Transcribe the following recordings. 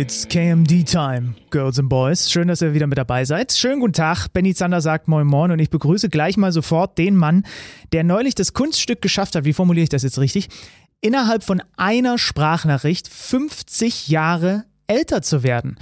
It's KMD Time, Girls and Boys. Schön, dass ihr wieder mit dabei seid. Schönen guten Tag. Benny Zander sagt Moin Moin und ich begrüße gleich mal sofort den Mann, der neulich das Kunststück geschafft hat. Wie formuliere ich das jetzt richtig? Innerhalb von einer Sprachnachricht 50 Jahre älter zu werden.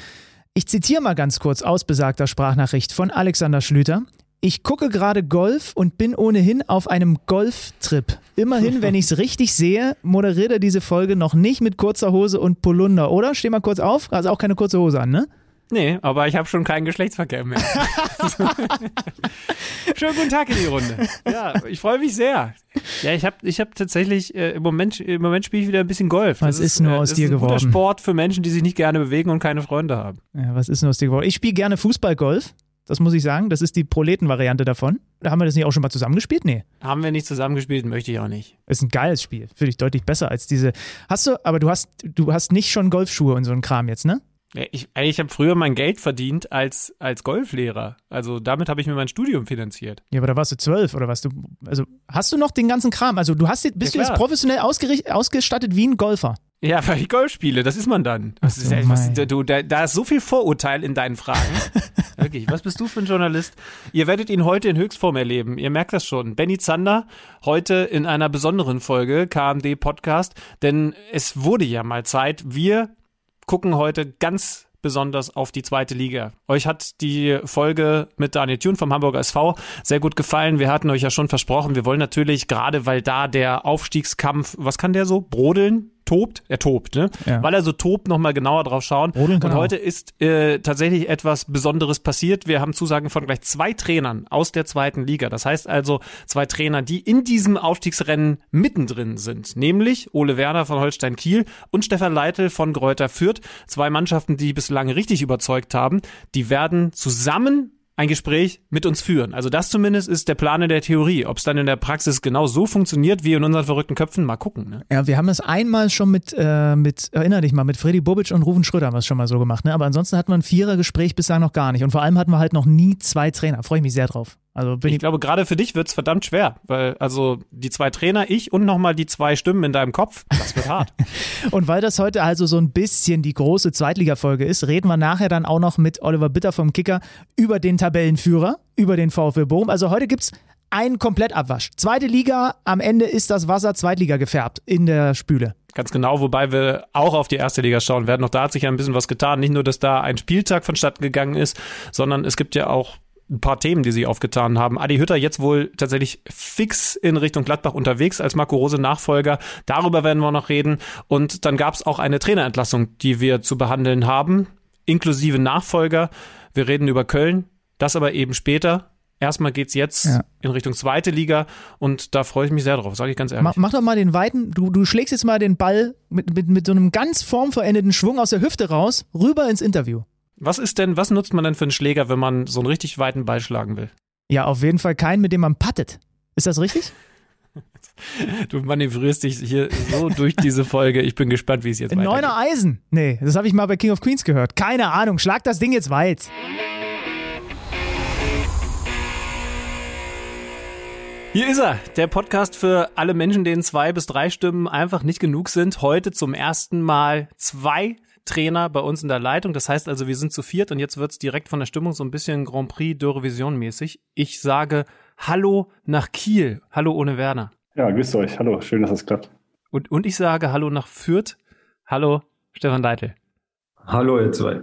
Ich zitiere mal ganz kurz aus besagter Sprachnachricht von Alexander Schlüter. Ich gucke gerade Golf und bin ohnehin auf einem Golftrip. Immerhin, wenn ich es richtig sehe, moderiert er diese Folge noch nicht mit kurzer Hose und Polunder, oder? Steh mal kurz auf. Also auch keine kurze Hose an, ne? Nee, aber ich habe schon keinen Geschlechtsverkehr mehr. Schönen guten Tag in die Runde. Ja, ich freue mich sehr. Ja, ich habe ich hab tatsächlich, äh, im Moment, im Moment spiele ich wieder ein bisschen Golf. Was ist nur äh, aus das dir ist ein geworden? guter Sport für Menschen, die sich nicht gerne bewegen und keine Freunde haben. Ja, was ist denn aus dir geworden? Ich spiele gerne Fußball-Golf. Das muss ich sagen. Das ist die Proleten-Variante davon. Da haben wir das nicht auch schon mal zusammengespielt? Nee. Haben wir nicht zusammengespielt, möchte ich auch nicht. Ist ein geiles Spiel. Finde ich deutlich besser als diese. Hast du, aber du hast, du hast nicht schon Golfschuhe und so ein Kram jetzt, ne? Ich, ich habe früher mein Geld verdient als, als Golflehrer. Also damit habe ich mir mein Studium finanziert. Ja, aber da warst du zwölf oder was? Du, also hast du noch den ganzen Kram? Also du hast, bist Ja, du jetzt professionell ausgestattet wie ein Golfer? Ja, weil ich Golf spiele, das ist man dann. Ach ist ja, was, du, da, da ist so viel Vorurteil in deinen Fragen. Wirklich, was bist du für ein Journalist? Ihr werdet ihn heute in Höchstform erleben. Ihr merkt das schon. Benny Zander, heute in einer besonderen Folge, KMD Podcast, denn es wurde ja mal Zeit. Wir gucken heute ganz besonders auf die zweite Liga. Euch hat die Folge mit Daniel Thun vom Hamburger SV sehr gut gefallen. Wir hatten euch ja schon versprochen, wir wollen natürlich, gerade weil da der Aufstiegskampf, was kann der so? Brodeln? Tobt? Er tobt, ne? Ja. Weil er so tobt, nochmal genauer drauf schauen. Brodeln kann Und er heute ist äh, tatsächlich etwas Besonderes passiert. Wir haben Zusagen von gleich zwei Trainern aus der zweiten Liga. Das heißt also zwei Trainer, die in diesem Aufstiegsrennen mittendrin sind. Nämlich Ole Werner von Holstein Kiel und Stefan Leitl von Greuther Fürth. Zwei Mannschaften, die bislang richtig überzeugt haben. Die werden zusammen ein Gespräch mit uns führen. Also das zumindest ist der Plan in der Theorie. Ob es dann in der Praxis genau so funktioniert wie in unseren verrückten Köpfen, mal gucken. Ne? Ja, wir haben es einmal schon mit, äh, mit, erinner dich mal, mit Freddy Bobic und Ruven Schröder haben wir es schon mal so gemacht, ne? Aber ansonsten hatten wir ein Vierergespräch bislang noch gar nicht. Und vor allem hatten wir halt noch nie zwei Trainer. Freue ich mich sehr drauf. Also bin Ich ich, glaube, gerade für dich wird's verdammt schwer, weil also die zwei Trainer, ich und nochmal die zwei Stimmen in deinem Kopf, das wird hart. Und weil das heute also so ein bisschen die große Zweitligafolge ist, reden wir nachher dann auch noch mit Oliver Bitter vom Kicker über den Tabellenführer, über den VfB Bochum. Also heute gibt's einen Komplettabwasch. Zweite Liga, am Ende ist das Wasser Zweitliga gefärbt in der Spüle. Ganz genau, wobei wir auch auf die erste Liga schauen werden. Noch da hat sich ja ein bisschen was getan. Nicht nur, dass da ein Spieltag vonstatten gegangen ist, sondern es gibt ja auch ein paar Themen, die sie aufgetan haben. Adi Hütter jetzt wohl tatsächlich fix in Richtung Gladbach unterwegs als Marco Rose Nachfolger. Darüber werden wir noch reden. Und dann gab es auch eine Trainerentlassung, die wir zu behandeln haben, inklusive Nachfolger. Wir reden über Köln, das aber eben später. Erstmal geht's jetzt Ja. in Richtung zweite Liga und da freue ich mich sehr drauf, sage ich ganz ehrlich. Ma, mach doch mal den weiten, du, du schlägst jetzt mal den Ball mit, mit, mit so einem ganz formverendeten Schwung aus der Hüfte raus, rüber ins Interview. Was ist denn, was nutzt man denn für einen Schläger, wenn man so einen richtig weiten Ball schlagen will? Ja, auf jeden Fall keinen, mit dem man pattet. Ist das richtig? Du manövrierst dich hier so durch diese Folge. Ich bin gespannt, wie es jetzt weitergeht. neuner Eisen. Nee, das habe ich mal bei King of Queens gehört. Keine Ahnung, schlag das Ding jetzt weit. Hier ist er, der Podcast für alle Menschen, denen zwei bis drei Stimmen einfach nicht genug sind. Heute zum ersten Mal zwei Trainer bei uns in der Leitung. Das heißt also, wir sind zu viert und jetzt wird's direkt von der Stimmung so ein bisschen Grand Prix d'Eurovision mäßig. Ich sage Hallo nach Kiel. Hallo ohne Werner. Ja, grüßt euch. Hallo, schön, dass das klappt. Und, und ich sage Hallo nach Fürth. Hallo Stefan Deitel. Hallo ihr zwei.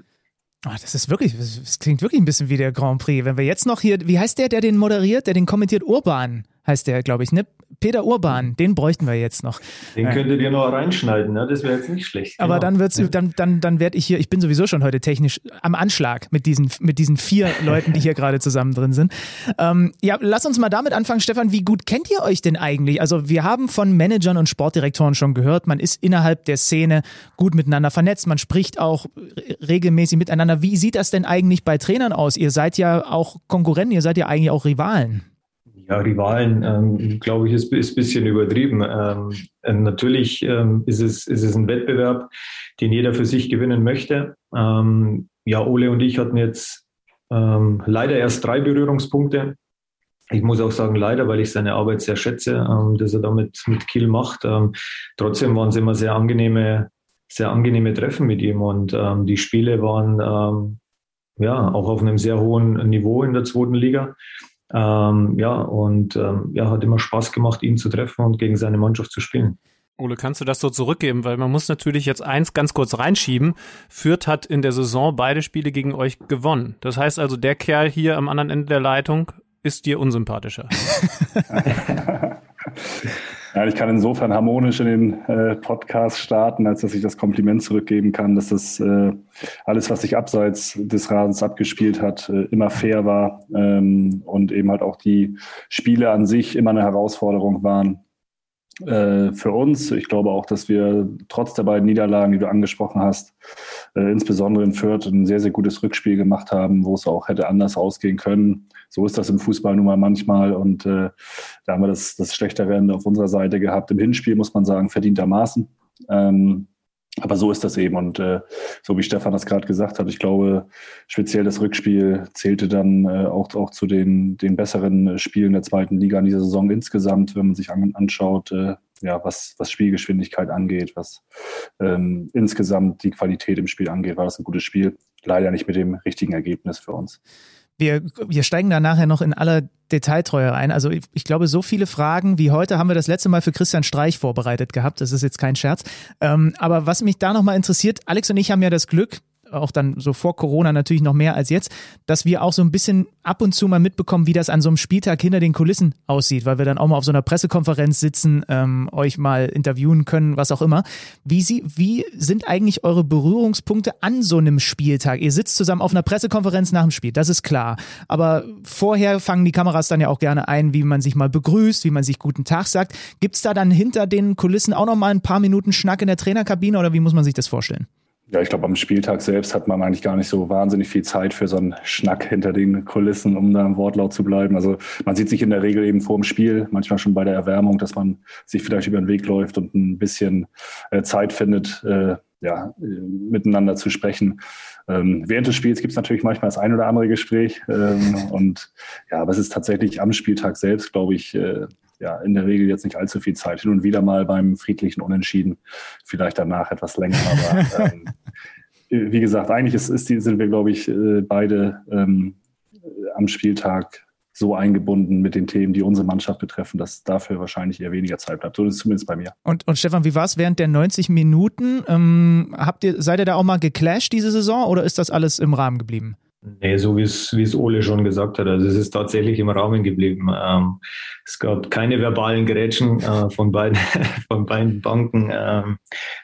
Oh, das ist wirklich, das das klingt wirklich ein bisschen wie der Grand Prix. Wenn wir jetzt noch hier, wie heißt der, der den moderiert, der den kommentiert? Urban heißt der, glaube ich, ne? Peter Urban, den bräuchten wir jetzt noch. Den Ja. könntet ihr noch reinschneiden, ne? das wäre jetzt nicht schlecht. Aber Genau. dann wird's, dann, dann, dann werde ich hier, ich bin sowieso schon heute technisch am Anschlag mit diesen, mit diesen vier Leuten, die hier gerade zusammen drin sind. Ähm, ja, lass uns mal damit anfangen, Stefan. Wie gut kennt ihr euch denn eigentlich? Also wir haben von Managern und Sportdirektoren schon gehört, man ist innerhalb der Szene gut miteinander vernetzt, man spricht auch re- regelmäßig miteinander. Wie sieht das denn eigentlich bei Trainern aus? Ihr seid ja auch Konkurrenten, ihr seid ja eigentlich auch Rivalen. Ja, Rivalen, ähm, glaube ich, ist, ein bisschen übertrieben. Ähm, äh, natürlich ähm, ist, es, ist es ein Wettbewerb, den jeder für sich gewinnen möchte. Ähm, ja, Ole und ich hatten jetzt ähm, leider erst drei Berührungspunkte. Ich muss auch sagen, leider, weil ich seine Arbeit sehr schätze, ähm, dass er damit mit Kiel macht. trotzdem waren es immer sehr angenehme, sehr angenehme Treffen mit ihm und die Spiele waren ja auch auf einem sehr hohen Niveau in der zweiten Liga. Ähm, ja, und ähm, ja, hat immer Spaß gemacht, ihn zu treffen und gegen seine Mannschaft zu spielen. Ole, kannst du das so zurückgeben? Weil man muss natürlich jetzt eins ganz kurz reinschieben. Fürth hat in der Saison beide Spiele gegen euch gewonnen. Das heißt also, der Kerl hier am anderen Ende der Leitung ist dir unsympathischer. Ja, ich kann insofern harmonisch in den äh, Podcast starten, als dass ich das Kompliment zurückgeben kann, dass das äh, alles, was sich abseits des Rasens abgespielt hat, äh, immer fair war ähm, und eben halt auch die Spiele an sich immer eine Herausforderung waren äh, für uns. Ich glaube auch, dass wir trotz der beiden Niederlagen, die du angesprochen hast, äh, insbesondere in Fürth ein sehr, sehr gutes Rückspiel gemacht haben, wo es auch hätte anders ausgehen können so ist das im Fußball nun mal manchmal. Und äh, da haben wir das, das schlechtere Ende auf unserer Seite gehabt. Im Hinspiel muss man sagen, verdientermaßen. Ähm, aber so ist das eben. Und äh, so wie Stefan das gerade gesagt hat, ich glaube, speziell das Rückspiel zählte dann äh, auch, auch zu den, den besseren Spielen der zweiten Liga in dieser Saison insgesamt, wenn man sich an, anschaut, äh, ja, was, was Spielgeschwindigkeit angeht, was ähm, insgesamt die Qualität im Spiel angeht, war das ein gutes Spiel. Leider nicht mit dem richtigen Ergebnis für uns. Wir, wir steigen da nachher noch in aller Detailtreue ein. Also ich, ich, glaube, so viele Fragen wie heute haben wir das letzte Mal für Christian Streich vorbereitet gehabt. Das ist jetzt kein Scherz. Ähm, aber was mich da nochmal interessiert, Alex und ich haben ja das Glück, auch dann so vor Corona natürlich noch mehr als jetzt, dass wir auch so ein bisschen ab und zu mal mitbekommen, wie das an so einem Spieltag hinter den Kulissen aussieht, weil wir dann auch mal auf so einer Pressekonferenz sitzen, ähm, euch mal interviewen können, was auch immer. Wie, sie, wie sind eigentlich eure Berührungspunkte an so einem Spieltag? Ihr sitzt zusammen auf einer Pressekonferenz nach dem Spiel, das ist klar. Aber vorher fangen die Kameras dann ja auch gerne ein, wie man sich mal begrüßt, wie man sich guten Tag sagt. Gibt es da dann hinter den Kulissen auch noch mal ein paar Minuten Schnack in der Trainerkabine oder wie muss man sich das vorstellen? Ja, ich glaube, am Spieltag selbst hat man eigentlich gar nicht so wahnsinnig viel Zeit für so einen Schnack hinter den Kulissen, um da im Wortlaut zu bleiben. Also man sieht sich in der Regel eben vor dem Spiel, manchmal schon bei der Erwärmung, dass man sich vielleicht über den Weg läuft und ein bisschen äh, Zeit findet, äh, ja, miteinander zu sprechen. Ähm, während des Spiels gibt es natürlich manchmal das ein oder andere Gespräch. Ähm, und ja, aber es ist tatsächlich am Spieltag selbst, glaube ich, äh, ja, in der Regel jetzt nicht allzu viel Zeit. Hin und wieder mal beim friedlichen Unentschieden, vielleicht danach etwas länger. Aber ähm, wie gesagt, eigentlich ist, ist die, sind wir, glaube ich, äh, beide ähm, am Spieltag so eingebunden mit den Themen, die unsere Mannschaft betreffen, dass dafür wahrscheinlich eher weniger Zeit bleibt. So ist es zumindest bei mir. Und, und Stefan, wie war es während der 90 Minuten? Ähm, habt ihr, seid ihr da auch mal geclasht diese Saison oder ist das alles im Rahmen geblieben? Nee, so wie es, wie es Ole schon gesagt hat. Also es ist tatsächlich im Rahmen geblieben. Ähm, es gab keine verbalen Gerätschen äh, von, beiden, von beiden Banken. Ähm,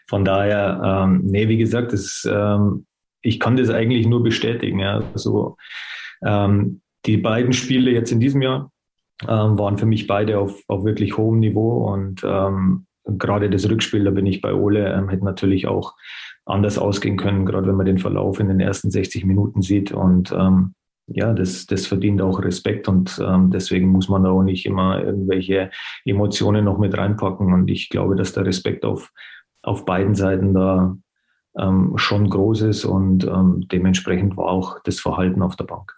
von daher, ähm, nee, wie gesagt, das, ähm, ich kann das eigentlich nur bestätigen. Ja. Also, ähm, die beiden Spiele jetzt in diesem Jahr ähm, waren für mich beide auf, auf wirklich hohem Niveau und ähm, gerade das Rückspiel, da bin ich bei Ole, hätte natürlich auch anders ausgehen können, gerade wenn man den Verlauf in den ersten 60 Minuten sieht. Und ähm, ja, das, das verdient auch Respekt und ähm, deswegen muss man da auch nicht immer irgendwelche Emotionen noch mit reinpacken. Und ich glaube, dass der Respekt auf, auf beiden Seiten da ähm, schon groß ist und ähm, dementsprechend war auch das Verhalten auf der Bank.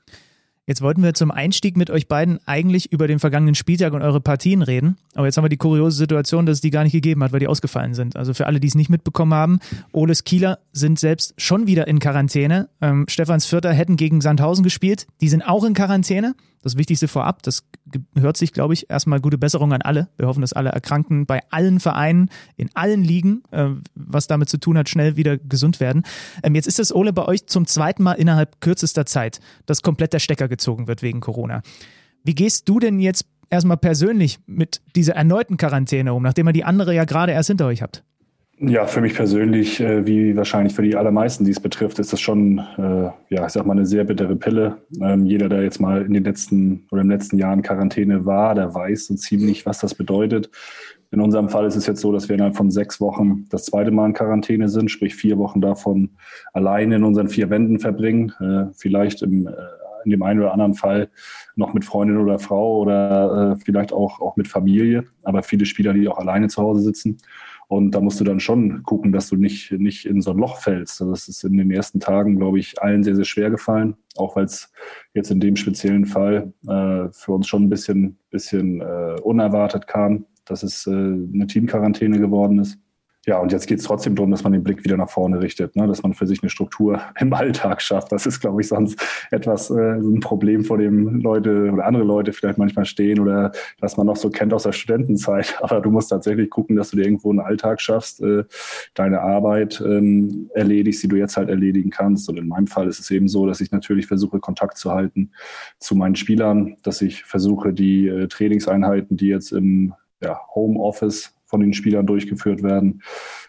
Jetzt wollten wir zum Einstieg mit euch beiden eigentlich über den vergangenen Spieltag und eure Partien reden. Aber jetzt haben wir die kuriose Situation, dass es die gar nicht gegeben hat, weil die ausgefallen sind. Also für alle, die es nicht mitbekommen haben, Oles Kieler sind selbst schon wieder in Quarantäne. Ähm, Stefans Vierter hätten gegen Sandhausen gespielt. Die sind auch in Quarantäne. Das Wichtigste vorab, das hört sich, glaube ich, erstmal gute Besserung an alle. Wir hoffen, dass alle Erkrankten bei allen Vereinen, in allen Ligen, äh, was damit zu tun hat, schnell wieder gesund werden. Ähm, jetzt ist es, Ole, bei euch zum zweiten Mal innerhalb kürzester Zeit, dass komplett der Stecker gezogen wird wegen Corona. Wie gehst du denn jetzt erstmal persönlich mit dieser erneuten Quarantäne um, nachdem ihr die andere ja gerade erst hinter euch habt? Ja, für mich persönlich, äh, wie wahrscheinlich für die allermeisten, die es betrifft, ist das schon, äh, ja, ich sag mal, eine sehr bittere Pille. Ähm, jeder, der jetzt mal in den letzten oder im letzten Jahr in Quarantäne war, der weiß so ziemlich, was das bedeutet. In unserem Fall ist es jetzt so, dass wir innerhalb von sechs Wochen das zweite Mal in Quarantäne sind, sprich vier Wochen davon alleine in unseren vier Wänden verbringen. Äh, vielleicht im in dem einen oder anderen Fall noch mit Freundin oder Frau oder äh, vielleicht auch, auch mit Familie, aber viele Spieler, die auch alleine zu Hause sitzen. Und da musst du dann schon gucken, dass du nicht, nicht in so ein Loch fällst. Also das ist in den ersten Tagen, glaube ich, allen sehr, sehr schwer gefallen, auch weil es jetzt in dem speziellen Fall äh, für uns schon ein bisschen, bisschen äh, unerwartet kam, dass es äh, eine Teamquarantäne geworden ist. Ja, und jetzt geht es trotzdem darum, dass man den Blick wieder nach vorne richtet, ne? dass man für sich eine Struktur im Alltag schafft. Das ist, glaube ich, sonst etwas äh, ein Problem, vor dem Leute oder andere Leute vielleicht manchmal stehen oder was man noch so kennt aus der Studentenzeit. Aber du musst tatsächlich gucken, dass du dir irgendwo einen Alltag schaffst, äh, deine Arbeit ähm, erledigst, die du jetzt halt erledigen kannst. Und in meinem Fall ist es eben so, dass ich natürlich versuche, Kontakt zu halten zu meinen Spielern, dass ich versuche, die äh, Trainingseinheiten, die jetzt im ja, Homeoffice von den Spielern durchgeführt werden,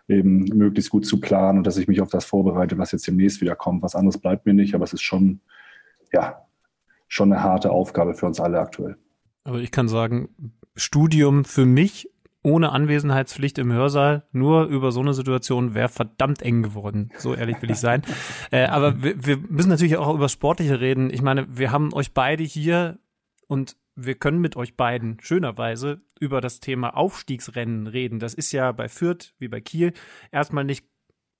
eben möglichst gut zu planen und dass ich mich auf das vorbereite, was jetzt demnächst wieder kommt. Was anderes bleibt mir nicht, aber es ist schon, ja, schon eine harte Aufgabe für uns alle aktuell. Aber ich kann sagen, Studium für mich ohne Anwesenheitspflicht im Hörsaal, nur über so eine Situation wäre verdammt eng geworden. So ehrlich will ich sein. äh, aber wir, wir müssen natürlich auch über Sportliche reden. Ich meine, wir haben euch beide hier und wir können mit euch beiden schönerweise über das Thema Aufstiegsrennen reden. Das ist ja bei Fürth wie bei Kiel erstmal nicht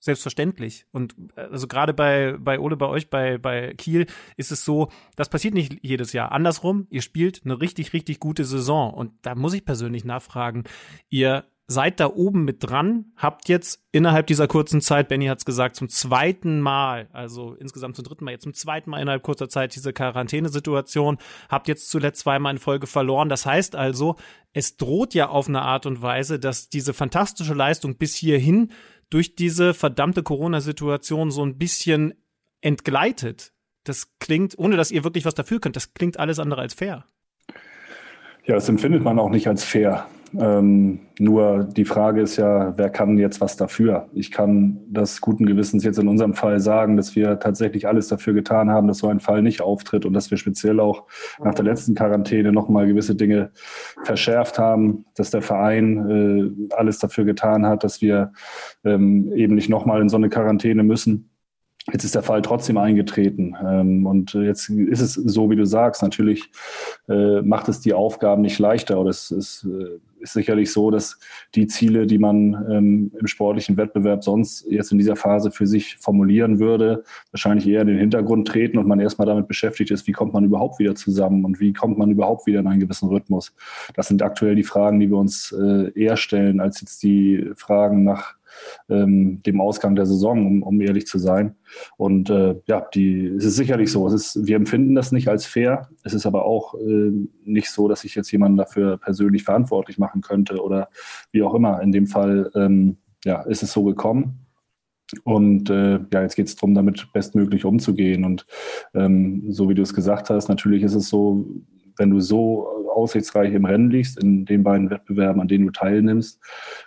selbstverständlich. Und äh, also gerade bei, bei Ole, bei euch, bei, bei Kiel ist es so, das passiert nicht jedes Jahr. Andersrum, ihr spielt eine richtig, richtig gute Saison. Und da muss ich persönlich nachfragen, ihr seid da oben mit dran, habt jetzt innerhalb dieser kurzen Zeit, Benny hat es gesagt, zum zweiten Mal, also insgesamt zum dritten Mal, jetzt zum zweiten Mal innerhalb kurzer Zeit diese Quarantänesituation, habt jetzt zuletzt zweimal in Folge verloren. Das heißt also, es droht ja auf eine Art und Weise, dass diese fantastische Leistung bis hierhin durch diese verdammte Corona-Situation so ein bisschen entgleitet. Das klingt, ohne dass ihr wirklich was dafür könnt, das klingt alles andere als fair. Ja, das empfindet man auch nicht als fair. Ähm, nur die Frage ist ja, wer kann jetzt was dafür? Ich kann das guten Gewissens jetzt in unserem Fall sagen, dass wir tatsächlich alles dafür getan haben, dass so ein Fall nicht auftritt und dass wir speziell auch nach der letzten Quarantäne nochmal gewisse Dinge verschärft haben, dass der Verein äh, alles dafür getan hat, dass wir ähm, eben nicht nochmal in so eine Quarantäne müssen. Jetzt ist der Fall trotzdem eingetreten. Ähm, und jetzt ist es so, wie du sagst. Natürlich äh, macht es die Aufgaben nicht leichter. Oder es ist, äh, ist sicherlich so, dass die Ziele, die man ähm, im sportlichen Wettbewerb sonst jetzt in dieser Phase für sich formulieren würde, wahrscheinlich eher in den Hintergrund treten und man erstmal damit beschäftigt ist, wie kommt man überhaupt wieder zusammen und wie kommt man überhaupt wieder in einen gewissen Rhythmus. Das sind aktuell die Fragen, die wir uns äh, eher stellen, als jetzt die Fragen nach ähm, dem Ausgang der Saison, um, um ehrlich zu sein. Und äh, ja, die, es ist sicherlich so. Es ist, wir empfinden das nicht als fair. Es ist aber auch äh, nicht so, dass ich jetzt jemanden dafür persönlich verantwortlich machen könnte oder wie auch immer. In dem Fall ähm, ja, ist es so gekommen. Und äh, ja, jetzt geht es darum, damit bestmöglich umzugehen. Und ähm, so wie du es gesagt hast, natürlich ist es so, wenn du so aussichtsreich im Rennen liegst, in den beiden Wettbewerben, an denen du teilnimmst,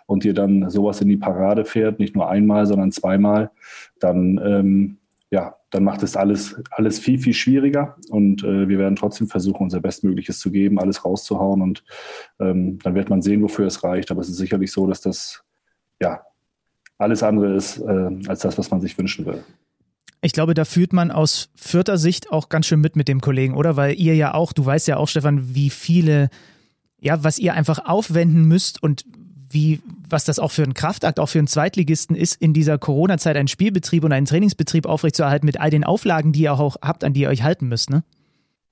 und dir dann sowas in die Parade fährt, nicht nur einmal, sondern zweimal, dann, ähm, ja, dann macht es alles, alles viel, viel schwieriger. Und äh, wir werden trotzdem versuchen, unser Bestmögliches zu geben, alles rauszuhauen. Und ähm, dann wird man sehen, wofür es reicht. Aber es ist sicherlich so, dass das, ja, alles andere ist äh, als das, was man sich wünschen will. Ich glaube, da fühlt man aus vierter Sicht auch ganz schön mit mit dem Kollegen, oder? Weil ihr ja auch, du weißt ja auch, Stefan, wie viele, ja, was ihr einfach aufwenden müsst und wie, was das auch für ein Kraftakt, auch für einen Zweitligisten ist, in dieser Corona-Zeit einen Spielbetrieb und einen Trainingsbetrieb aufrechtzuerhalten mit all den Auflagen, die ihr auch habt, an die ihr euch halten müsst, ne?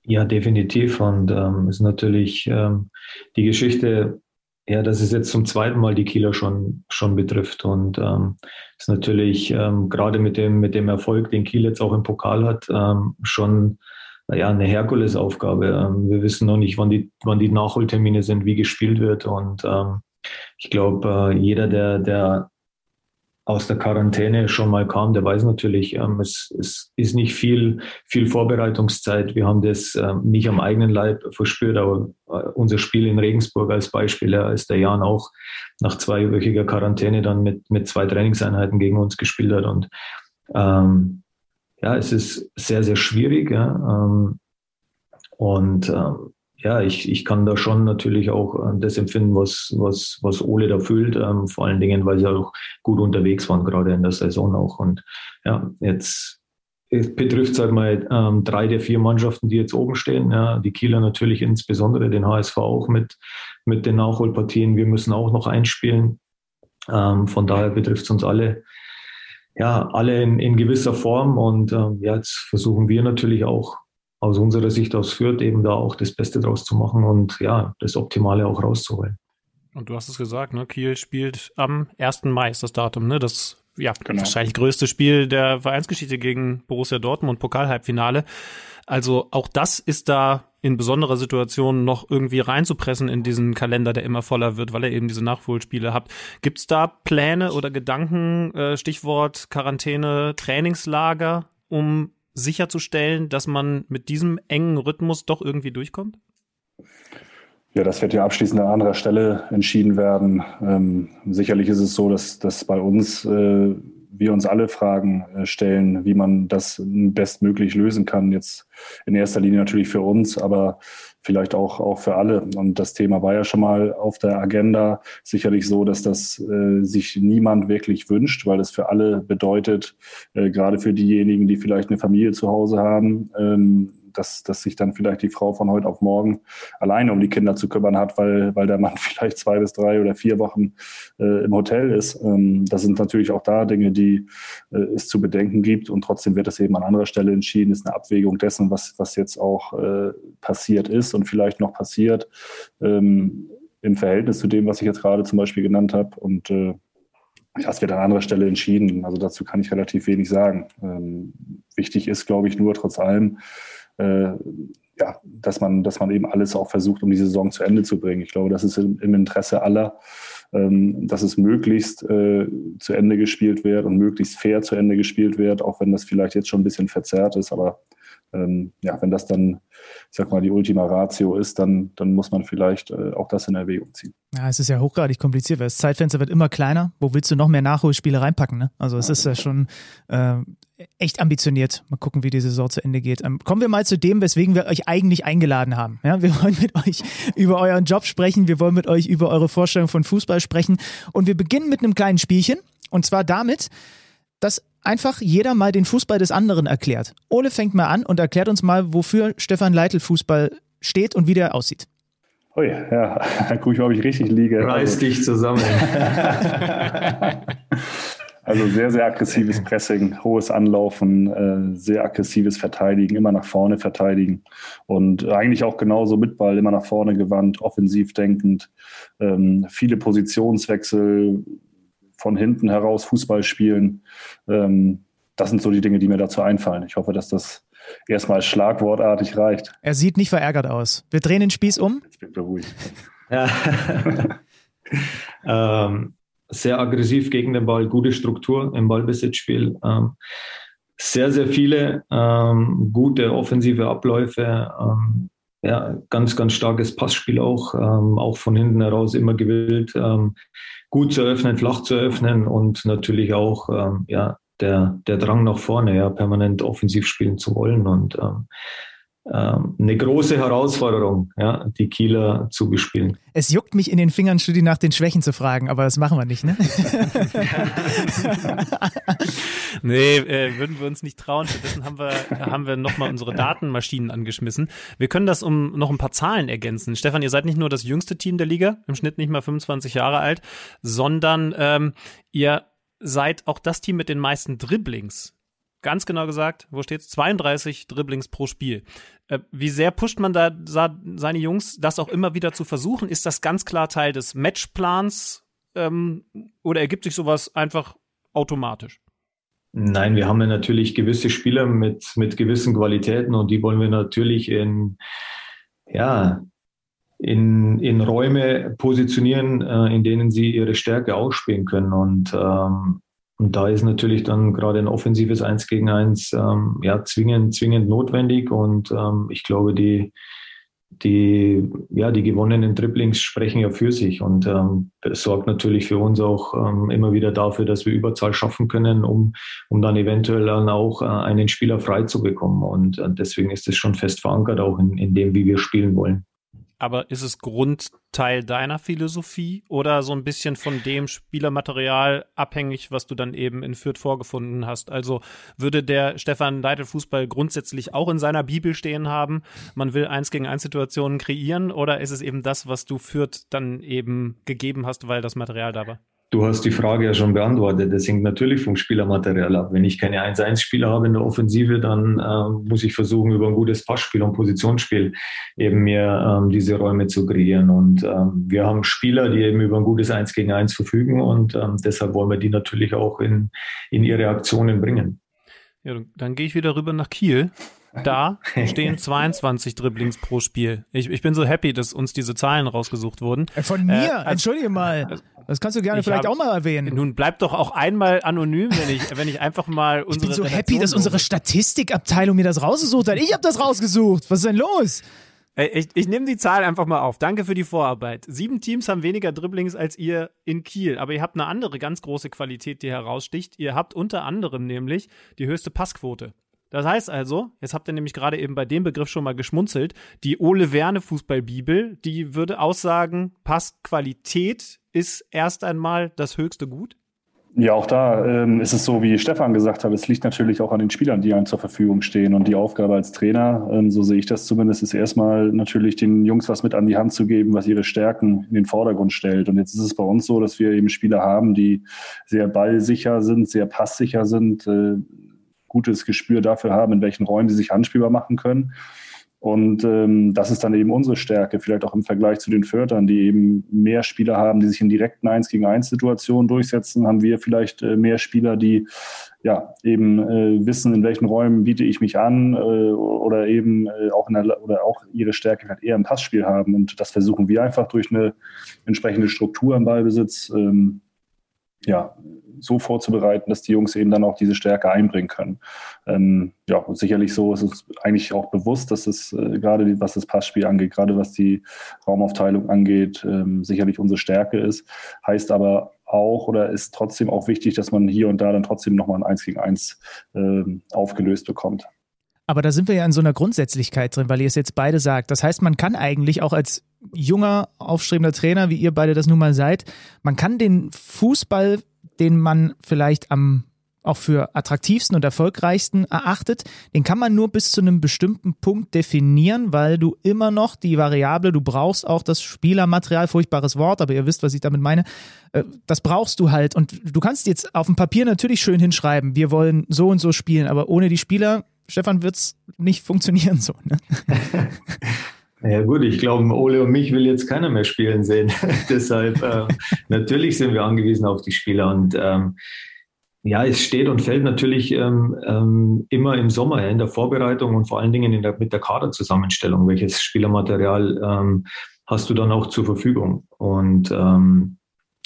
Ja, definitiv. Und ähm, ist natürlich ähm, die Geschichte ja, dass es jetzt zum zweiten Mal die Kieler schon, schon betrifft. Und ähm, ist natürlich ähm, gerade mit dem, mit dem Erfolg, den Kiel jetzt auch im Pokal hat, ähm, schon ja, eine Herkulesaufgabe. Ähm, wir wissen noch nicht, wann die, wann die Nachholtermine sind, wie gespielt wird. Und ähm, ich glaube, äh, jeder, der, der aus der Quarantäne schon mal kam, der weiß natürlich, ähm, es, es ist nicht viel, viel Vorbereitungszeit. Wir haben das ähm, nicht am eigenen Leib verspürt, aber äh, unser Spiel in Regensburg als Beispiel, ja, ist der Jan auch nach zweiwöchiger Quarantäne dann mit, mit zwei Trainingseinheiten gegen uns gespielt hat. Und ähm, ja, es ist sehr, sehr schwierig. Ja, ähm, und ähm, ja, ich, ich kann da schon natürlich auch äh, das empfinden, was, was, was Ole da fühlt, ähm, vor allen Dingen, weil sie auch gut unterwegs waren, gerade in der Saison auch. Und ja, jetzt es betrifft sag mal ähm, drei der vier Mannschaften, die jetzt oben stehen. Ja, die Kieler natürlich insbesondere, den HSV auch mit, mit den Nachholpartien. Wir müssen auch noch einspielen. Ähm, von daher betrifft es uns alle, ja, alle in, in gewisser Form. Und ähm, ja, jetzt versuchen wir natürlich auch aus unserer Sicht aus Fürth eben da auch das Beste draus zu machen und ja, das Optimale auch rauszuholen. Und du hast es gesagt, ne? Kiel spielt am 1. Mai ist das Datum, ne? Das ja, genau. wahrscheinlich größte Spiel der Vereinsgeschichte gegen Borussia Dortmund, Pokalhalbfinale. Also auch das ist da in besonderer Situation noch irgendwie reinzupressen in diesen Kalender, der immer voller wird, weil er eben diese Nachholspiele hat. Gibt es da Pläne oder Gedanken, äh, Stichwort Quarantäne, Trainingslager, um sicherzustellen, dass man mit diesem engen Rhythmus doch irgendwie durchkommt? Ja, das wird ja abschließend an anderer Stelle entschieden werden. Ähm, sicherlich ist es so, dass, dass bei uns äh, wir uns alle Fragen äh, stellen, wie man das bestmöglich lösen kann. Jetzt in erster Linie natürlich für uns, aber vielleicht auch, auch für alle. Und das Thema war ja schon mal auf der Agenda. Sicherlich so, dass das äh, sich niemand wirklich wünscht, weil es für alle bedeutet, äh, gerade für diejenigen, die vielleicht eine Familie zu Hause haben, ähm, dass, dass sich dann vielleicht die Frau von heute auf morgen alleine um die Kinder zu kümmern hat, weil, weil der Mann vielleicht zwei bis drei oder vier Wochen äh, im Hotel ist. Ähm, das sind natürlich auch da Dinge, die äh, es zu bedenken gibt und trotzdem wird es eben an anderer Stelle entschieden, ist eine Abwägung dessen, was, was jetzt auch äh, passiert ist und vielleicht noch passiert. Ähm, im Verhältnis zu dem, was ich jetzt gerade zum Beispiel genannt habe. Und äh, das wird an anderer Stelle entschieden. Also dazu kann ich relativ wenig sagen. Ähm, wichtig ist, glaube ich, nur trotz allem, äh, ja, dass man, dass man eben alles auch versucht, um die Saison zu Ende zu bringen. Ich glaube, das ist im, im Interesse aller, ähm, dass es möglichst äh, zu Ende gespielt wird und möglichst fair zu Ende gespielt wird, auch wenn das vielleicht jetzt schon ein bisschen verzerrt ist. Aber ähm, ja, wenn das dann, ich sag mal, die Ultima Ratio ist, dann, dann muss man vielleicht äh, auch das in Erwägung ziehen. Ja, es ist ja hochgradig kompliziert, weil das Zeitfenster wird immer kleiner. Wo willst du noch mehr Nachholspiele reinpacken? Ne? Also es ist ja schon äh, echt ambitioniert. Mal gucken, wie die Saison zu Ende geht. Ähm, kommen wir mal zu dem, weswegen wir euch eigentlich eingeladen haben. Ja, wir wollen mit euch über euren Job sprechen. Wir wollen mit euch über eure Vorstellung von Fußball sprechen. Und wir beginnen mit einem kleinen Spielchen. Und zwar damit, dass einfach jeder mal den Fußball des anderen erklärt. Ole fängt mal an und erklärt uns mal, wofür Stefan Leitl Fußball steht und wie der aussieht. Ui, ja, guck ich mal, ob ich richtig liege. Reiß also, dich zusammen. also sehr, sehr aggressives Pressing, hohes Anlaufen, äh, sehr aggressives Verteidigen, immer nach vorne verteidigen und eigentlich auch genauso mit Ball, immer nach vorne gewandt, offensiv denkend, ähm, viele Positionswechsel, von hinten heraus Fußball spielen. Ähm, das sind so die Dinge, die mir dazu einfallen. Ich hoffe, dass das erstmal schlagwortartig reicht. Er sieht nicht verärgert aus. Wir drehen den Spieß um. Jetzt bin ich beruhigt. Ja. ähm, sehr aggressiv gegen den Ball, gute Struktur im Ballbesitzspiel. Ähm, sehr, sehr viele ähm, gute offensive Abläufe. Ähm, ja, ganz, ganz starkes Passspiel auch, ähm, auch von hinten heraus immer gewillt, ähm, gut zu öffnen, flach zu öffnen und natürlich auch ähm, ja, der, der Drang nach vorne, ja, permanent offensiv spielen zu wollen. Und ähm, eine große Herausforderung, ja, die Kieler zu bespielen. Es juckt mich in den Fingern, Studi nach den Schwächen zu fragen, aber das machen wir nicht, ne? nee, äh, würden wir uns nicht trauen. Stattdessen haben wir, haben wir nochmal unsere Datenmaschinen angeschmissen. Wir können das um noch ein paar Zahlen ergänzen. Stefan, ihr seid nicht nur das jüngste Team der Liga, im Schnitt nicht mal 25 Jahre alt, sondern ähm, ihr seid auch das Team mit den meisten Dribblings ganz genau gesagt, wo steht's? 32 Dribblings pro Spiel. Äh, wie sehr pusht man da seine Jungs, das auch immer wieder zu versuchen? Ist das ganz klar Teil des Matchplans ähm, oder ergibt sich sowas einfach automatisch? Nein, wir haben ja natürlich gewisse Spieler mit, mit gewissen Qualitäten und die wollen wir natürlich in, ja, in, in Räume positionieren, äh, in denen sie ihre Stärke ausspielen können. Und ähm, und da ist natürlich dann gerade ein offensives Eins gegen Eins ähm, ja, zwingend, zwingend notwendig. Und ähm, ich glaube, die, die, ja, die gewonnenen Dribblings sprechen ja für sich. Und ähm, das sorgt natürlich für uns auch ähm, immer wieder dafür, dass wir Überzahl schaffen können, um, um dann eventuell dann auch äh, einen Spieler frei zu bekommen. Und äh, deswegen ist es schon fest verankert, auch in, in dem, wie wir spielen wollen. Aber ist es Grundteil deiner Philosophie oder so ein bisschen von dem Spielermaterial abhängig, was du dann eben in Fürth vorgefunden hast? Also würde der Stefan Leitl Fußball grundsätzlich auch in seiner Bibel stehen haben, man will eins gegen eins Situationen kreieren oder ist es eben das, was du Fürth dann eben gegeben hast, weil das Material da war? Du hast die Frage ja schon beantwortet. Das hängt natürlich vom Spielermaterial ab. Wenn ich keine 1-1-Spieler habe in der Offensive, dann äh, muss ich versuchen, über ein gutes Passspiel und Positionsspiel eben mir ähm, diese Räume zu kreieren. Und ähm, wir haben Spieler, die eben über ein gutes 1 gegen 1 verfügen und ähm, deshalb wollen wir die natürlich auch in, in ihre Aktionen bringen. Ja, dann gehe ich wieder rüber nach Kiel. Da stehen 22 Dribblings pro Spiel. Ich, ich bin so happy, dass uns diese Zahlen rausgesucht wurden. Äh, von mir? Äh, also, Entschuldige mal. Das kannst du gerne vielleicht hab, auch mal erwähnen. Nun bleib doch auch einmal anonym, wenn ich, wenn ich einfach mal unsere. Ich bin so happy, dass unsere Statistikabteilung mir das rausgesucht hat. Ich habe das rausgesucht. Was ist denn los? Ich, ich nehme die Zahl einfach mal auf. Danke für die Vorarbeit. Sieben Teams haben weniger Dribblings als ihr in Kiel, aber ihr habt eine andere ganz große Qualität, die heraussticht. Ihr habt unter anderem nämlich die höchste Passquote. Das heißt also, jetzt habt ihr nämlich gerade eben bei dem Begriff schon mal geschmunzelt, die Ole Werne Fußballbibel, die würde aussagen, Passqualität ist erst einmal das höchste Gut? Ja, auch da ähm, ist es so, wie Stefan gesagt hat, es liegt natürlich auch an den Spielern, die einem zur Verfügung stehen. Und die Aufgabe als Trainer, ähm, so sehe ich das zumindest, ist erstmal natürlich den Jungs was mit an die Hand zu geben, was ihre Stärken in den Vordergrund stellt. Und jetzt ist es bei uns so, dass wir eben Spieler haben, die sehr ballsicher sind, sehr passsicher sind, äh, gutes Gespür dafür haben, in welchen Räumen sie sich anspielbar machen können. Und ähm, das ist dann eben unsere Stärke, vielleicht auch im Vergleich zu den Fördern, die eben mehr Spieler haben, die sich in direkten 1 gegen 1 Situationen durchsetzen, haben wir vielleicht äh, mehr Spieler, die ja eben äh, wissen, in welchen Räumen biete ich mich an äh, oder eben äh, auch in der, oder auch ihre Stärke halt eher im Passspiel haben. Und das versuchen wir einfach durch eine entsprechende Struktur im Ballbesitz ähm, ja, so vorzubereiten, dass die Jungs eben dann auch diese Stärke einbringen können. Ähm, ja, und sicherlich so ist es eigentlich auch bewusst, dass es äh, gerade was das Passspiel angeht, gerade was die Raumaufteilung angeht, ähm, sicherlich unsere Stärke ist. Heißt aber auch oder ist trotzdem auch wichtig, dass man hier und da dann trotzdem nochmal ein 1 gegen 1 ähm, aufgelöst bekommt. Aber da sind wir ja in so einer Grundsätzlichkeit drin, weil ihr es jetzt beide sagt. Das heißt, man kann eigentlich auch als junger, aufstrebender Trainer, wie ihr beide das nun mal seid, man kann den Fußball den man vielleicht am auch für attraktivsten und erfolgreichsten erachtet, den kann man nur bis zu einem bestimmten Punkt definieren, weil du immer noch die Variable, du brauchst auch das Spielermaterial, furchtbares Wort, aber ihr wisst, was ich damit meine, äh, das brauchst du halt und du kannst jetzt auf dem Papier natürlich schön hinschreiben, wir wollen so und so spielen, aber ohne die Spieler, Stefan, wird es nicht funktionieren so. Ne? Ja gut, ich glaube, Ole und mich will jetzt keiner mehr spielen sehen. Deshalb äh, natürlich sind wir angewiesen auf die Spieler und ähm, ja, es steht und fällt natürlich ähm, ähm, immer im Sommer in der Vorbereitung und vor allen Dingen der, mit der Kaderzusammenstellung. Welches Spielermaterial ähm, hast du dann auch zur Verfügung? Und ähm,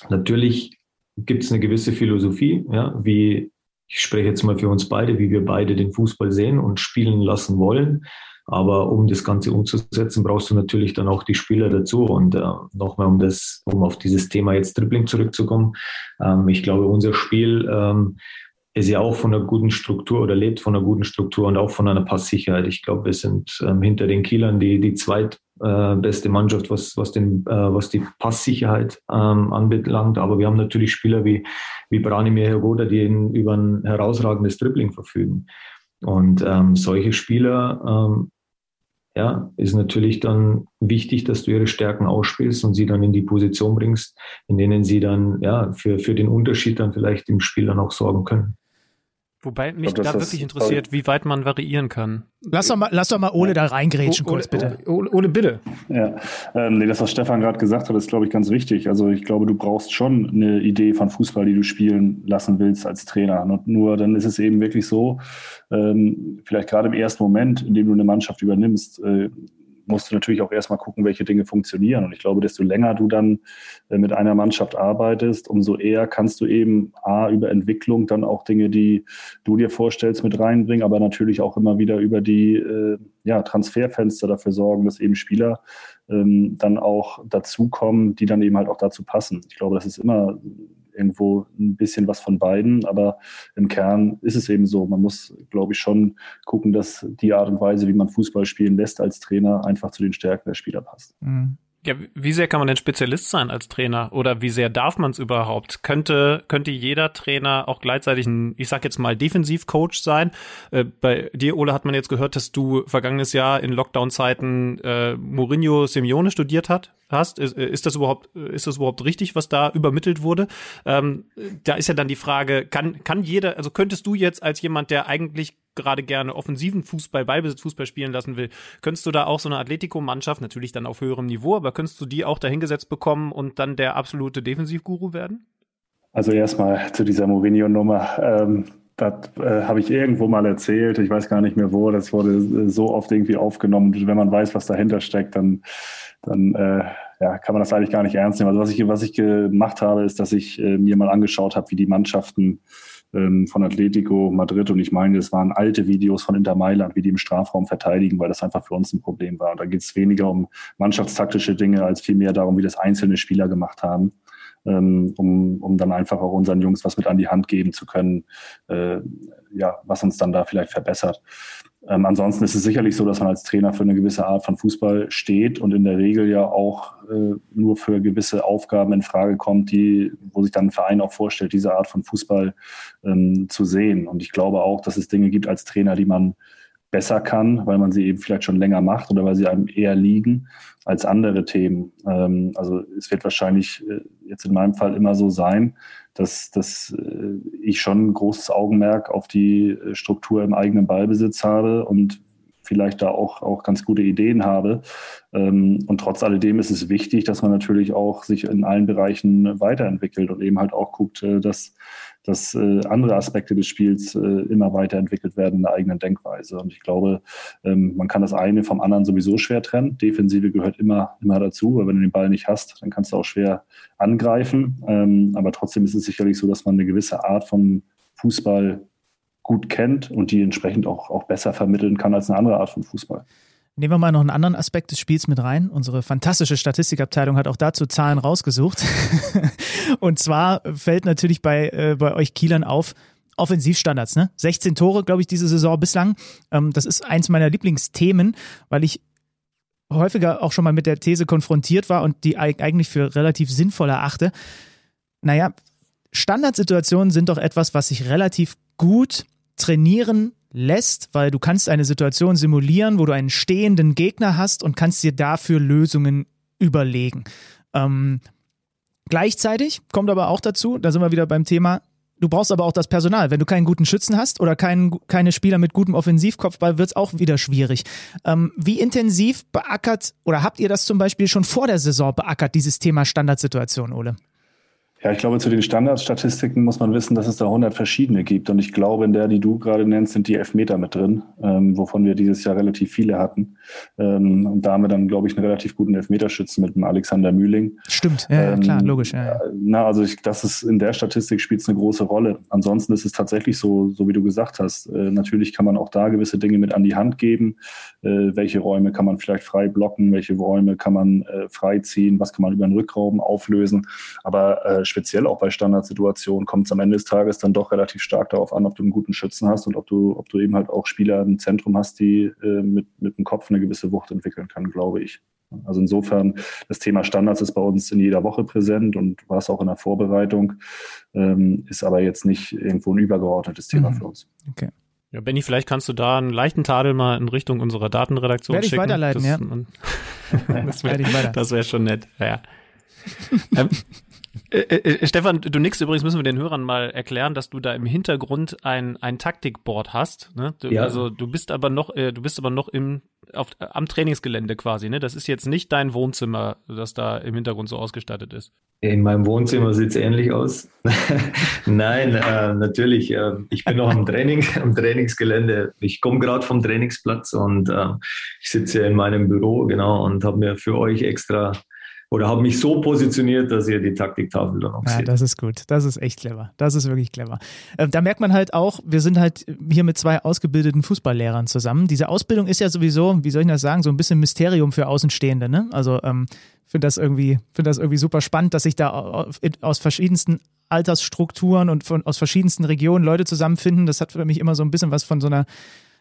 natürlich gibt es eine gewisse Philosophie, ja, wie ich spreche jetzt mal für uns beide, wie wir beide den Fußball sehen und spielen lassen wollen. Aber um das Ganze umzusetzen, brauchst du natürlich dann auch die Spieler dazu. Und äh, nochmal, um das, um auf dieses Thema jetzt Dribbling zurückzukommen. Ähm, ich glaube, unser Spiel ähm, ist ja auch von einer guten Struktur oder lebt von einer guten Struktur und auch von einer Passsicherheit. Ich glaube, wir sind ähm, hinter den Kielern die, die zweitbeste äh, Mannschaft, was, was, den, äh, was die Passsicherheit ähm, anbelangt. Aber wir haben natürlich Spieler wie, wie Branimir Hergoda, die über ein herausragendes Dribbling verfügen. Und ähm, solche Spieler ähm, ja, ist natürlich dann wichtig, dass du ihre Stärken ausspielst und sie dann in die Position bringst, in denen sie dann ja für, für den Unterschied dann vielleicht im Spiel dann auch sorgen können. Wobei mich glaub, da wirklich interessiert, wie weit man variieren kann. Lass doch mal, lass doch mal Ole da reingrätschen, Ole, kurz bitte. Ole, Ole bitte. Ja, ähm, nee, das, was Stefan gerade gesagt hat, ist, glaube ich, ganz wichtig. Also ich glaube, du brauchst schon eine Idee von Fußball, die du spielen lassen willst als Trainer. Und nur dann ist es eben wirklich so, ähm, vielleicht gerade im ersten Moment, in dem du eine Mannschaft übernimmst, äh, musst du natürlich auch erstmal gucken, welche Dinge funktionieren. Und ich glaube, desto länger du dann äh, mit einer Mannschaft arbeitest, umso eher kannst du eben A, über Entwicklung dann auch Dinge, die du dir vorstellst, mit reinbringen, aber natürlich auch immer wieder über die äh, ja, Transferfenster dafür sorgen, dass eben Spieler ähm, dann auch dazukommen, die dann eben halt auch dazu passen. Ich glaube, das ist immer irgendwo ein bisschen was von beiden, aber im Kern ist es eben so. Man muss, glaube ich, schon gucken, dass die Art und Weise, wie man Fußball spielen lässt als Trainer, einfach zu den Stärken der Spieler passt. Mhm. Ja, wie sehr kann man denn Spezialist sein als Trainer oder wie sehr darf man es überhaupt? Könnte, könnte jeder Trainer auch gleichzeitig ein, ich sag jetzt mal, Defensivcoach sein? Äh, bei dir, Ole, hat man jetzt gehört, dass du vergangenes Jahr in Lockdown-Zeiten äh, Mourinho Simeone studiert hat, hast. Ist, ist, das überhaupt, ist das überhaupt richtig, was da übermittelt wurde? Ähm, da ist ja dann die Frage, kann, kann jeder, also könntest du jetzt als jemand, der eigentlich gerade gerne offensiven Fußball, Ballbesitzfußball spielen lassen will, könntest du da auch so eine Atletico-Mannschaft, natürlich dann auf höherem Niveau, aber könntest du die auch dahingesetzt bekommen und dann der absolute Defensivguru werden? Also erstmal zu dieser Mourinho-Nummer. Ähm, das äh, habe ich irgendwo mal erzählt. Ich weiß gar nicht mehr wo. Das wurde so oft irgendwie aufgenommen. Und wenn man weiß, was dahinter steckt, dann, dann äh, ja, kann man das eigentlich gar nicht ernst nehmen. Also was ich, was ich gemacht habe, ist, dass ich äh, mir mal angeschaut habe, wie die Mannschaften ähm, von Atletico Madrid und ich meine, das waren alte Videos von Inter Mailand, wie die im Strafraum verteidigen, weil das einfach für uns ein Problem war. Und da geht es weniger um mannschaftstaktische Dinge als vielmehr darum, wie das einzelne Spieler gemacht haben. Ähm, um, um dann einfach auch unseren Jungs was mit an die Hand geben zu können, äh, ja, was uns dann da vielleicht verbessert. Ähm, ansonsten ist es sicherlich so, dass man als Trainer für eine gewisse Art von Fußball steht und in der Regel ja auch äh, nur für gewisse Aufgaben in Frage kommt, die, wo sich dann ein Verein auch vorstellt, diese Art von Fußball ähm, zu sehen. Und ich glaube auch, dass es Dinge gibt als Trainer, die man besser kann, weil man sie eben vielleicht schon länger macht oder weil sie einem eher liegen als andere Themen. Ähm, also es wird wahrscheinlich äh, jetzt in meinem Fall immer so sein, dass, dass äh, ich schon ein großes Augenmerk auf die äh, Struktur im eigenen Ballbesitz habe und vielleicht da auch, auch ganz gute Ideen habe. Ähm, und trotz alledem ist es wichtig, dass man natürlich auch sich in allen Bereichen weiterentwickelt und eben halt auch guckt, dass dass äh, andere Aspekte des Spiels äh, immer weiterentwickelt werden in der eigenen Denkweise. Und ich glaube, ähm, man kann das eine vom anderen sowieso schwer trennen. Defensive gehört immer, immer dazu, weil wenn du den Ball nicht hast, dann kannst du auch schwer angreifen. Ähm, aber trotzdem ist es sicherlich so, dass man eine gewisse Art von Fußball gut kennt und die entsprechend auch, auch besser vermitteln kann als eine andere Art von Fußball. Nehmen wir mal noch einen anderen Aspekt des Spiels mit rein. Unsere fantastische Statistikabteilung hat auch dazu Zahlen rausgesucht. und zwar fällt natürlich bei, äh, bei euch Kielern auf, Offensivstandards, ne? 16 Tore, glaube ich, diese Saison bislang. Ähm, das ist eins meiner Lieblingsthemen, weil ich häufiger auch schon mal mit der These konfrontiert war und die eigentlich für relativ sinnvoll erachte. Naja, Standardsituationen sind doch etwas, was sich relativ gut trainieren lässt, weil du kannst eine Situation simulieren, wo du einen stehenden Gegner hast und kannst dir dafür Lösungen überlegen. Ähm, gleichzeitig kommt aber auch dazu, da sind wir wieder beim Thema, du brauchst aber auch das Personal. Wenn du keinen guten Schützen hast oder keinen, keine Spieler mit gutem Offensivkopfball, wird es auch wieder schwierig. Ähm, wie intensiv beackert oder habt ihr das zum Beispiel schon vor der Saison beackert, dieses Thema Standardsituation, Ole? Ja, ich glaube, zu den Standardstatistiken muss man wissen, dass es da 100 verschiedene gibt. Und ich glaube, in der, die du gerade nennst, sind die Elfmeter mit drin, ähm, wovon wir dieses Jahr relativ viele hatten. Ähm, und da haben wir dann, glaube ich, einen relativ guten Elfmeterschützen mit dem Alexander Mühling. Stimmt, ja, ähm, klar, logisch. Ja, ja. Na, also ich, das ist in der Statistik spielt es eine große Rolle. Ansonsten ist es tatsächlich so, so wie du gesagt hast. Äh, natürlich kann man auch da gewisse Dinge mit an die Hand geben. Äh, welche Räume kann man vielleicht frei blocken? Welche Räume kann man äh, freiziehen? Was kann man über den Rückraum auflösen? Aber äh, speziell auch bei Standardsituationen kommt es am Ende des Tages dann doch relativ stark darauf an, ob du einen guten Schützen hast und ob du, ob du eben halt auch Spieler im Zentrum hast, die äh, mit, mit dem Kopf eine gewisse Wucht entwickeln können, glaube ich. Also insofern, das Thema Standards ist bei uns in jeder Woche präsent und war es auch in der Vorbereitung, ähm, ist aber jetzt nicht irgendwo ein übergeordnetes Thema mhm. für uns. Okay. Ja, Benny, vielleicht kannst du da einen leichten Tadel mal in Richtung unserer Datenredaktion Werde ich schicken. weiterleiten, das, ja. das wäre wär schon nett, ja. ähm, äh, äh, äh, Stefan, du nix übrigens, müssen wir den Hörern mal erklären, dass du da im Hintergrund ein, ein Taktikboard hast. Ne? Du, ja. Also du bist aber noch, äh, du bist aber noch im, auf, am Trainingsgelände quasi. Ne? Das ist jetzt nicht dein Wohnzimmer, das da im Hintergrund so ausgestattet ist. In meinem Wohnzimmer sieht es ähnlich aus. Nein, natürlich. Ich bin noch am Training, am Trainingsgelände. Ich komme gerade vom Trainingsplatz und ich sitze in meinem Büro, genau, und habe mir für euch extra oder habe mich so positioniert, dass ihr die Taktiktafel dann auch ja, seht. Das ist gut. Das ist echt clever. Das ist wirklich clever. Äh, da merkt man halt auch, wir sind halt hier mit zwei ausgebildeten Fußballlehrern zusammen. Diese Ausbildung ist ja sowieso, wie soll ich das sagen, so ein bisschen Mysterium für Außenstehende. Ne? Also ähm, finde das irgendwie, finde das irgendwie super spannend, dass sich da aus verschiedensten Altersstrukturen und von, aus verschiedensten Regionen Leute zusammenfinden. Das hat für mich immer so ein bisschen was von so einer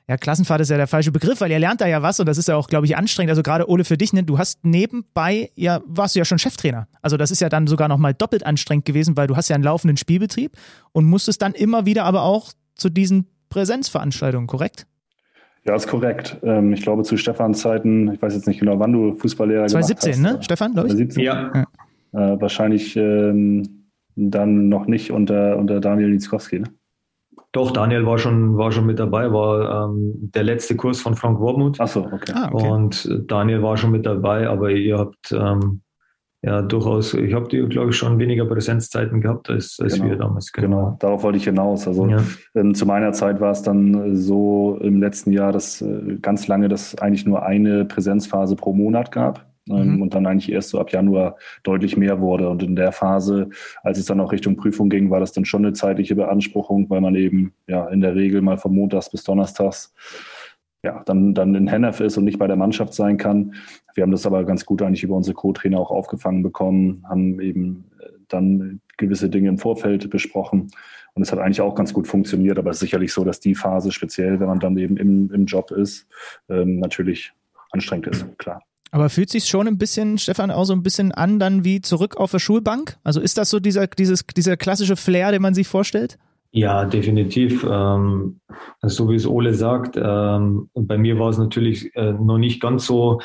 ja, Klassenfahrt ist ja der falsche Begriff, weil ihr lernt da ja was und das ist ja auch, glaube ich, anstrengend. Also gerade Ole für dich, ne, du hast nebenbei, ja, warst du ja schon Cheftrainer. Also das ist ja dann sogar nochmal doppelt anstrengend gewesen, weil du hast ja einen laufenden Spielbetrieb und musstest dann immer wieder aber auch zu diesen Präsenzveranstaltungen, korrekt? Ja, ist korrekt. Ähm, ich glaube, zu Stefans Zeiten, ich weiß jetzt nicht genau, wann du Fußballlehrer 2017, gemacht hast. ne, Stefan, glaube ich? 2017? Ja. ja. Äh, wahrscheinlich ähm, dann noch nicht unter, unter Daniel Nitzkowski, ne? Doch, Daniel war schon, war schon mit dabei, war ähm, der letzte Kurs von Frank Wormuth. Achso, okay. Ah, okay. Und Daniel war schon mit dabei, aber ihr habt ähm, ja durchaus, ich habe die, glaube ich, schon weniger Präsenzzeiten gehabt als, als genau. wir damals. Genau. genau, darauf wollte ich hinaus. Also ja. ähm, zu meiner Zeit war es dann so im letzten Jahr, dass äh, ganz lange das eigentlich nur eine Präsenzphase pro Monat gab. Ähm, mhm. und dann eigentlich erst so ab Januar deutlich mehr wurde. Und in der Phase, als es dann auch Richtung Prüfung ging, war das dann schon eine zeitliche Beanspruchung, weil man eben ja in der Regel mal von Montags bis Donnerstags ja, dann, dann in Hennef ist und nicht bei der Mannschaft sein kann. Wir haben das aber ganz gut eigentlich über unsere Co-Trainer auch aufgefangen bekommen, haben eben äh, dann gewisse Dinge im Vorfeld besprochen. Und es hat eigentlich auch ganz gut funktioniert, aber es ist sicherlich so, dass die Phase speziell, wenn man dann eben im, im Job ist, ähm, natürlich anstrengend ist, klar. Aber fühlt sich schon ein bisschen, Stefan, auch so ein bisschen an, dann wie zurück auf der Schulbank? Also ist das so dieser, dieses, dieser klassische Flair, den man sich vorstellt? Ja, definitiv. Ähm, so wie es Ole sagt, ähm, bei mir war es natürlich äh, noch nicht ganz so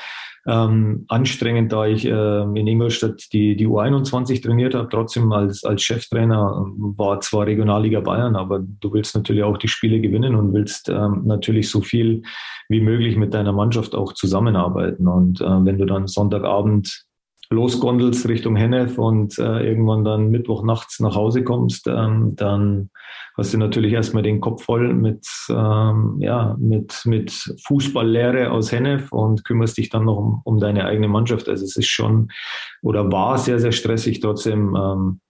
ähm, anstrengend, da ich äh, in Ingolstadt die, die U21 trainiert habe. Trotzdem als, als Cheftrainer ähm, war zwar Regionalliga Bayern, aber du willst natürlich auch die Spiele gewinnen und willst ähm, natürlich so viel wie möglich mit deiner Mannschaft auch zusammenarbeiten. Und äh, wenn du dann Sonntagabend losgondelst Richtung Hennef und äh, irgendwann dann Mittwoch nachts nach Hause kommst, ähm, dann hast du natürlich erstmal den Kopf voll mit, ähm, ja, mit, mit Fußballlehre aus Hennef und kümmerst dich dann noch um, um deine eigene Mannschaft. Also es ist schon oder war sehr, sehr stressig. Trotzdem ähm,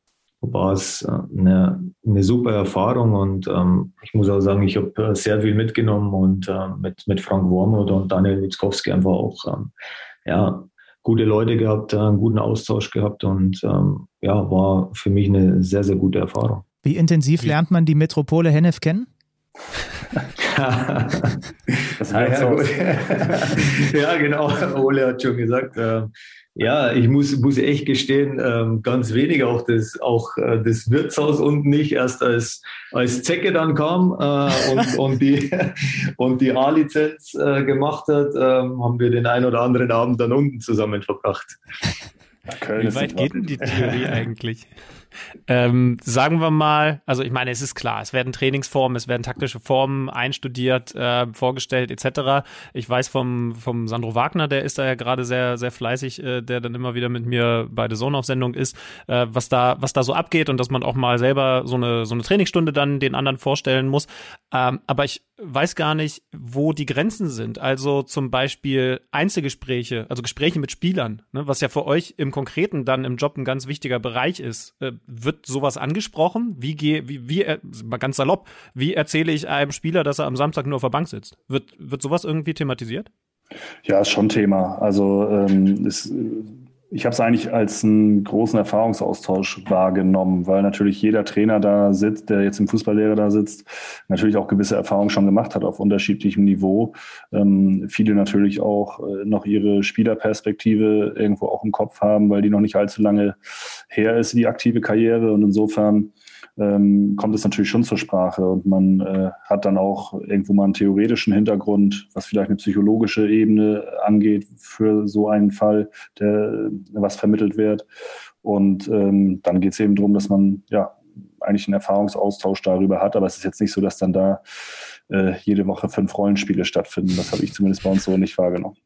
war es äh, eine, eine super Erfahrung und ähm, ich muss auch sagen, ich habe äh, sehr viel mitgenommen und äh, mit, mit Frank Wormuth und Daniel Witzkowski einfach auch ähm, ja, gute Leute gehabt, einen guten Austausch gehabt und ähm, ja, war für mich eine sehr, sehr gute Erfahrung. Wie intensiv lernt man die Metropole Hennef kennen? das ah, ja, ja, genau. Ole hat schon gesagt, äh, ja, ich muss, muss echt gestehen, ähm, ganz wenig auch das, auch äh, das Wirtshaus unten nicht. Erst als, als Zecke dann kam äh, und, und die, und die A-Lizenz äh, gemacht hat, ähm, haben wir den ein oder anderen Abend dann unten zusammen verbracht. Wie weit geht denn die Theorie eigentlich? Ähm, sagen wir mal, also ich meine, es ist klar, es werden Trainingsformen, es werden taktische Formen einstudiert, äh, vorgestellt etc. Ich weiß vom, vom Sandro Wagner, der ist da ja gerade sehr, sehr fleißig, äh, der dann immer wieder mit mir bei der Zone auf Sendung ist, äh, was da, was da so abgeht und dass man auch mal selber so eine, so eine Trainingsstunde dann den anderen vorstellen muss. Ähm, aber ich weiß gar nicht, wo die Grenzen sind. Also zum Beispiel Einzelgespräche, also Gespräche mit Spielern, ne, was ja für euch im Konkreten dann im Job ein ganz wichtiger Bereich ist. Äh, wird sowas angesprochen? Wie gehe, wie, wie, mal ganz salopp, wie erzähle ich einem Spieler, dass er am Samstag nur auf der Bank sitzt? Wird, wird sowas irgendwie thematisiert? Ja, ist schon Thema. Also ähm, ist ich habe es eigentlich als einen großen Erfahrungsaustausch wahrgenommen, weil natürlich jeder Trainer da sitzt, der jetzt im Fußballlehrer da sitzt, natürlich auch gewisse Erfahrungen schon gemacht hat auf unterschiedlichem Niveau. Ähm, viele natürlich auch äh, noch ihre Spielerperspektive irgendwo auch im Kopf haben, weil die noch nicht allzu lange her ist, die aktive Karriere. Und insofern ähm, kommt es natürlich schon zur Sprache und man äh, hat dann auch irgendwo mal einen theoretischen Hintergrund, was vielleicht eine psychologische Ebene angeht für so einen Fall, der was vermittelt wird. Und ähm, dann geht es eben darum, dass man ja eigentlich einen Erfahrungsaustausch darüber hat, aber es ist jetzt nicht so, dass dann da äh, jede Woche fünf Rollenspiele stattfinden. Das habe ich zumindest bei uns so nicht wahrgenommen.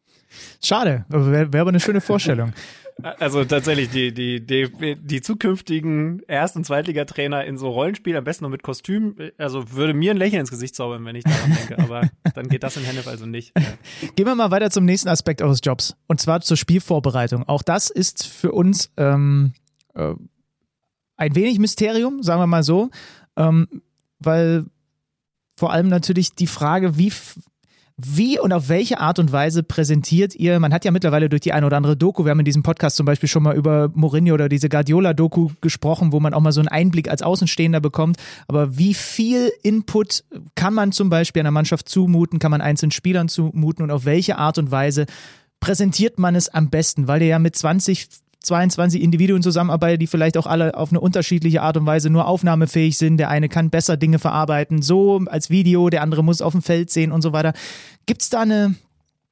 Schade, wäre wär aber eine schöne Vorstellung. Also tatsächlich, die, die, die, die zukünftigen Erst- und Zweitligatrainer in so Rollenspielen, am besten noch mit Kostüm, also würde mir ein Lächeln ins Gesicht zaubern, wenn ich daran denke, aber dann geht das in Hennef also nicht. Gehen wir mal weiter zum nächsten Aspekt eures Jobs, und zwar zur Spielvorbereitung. Auch das ist für uns ähm, äh, ein wenig Mysterium, sagen wir mal so, ähm, weil vor allem natürlich die Frage, wie Wie und auf welche Art und Weise präsentiert ihr, man hat ja mittlerweile durch die eine oder andere Doku, wir haben in diesem Podcast zum Beispiel schon mal über Mourinho oder diese Guardiola-Doku gesprochen, wo man auch mal so einen Einblick als Außenstehender bekommt, aber wie viel Input kann man zum Beispiel einer Mannschaft zumuten, kann man einzelnen Spielern zumuten und auf welche Art und Weise präsentiert man es am besten, weil ihr ja mit 20, 22 Individuen zusammenarbeitet, die vielleicht auch alle auf eine unterschiedliche Art und Weise nur aufnahmefähig sind. Der eine kann besser Dinge verarbeiten, so als Video, der andere muss auf dem Feld sehen und so weiter. Gibt es da eine,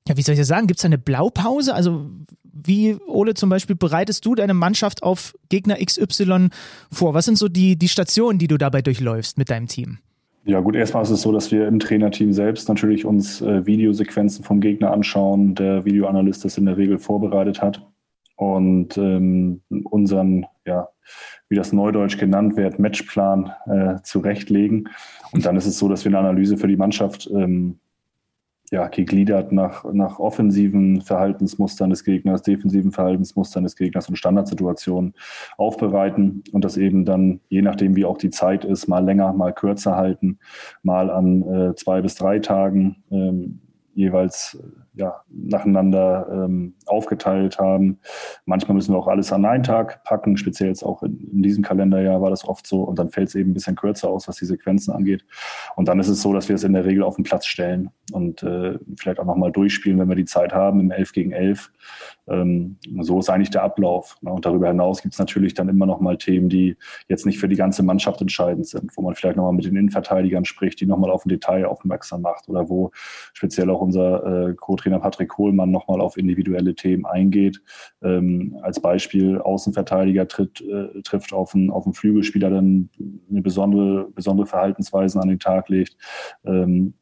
ja, wie soll ich das sagen, gibt es da eine Blaupause? Also wie, Ole, zum Beispiel, bereitest du deine Mannschaft auf Gegner XY vor? Was sind so die, die Stationen, die du dabei durchläufst mit deinem Team? Ja gut, erstmal ist es so, dass wir im Trainerteam selbst natürlich uns äh, Videosequenzen vom Gegner anschauen. Der Videoanalyst das in der Regel vorbereitet hat und ähm, unseren, ja, wie das Neudeutsch genannt wird, Matchplan äh, zurechtlegen. Und dann ist es so, dass wir eine Analyse für die Mannschaft ähm, ja, gegliedert nach, nach offensiven Verhaltensmustern des Gegners, defensiven Verhaltensmustern des Gegners und Standardsituationen aufbereiten und das eben dann, je nachdem wie auch die Zeit ist, mal länger, mal kürzer halten, mal an äh, zwei bis drei Tagen ähm, jeweils ja, nacheinander ähm, aufgeteilt haben. Manchmal müssen wir auch alles an einen Tag packen, speziell jetzt auch in, in diesem Kalenderjahr war das oft so und dann fällt es eben ein bisschen kürzer aus, was die Sequenzen angeht. Und dann ist es so, dass wir es in der Regel auf den Platz stellen und äh, vielleicht auch nochmal durchspielen, wenn wir die Zeit haben, im 11 gegen 11. Ähm, so ist eigentlich der Ablauf. Ne? Und darüber hinaus gibt es natürlich dann immer nochmal Themen, die jetzt nicht für die ganze Mannschaft entscheidend sind, wo man vielleicht nochmal mit den Innenverteidigern spricht, die nochmal auf ein Detail aufmerksam macht oder wo speziell auch unser äh, Co-Trainer Patrick Kohlmann nochmal auf individuelle Themen eingeht. Ähm, als Beispiel Außenverteidiger tritt, äh, trifft auf einen, auf einen Flügelspieler, dann eine besondere, besondere Verhaltensweisen an den Tag legt. Ähm,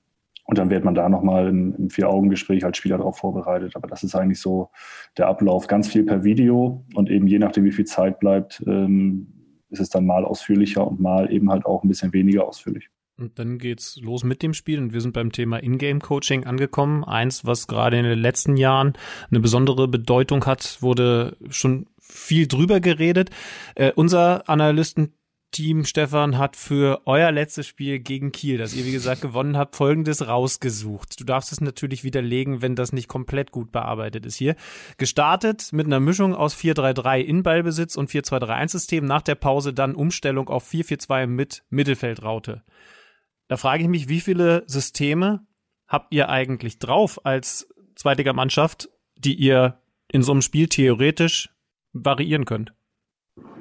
und dann wird man da nochmal im, im Vier-Augen-Gespräch als Spieler darauf vorbereitet. Aber das ist eigentlich so der Ablauf. Ganz viel per Video und eben je nachdem, wie viel Zeit bleibt, ähm, ist es dann mal ausführlicher und mal eben halt auch ein bisschen weniger ausführlich. Und dann geht's los mit dem Spiel und wir sind beim Thema Ingame-Coaching angekommen. Eins, was gerade in den letzten Jahren eine besondere Bedeutung hat, wurde schon viel drüber geredet. Äh, unser Analysten Team, Stefan, hat für euer letztes Spiel gegen Kiel, das ihr wie gesagt gewonnen habt, folgendes rausgesucht. Du darfst es natürlich widerlegen, wenn das nicht komplett gut bearbeitet ist hier. Gestartet mit einer Mischung aus 4-3-3 in Ballbesitz und 4-2-3-1-System, nach der Pause dann Umstellung auf 4-4-2 mit Mittelfeldraute. Da frage ich mich, wie viele Systeme habt ihr eigentlich drauf als zweitiger Mannschaft, die ihr in so einem Spiel theoretisch variieren könnt?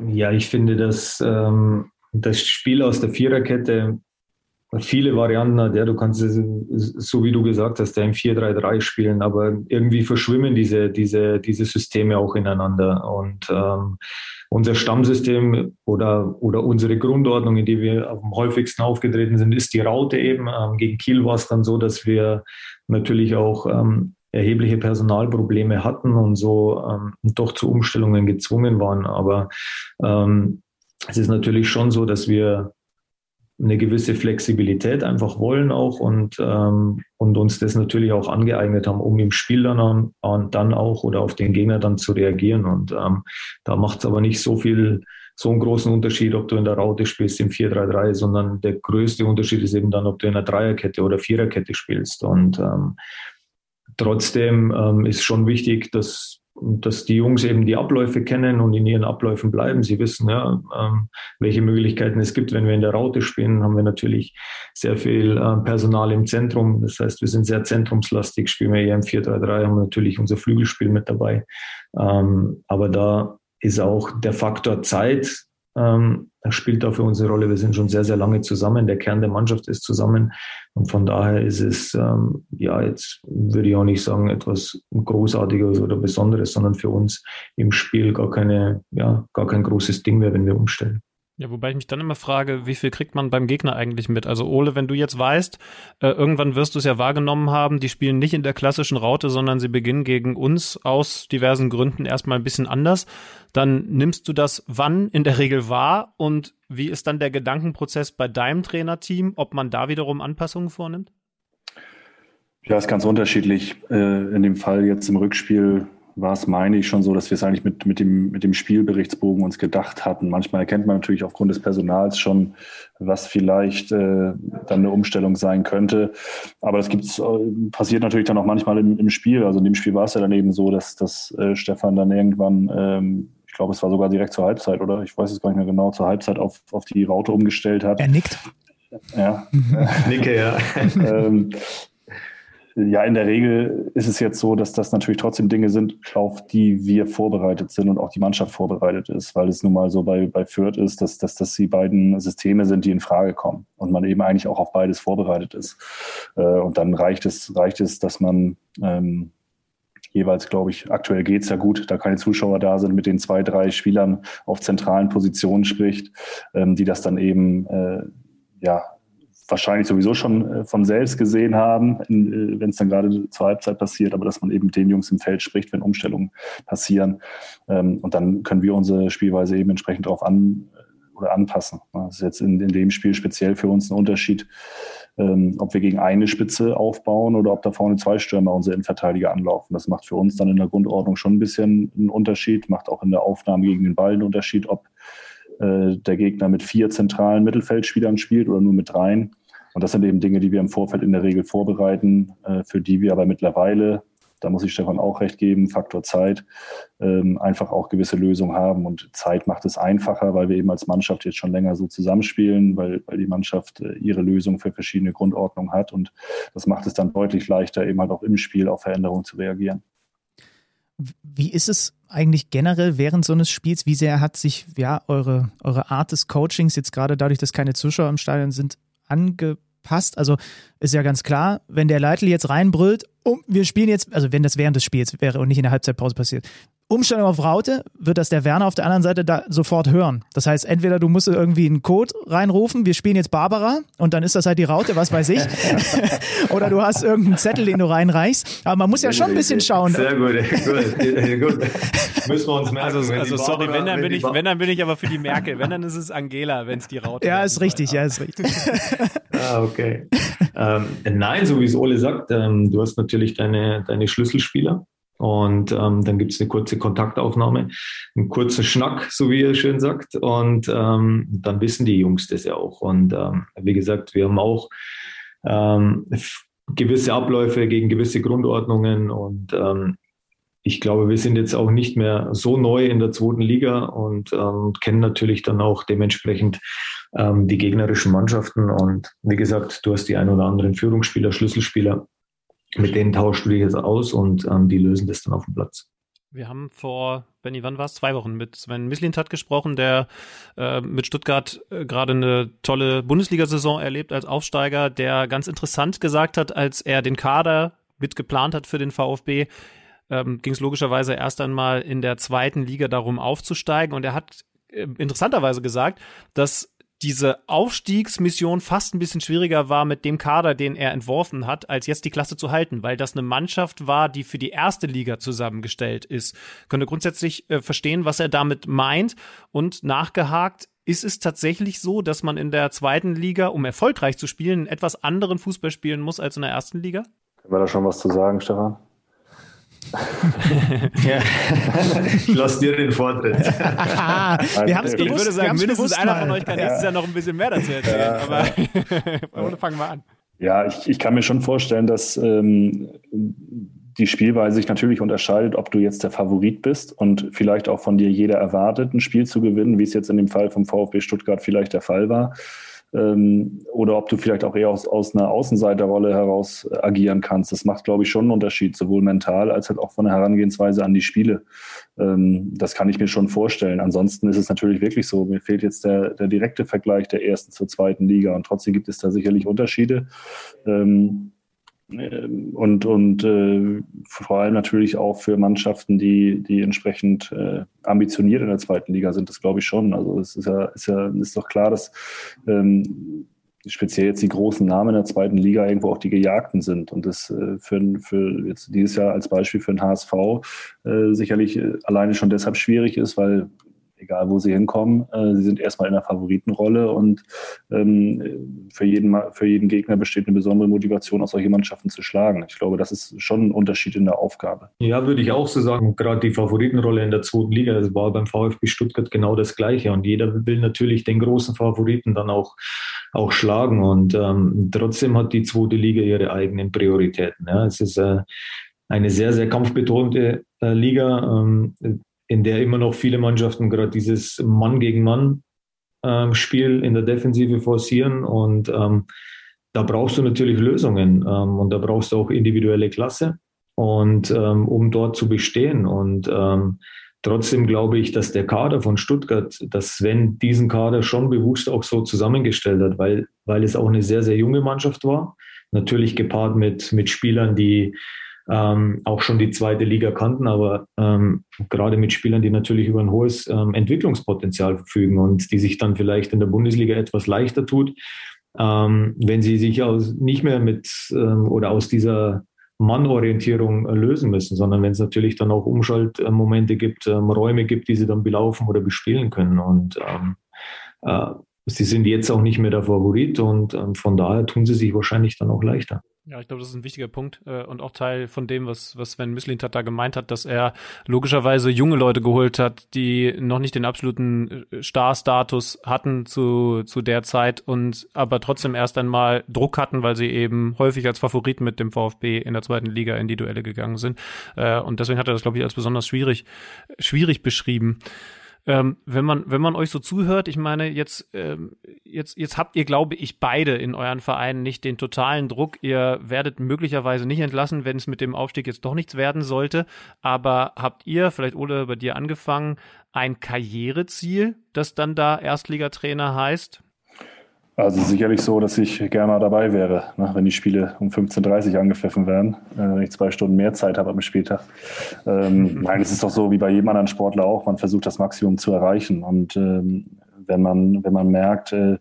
Ja, ich finde, dass ähm, das Spiel aus der Viererkette viele Varianten hat. Ja, du kannst es, so wie du gesagt hast, im 4-3-3 spielen, aber irgendwie verschwimmen diese, diese, diese Systeme auch ineinander. Und ähm, unser Stammsystem oder, oder unsere Grundordnung, in die wir am häufigsten aufgetreten sind, ist die Raute eben. Ähm, gegen Kiel war es dann so, dass wir natürlich auch ähm, erhebliche Personalprobleme hatten und so ähm, doch zu Umstellungen gezwungen waren. Aber ähm, es ist natürlich schon so, dass wir eine gewisse Flexibilität einfach wollen auch und, ähm, und uns das natürlich auch angeeignet haben, um im Spiel dann, an, dann auch oder auf den Gegner dann zu reagieren. Und ähm, da macht es aber nicht so viel, so einen großen Unterschied, ob du in der Raute spielst im 4-3-3, sondern der größte Unterschied ist eben dann, ob du in einer Dreierkette oder Viererkette spielst. Und ähm, Trotzdem ähm, ist schon wichtig, dass, dass die Jungs eben die Abläufe kennen und in ihren Abläufen bleiben. Sie wissen ja, ähm, welche Möglichkeiten es gibt. Wenn wir in der Raute spielen, haben wir natürlich sehr viel äh, Personal im Zentrum. Das heißt, wir sind sehr zentrumslastig. Spielen wir eher im 4-3-3, haben natürlich unser Flügelspiel mit dabei. Ähm, aber da ist auch der Faktor Zeit ähm, spielt da für unsere Rolle. Wir sind schon sehr, sehr lange zusammen. Der Kern der Mannschaft ist zusammen. Und von daher ist es, ähm, ja, jetzt würde ich auch nicht sagen, etwas Großartiges oder Besonderes, sondern für uns im Spiel gar keine, ja, gar kein großes Ding mehr, wenn wir umstellen. Ja, wobei ich mich dann immer frage, wie viel kriegt man beim Gegner eigentlich mit? Also Ole, wenn du jetzt weißt, äh, irgendwann wirst du es ja wahrgenommen haben, die spielen nicht in der klassischen Raute, sondern sie beginnen gegen uns aus diversen Gründen erstmal ein bisschen anders. Dann nimmst du das wann in der Regel wahr und wie ist dann der Gedankenprozess bei deinem Trainerteam, ob man da wiederum Anpassungen vornimmt? Ja, ist ganz unterschiedlich. Äh, in dem Fall jetzt im Rückspiel war es, meine ich, schon so, dass wir es eigentlich mit, mit, dem, mit dem Spielberichtsbogen uns gedacht hatten. Manchmal erkennt man natürlich aufgrund des Personals schon, was vielleicht äh, dann eine Umstellung sein könnte. Aber das gibt's, äh, passiert natürlich dann auch manchmal im, im Spiel. Also in dem Spiel war es ja dann eben so, dass, dass äh, Stefan dann irgendwann, ähm, ich glaube, es war sogar direkt zur Halbzeit, oder? Ich weiß es gar nicht mehr genau, zur Halbzeit auf, auf die Raute umgestellt hat. Er nickt. Ja. Nicke, ja. ähm, ja, in der Regel ist es jetzt so, dass das natürlich trotzdem Dinge sind, auf die wir vorbereitet sind und auch die Mannschaft vorbereitet ist, weil es nun mal so bei, bei Fürth ist, dass, dass das die beiden Systeme sind, die in Frage kommen und man eben eigentlich auch auf beides vorbereitet ist. Äh, und dann reicht es, reicht es, dass man ähm, jeweils, glaube ich, aktuell geht's ja gut, da keine Zuschauer da sind, mit den zwei, drei Spielern auf zentralen Positionen spricht, ähm, die das dann eben äh, ja wahrscheinlich sowieso schon äh, von selbst gesehen haben, äh, wenn es dann gerade zur Halbzeit passiert, aber dass man eben mit den Jungs im Feld spricht, wenn Umstellungen passieren. Ähm, und dann können wir unsere Spielweise eben entsprechend darauf an äh, oder anpassen. Das ist jetzt in, in dem Spiel speziell für uns ein Unterschied, ähm, ob wir gegen eine Spitze aufbauen oder ob da vorne zwei Stürmer unsere Innenverteidiger anlaufen. Das macht für uns dann in der Grundordnung schon ein bisschen einen Unterschied, macht auch in der Aufnahme gegen den Ball einen Unterschied, ob der Gegner mit vier zentralen Mittelfeldspielern spielt oder nur mit dreien. Und das sind eben Dinge, die wir im Vorfeld in der Regel vorbereiten, äh, für die wir aber mittlerweile, da muss ich Stefan auch recht geben, Faktor Zeit, ähm, einfach auch gewisse Lösungen haben. Und Zeit macht es einfacher, weil wir eben als Mannschaft jetzt schon länger so zusammenspielen, weil, weil die Mannschaft äh, ihre Lösung für verschiedene Grundordnungen hat. Und das macht es dann deutlich leichter, eben halt auch im Spiel auf Veränderungen zu reagieren. Wie ist es eigentlich generell während so eines Spiels? Wie sehr hat sich ja eure, eure Art des Coachings jetzt gerade dadurch, dass keine Zuschauer im Stadion sind, angepasst. Also ist ja ganz klar, wenn der Leitl jetzt reinbrüllt, um, wir spielen jetzt, also wenn das während des Spiels wäre und nicht in der Halbzeitpause passiert, Umstellung auf Raute, wird das der Werner auf der anderen Seite da sofort hören. Das heißt, entweder du musst irgendwie einen Code reinrufen, wir spielen jetzt Barbara und dann ist das halt die Raute, was weiß ich. Oder du hast irgendeinen Zettel, den du reinreichst. Aber man muss ja schon ein bisschen schauen. Sehr gut, gut, gut. Müssen wir uns merken. Also, also sorry, wenn dann, bin ich, wenn dann bin ich aber für die Merkel. Wenn dann ist es Angela, wenn es die Raute Ja, ist richtig, ja, ist richtig. ah, okay. Ähm, nein, so wie es Ole sagt, ähm, du hast natürlich deine, deine Schlüsselspieler. Und ähm, dann gibt es eine kurze Kontaktaufnahme, einen kurzen Schnack, so wie er schön sagt. Und ähm, dann wissen die Jungs das ja auch. Und ähm, wie gesagt, wir haben auch ähm, gewisse Abläufe gegen gewisse Grundordnungen. Und ähm, ich glaube, wir sind jetzt auch nicht mehr so neu in der zweiten Liga und ähm, kennen natürlich dann auch dementsprechend ähm, die gegnerischen Mannschaften. Und wie gesagt, du hast die ein oder anderen Führungsspieler, Schlüsselspieler mit denen tauschst du dich jetzt aus und ähm, die lösen das dann auf dem Platz. Wir haben vor, Benny, wann war es? Zwei Wochen mit Sven Mislintat gesprochen, der äh, mit Stuttgart äh, gerade eine tolle Bundesliga-Saison erlebt als Aufsteiger, der ganz interessant gesagt hat, als er den Kader mitgeplant hat für den VfB, ähm, ging es logischerweise erst einmal in der zweiten Liga darum aufzusteigen. Und er hat äh, interessanterweise gesagt, dass diese Aufstiegsmission fast ein bisschen schwieriger war mit dem Kader, den er entworfen hat, als jetzt die Klasse zu halten, weil das eine Mannschaft war, die für die erste Liga zusammengestellt ist. Könnte grundsätzlich äh, verstehen, was er damit meint und nachgehakt, ist es tatsächlich so, dass man in der zweiten Liga, um erfolgreich zu spielen, einen etwas anderen Fußball spielen muss als in der ersten Liga? Können wir da schon was zu sagen, Stefan? ja. Ich lasse dir den Vortritt. wir haben es Ich würde sagen, mindestens einer von euch kann ja. nächstes Jahr noch ein bisschen mehr dazu erzählen. Ja. Aber fangen wir an. Ja, ich, ich kann mir schon vorstellen, dass ähm, die Spielweise sich natürlich unterscheidet, ob du jetzt der Favorit bist und vielleicht auch von dir jeder erwartet, ein Spiel zu gewinnen, wie es jetzt in dem Fall vom VfB Stuttgart vielleicht der Fall war ähm, oder ob du vielleicht auch eher aus, aus einer Außenseiterrolle heraus äh, agieren kannst. Das macht, glaube ich, schon einen Unterschied, sowohl mental als halt auch von der Herangehensweise an die Spiele. Ähm, das kann ich mir schon vorstellen. Ansonsten ist es natürlich wirklich so, mir fehlt jetzt der, der direkte Vergleich der ersten zur zweiten Liga und trotzdem gibt es da sicherlich Unterschiede. Ähm, und, und äh, vor allem natürlich auch für Mannschaften, die, die entsprechend äh, ambitioniert in der zweiten Liga sind, das glaube ich schon. Also es ist ja, ist ja ist doch klar, dass ähm, speziell jetzt die großen Namen in der zweiten Liga irgendwo auch die Gejagten sind. Und das äh, für, für jetzt dieses Jahr als Beispiel für den HSV äh, sicherlich äh, alleine schon deshalb schwierig ist, weil egal wo sie hinkommen. Äh, sie sind erstmal in der Favoritenrolle und ähm, für, jeden, für jeden Gegner besteht eine besondere Motivation, auch solche Mannschaften zu schlagen. Ich glaube, das ist schon ein Unterschied in der Aufgabe. Ja, würde ich auch so sagen. Gerade die Favoritenrolle in der zweiten Liga, das war beim VfB Stuttgart genau das Gleiche. Und jeder will natürlich den großen Favoriten dann auch, auch schlagen. Und ähm, trotzdem hat die zweite Liga ihre eigenen Prioritäten. Ja. Es ist äh, eine sehr, sehr kampfbetonte äh, Liga, ähm, in der immer noch viele Mannschaften gerade dieses Mann gegen Mann ähm, Spiel in der Defensive forcieren und ähm, da brauchst du natürlich Lösungen ähm, und da brauchst du auch individuelle Klasse und ähm, um dort zu bestehen und ähm, Trotzdem glaube ich, dass der Kader von Stuttgart, dass Sven diesen Kader schon bewusst auch so zusammengestellt hat, weil, weil es auch eine sehr, sehr junge Mannschaft war. Natürlich gepaart mit, mit Spielern, die ähm, auch schon die zweite Liga kannten, aber ähm, gerade mit Spielern, die natürlich über ein hohes ähm, Entwicklungspotenzial verfügen und die sich dann vielleicht in der Bundesliga etwas leichter tut, ähm, wenn sie sich aus, nicht mehr mit ähm, oder aus dieser Mannorientierung äh, lösen müssen, sondern wenn es natürlich dann auch Umschaltmomente gibt, ähm, Räume gibt, die sie dann belaufen oder bespielen können. Und äh, sie sind jetzt auch nicht mehr der Favorit und von daher tun sie sich wahrscheinlich dann auch leichter. Ja, ich glaube, das ist ein wichtiger Punkt äh, und auch Teil von dem, was, was Sven Mislintat da gemeint hat, dass er logischerweise junge Leute geholt hat, die noch nicht den absoluten äh, Star-Status hatten zu, zu der Zeit und aber trotzdem erst einmal Druck hatten, weil sie eben häufig als Favoriten mit dem VfB in der zweiten Liga in die Duelle gegangen sind. Äh, und deswegen hat er das, glaube ich, als besonders schwierig, schwierig beschrieben. Ähm, wenn man, wenn man euch so zuhört, ich meine, jetzt, ähm, jetzt, jetzt habt ihr, glaube ich, beide in euren Vereinen nicht den totalen Druck. Ihr werdet möglicherweise nicht entlassen, wenn es mit dem Aufstieg jetzt doch nichts werden sollte. Aber habt ihr, vielleicht Ole, bei dir angefangen, ein Karriereziel, das dann da Erstligatrainer heißt? Also sicherlich so, dass ich gerne mal dabei wäre, ne, wenn die Spiele um 15.30 Uhr angepfiffen werden, äh, wenn ich zwei Stunden mehr Zeit habe am Spieltag. Ähm, nein, es ist doch so wie bei jedem anderen Sportler auch, man versucht das Maximum zu erreichen. Und ähm, wenn man, wenn man merkt, äh,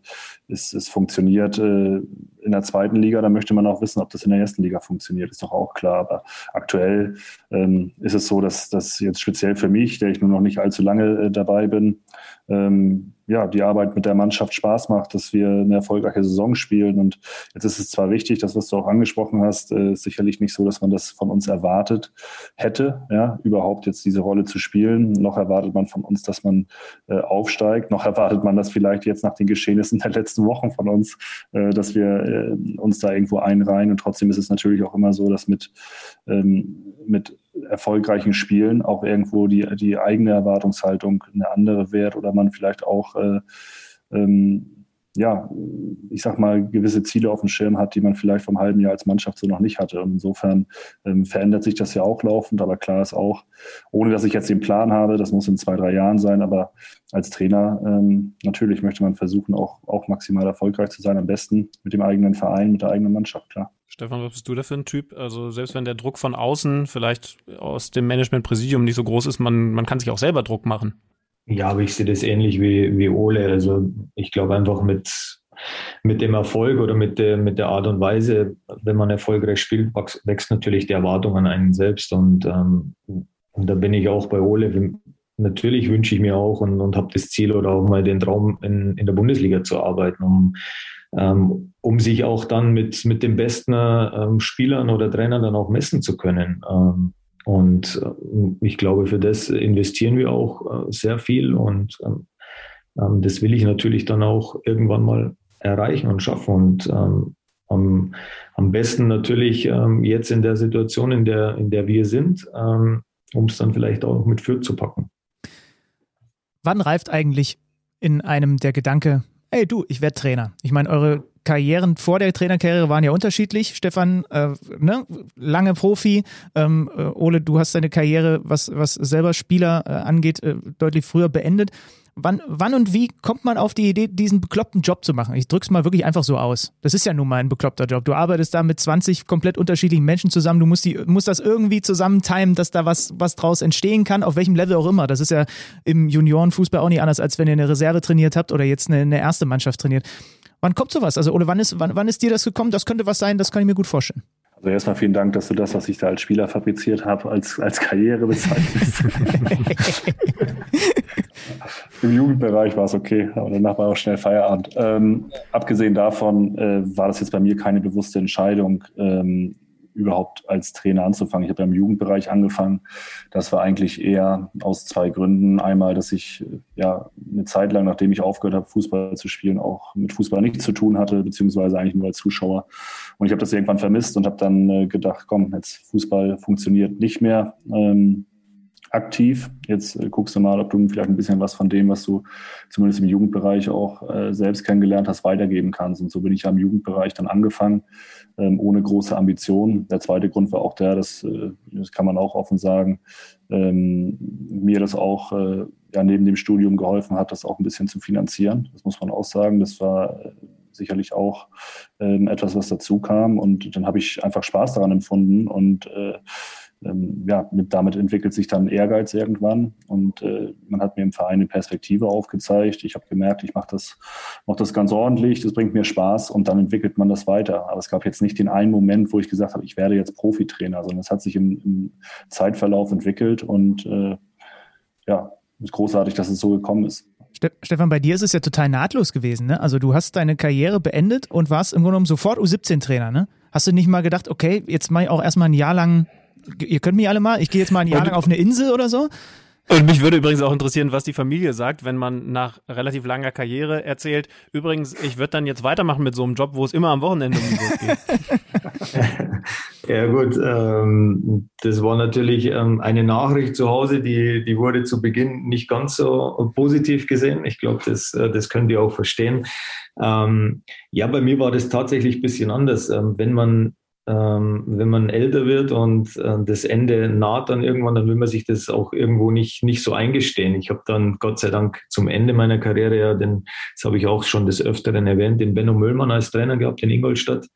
es, es funktioniert äh, in der zweiten Liga, dann möchte man auch wissen, ob das in der ersten Liga funktioniert, ist doch auch klar. Aber aktuell ähm, ist es so, dass das jetzt speziell für mich, der ich nur noch nicht allzu lange äh, dabei bin, ähm, ja, die Arbeit mit der Mannschaft Spaß macht, dass wir eine erfolgreiche Saison spielen. Und jetzt ist es zwar richtig, das, was du auch angesprochen hast, äh, ist sicherlich nicht so, dass man das von uns erwartet hätte, ja, überhaupt jetzt diese Rolle zu spielen. Noch erwartet man von uns, dass man äh, aufsteigt. Noch erwartet man das vielleicht jetzt nach den Geschehnissen der letzten Wochen von uns, äh, dass wir äh, uns da irgendwo einreihen. Und trotzdem ist es natürlich auch immer so, dass mit, ähm, mit erfolgreichen Spielen auch irgendwo die, die eigene Erwartungshaltung eine andere wird oder man vielleicht auch äh, ähm, ja, ich sag mal, gewisse Ziele auf dem Schirm hat, die man vielleicht vom halben Jahr als Mannschaft so noch nicht hatte. Und insofern ähm, verändert sich das ja auch laufend, aber klar ist auch, ohne dass ich jetzt den Plan habe, das muss in zwei, drei Jahren sein, aber als Trainer ähm, natürlich möchte man versuchen, auch, auch maximal erfolgreich zu sein, am besten mit dem eigenen Verein, mit der eigenen Mannschaft, klar. Stefan, was bist du da für ein Typ? Also selbst wenn der Druck von außen vielleicht aus dem Management-Präsidium nicht so groß ist, man, man kann sich auch selber Druck machen. Ja, aber ich sehe das ähnlich wie, wie Ole. Also ich glaube einfach mit, mit dem Erfolg oder mit der, mit der Art und Weise, wenn man erfolgreich spielt, wächst natürlich die Erwartung an einen selbst. Und, ähm, und da bin ich auch bei Ole. Natürlich wünsche ich mir auch und, und habe das Ziel oder auch mal den Traum, in, in der Bundesliga zu arbeiten, um, ähm, um sich auch dann mit, mit den besten ähm, Spielern oder Trainern dann auch messen zu können. Ähm, und äh, ich glaube, für das investieren wir auch äh, sehr viel und ähm, ähm, das will ich natürlich dann auch irgendwann mal erreichen und schaffen. Und ähm, am, am besten natürlich jetzt in der Situation, in der, in der wir sind, um es dann vielleicht auch noch mit Fürth zu packen. Wann reift eigentlich in einem der Gedanke, ey du, ich werde Trainer? Ich meine, eure Karrieren vor der Trainerkarriere waren ja unterschiedlich. Stefan, äh, ne, lange Profi. Ähm, äh, Ole, du hast deine Karriere, was, was selber Spieler äh, angeht, äh, deutlich früher beendet. Wann, wann und wie kommt man auf die Idee, diesen bekloppten Job zu machen? Ich drück's mal wirklich einfach so aus. Das ist ja nun mal ein bekloppter Job. Du arbeitest da mit 20 komplett unterschiedlichen Menschen zusammen. Du musst, die, musst das irgendwie zusammen timen, dass da was, was draus entstehen kann, auf welchem Level auch immer. Das ist ja im Juniorenfußball auch nicht anders, als wenn ihr eine Reserve trainiert habt oder jetzt eine, eine erste Mannschaft trainiert. Wann kommt sowas? Also, oder wann ist, wann, wann ist dir das gekommen? Das könnte was sein, das kann ich mir gut vorstellen. Also erstmal vielen Dank, dass du das, was ich da als Spieler fabriziert habe, als, als Karriere bezeichnest. Im Jugendbereich war es okay, aber danach war auch schnell Feierabend. Ähm, abgesehen davon äh, war das jetzt bei mir keine bewusste Entscheidung, ähm, überhaupt als Trainer anzufangen. Ich habe im Jugendbereich angefangen. Das war eigentlich eher aus zwei Gründen. Einmal, dass ich ja eine Zeit lang, nachdem ich aufgehört habe, Fußball zu spielen, auch mit Fußball nichts zu tun hatte, beziehungsweise eigentlich nur als Zuschauer. Und ich habe das irgendwann vermisst und habe dann äh, gedacht, komm, jetzt Fußball funktioniert nicht mehr. Ähm, aktiv. Jetzt äh, guckst du mal, ob du vielleicht ein bisschen was von dem, was du zumindest im Jugendbereich auch äh, selbst kennengelernt hast, weitergeben kannst. Und so bin ich ja im Jugendbereich dann angefangen, ohne große Ambitionen. Der zweite Grund war auch der, dass, äh, das kann man auch offen sagen, ähm, mir das auch äh, ja, neben dem Studium geholfen hat, das auch ein bisschen zu finanzieren. Das muss man auch sagen. Das war äh, sicherlich auch ähm, etwas, was dazu kam. Und dann habe ich einfach Spaß daran empfunden und ähm, ja, mit, damit entwickelt sich dann Ehrgeiz irgendwann und äh, man hat mir im Verein eine Perspektive aufgezeigt. Ich habe gemerkt, ich mache das, mach das ganz ordentlich, das bringt mir Spaß und dann entwickelt man das weiter. Aber es gab jetzt nicht den einen Moment, wo ich gesagt habe, ich werde jetzt Profitrainer, sondern es hat sich im, im Zeitverlauf entwickelt und äh, ja, ist großartig, dass es so gekommen ist. Stefan, bei dir ist es ja total nahtlos gewesen, ne? Also du hast deine Karriere beendet und warst im Grunde genommen sofort U17-Trainer, ne? Hast du nicht mal gedacht, okay, jetzt mache ich auch erstmal ein Jahr lang ihr könnt mich alle mal, ich gehe jetzt mal ein Jahr lang auf eine Insel oder so. Und mich würde übrigens auch interessieren, was die Familie sagt, wenn man nach relativ langer Karriere erzählt, übrigens, ich würde dann jetzt weitermachen mit so einem Job, wo es immer am Wochenende um die geht. ja gut, ähm, das war natürlich ähm, eine Nachricht zu Hause, die, die wurde zu Beginn nicht ganz so positiv gesehen. Ich glaube, das, äh, das könnt ihr auch verstehen. Ähm, ja, bei mir war das tatsächlich ein bisschen anders. Ähm, wenn man ähm, wenn man älter wird und äh, das Ende naht dann irgendwann, dann will man sich das auch irgendwo nicht, nicht so eingestehen. Ich habe dann Gott sei Dank zum Ende meiner Karriere, ja, denn das habe ich auch schon des Öfteren erwähnt, den Benno Müllmann als Trainer gehabt in Ingolstadt.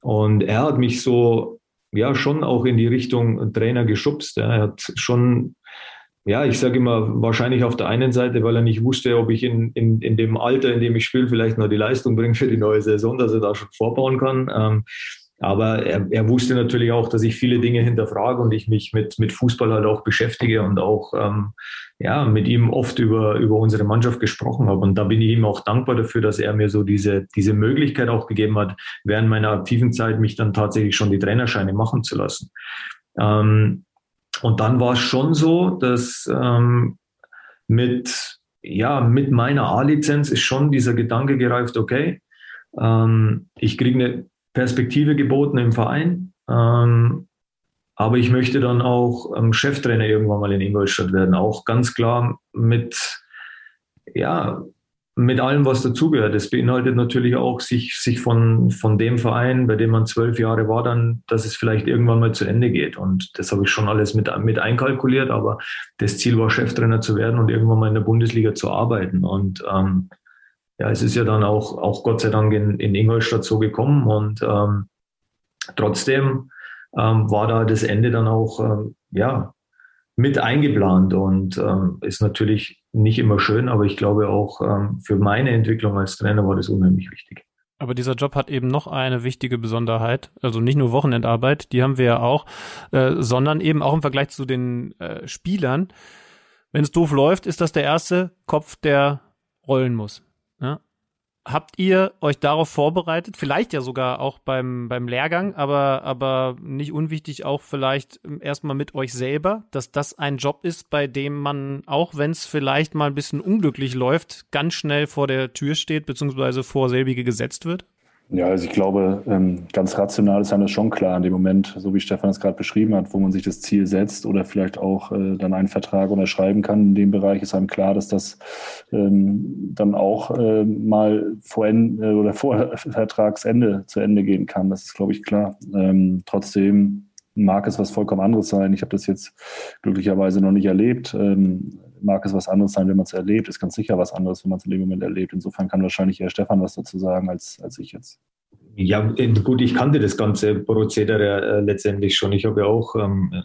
Und er hat mich so, ja, schon auch in die Richtung Trainer geschubst. Ja. Er hat schon ja, ich sage immer, wahrscheinlich auf der einen Seite, weil er nicht wusste, ob ich in, in, in dem Alter, in dem ich spiele, vielleicht noch die Leistung bringe für die neue Saison, dass er da schon vorbauen kann. Ähm, aber er, er wusste natürlich auch, dass ich viele Dinge hinterfrage und ich mich mit, mit Fußball halt auch beschäftige und auch ähm, ja, mit ihm oft über, über unsere Mannschaft gesprochen habe. Und da bin ich ihm auch dankbar dafür, dass er mir so diese, diese Möglichkeit auch gegeben hat, während meiner aktiven Zeit mich dann tatsächlich schon die Trainerscheine machen zu lassen. Ähm, und dann war es schon so, dass ähm, mit, ja, mit meiner A-Lizenz ist schon dieser Gedanke gereift, okay, ähm, ich kriege eine Perspektive geboten im Verein. Ähm, aber ich möchte dann auch ähm, Cheftrainer irgendwann mal in Ingolstadt werden. Auch ganz klar mit, ja, mit allem, was dazugehört. Das beinhaltet natürlich auch, sich, sich von, von dem Verein, bei dem man zwölf Jahre war, dann, dass es vielleicht irgendwann mal zu Ende geht. Und das habe ich schon alles mit, mit einkalkuliert. Aber das Ziel war, Cheftrainer zu werden und irgendwann mal in der Bundesliga zu arbeiten. Und ähm, ja, es ist ja dann auch, auch Gott sei Dank in, in Ingolstadt so gekommen und ähm, trotzdem ähm, war da das Ende dann auch ähm, ja, mit eingeplant und ähm, ist natürlich nicht immer schön, aber ich glaube auch ähm, für meine Entwicklung als Trainer war das unheimlich wichtig. Aber dieser Job hat eben noch eine wichtige Besonderheit, also nicht nur Wochenendarbeit, die haben wir ja auch, äh, sondern eben auch im Vergleich zu den äh, Spielern. Wenn es doof läuft, ist das der erste Kopf, der rollen muss. Habt ihr euch darauf vorbereitet? Vielleicht ja sogar auch beim, beim Lehrgang, aber, aber nicht unwichtig auch vielleicht erstmal mit euch selber, dass das ein Job ist, bei dem man, auch wenn es vielleicht mal ein bisschen unglücklich läuft, ganz schnell vor der Tür steht, beziehungsweise vor selbige gesetzt wird? Ja, also ich glaube, ähm, ganz rational ist einem das schon klar in dem Moment, so wie Stefan es gerade beschrieben hat, wo man sich das Ziel setzt oder vielleicht auch äh, dann einen Vertrag unterschreiben kann. In dem Bereich ist einem klar, dass das ähm, dann auch äh, mal vor Ende äh, oder vor Vertragsende zu Ende gehen kann. Das ist, glaube ich, klar. Ähm, trotzdem mag es was vollkommen anderes sein. Ich habe das jetzt glücklicherweise noch nicht erlebt. Mag es was anderes sein, wenn man es erlebt. Ist ganz sicher was anderes, wenn man es in dem Moment erlebt. Insofern kann wahrscheinlich eher Stefan was dazu sagen, als, als ich jetzt. Ja, gut, ich kannte das ganze Prozedere äh, letztendlich schon. Ich habe ja auch ähm,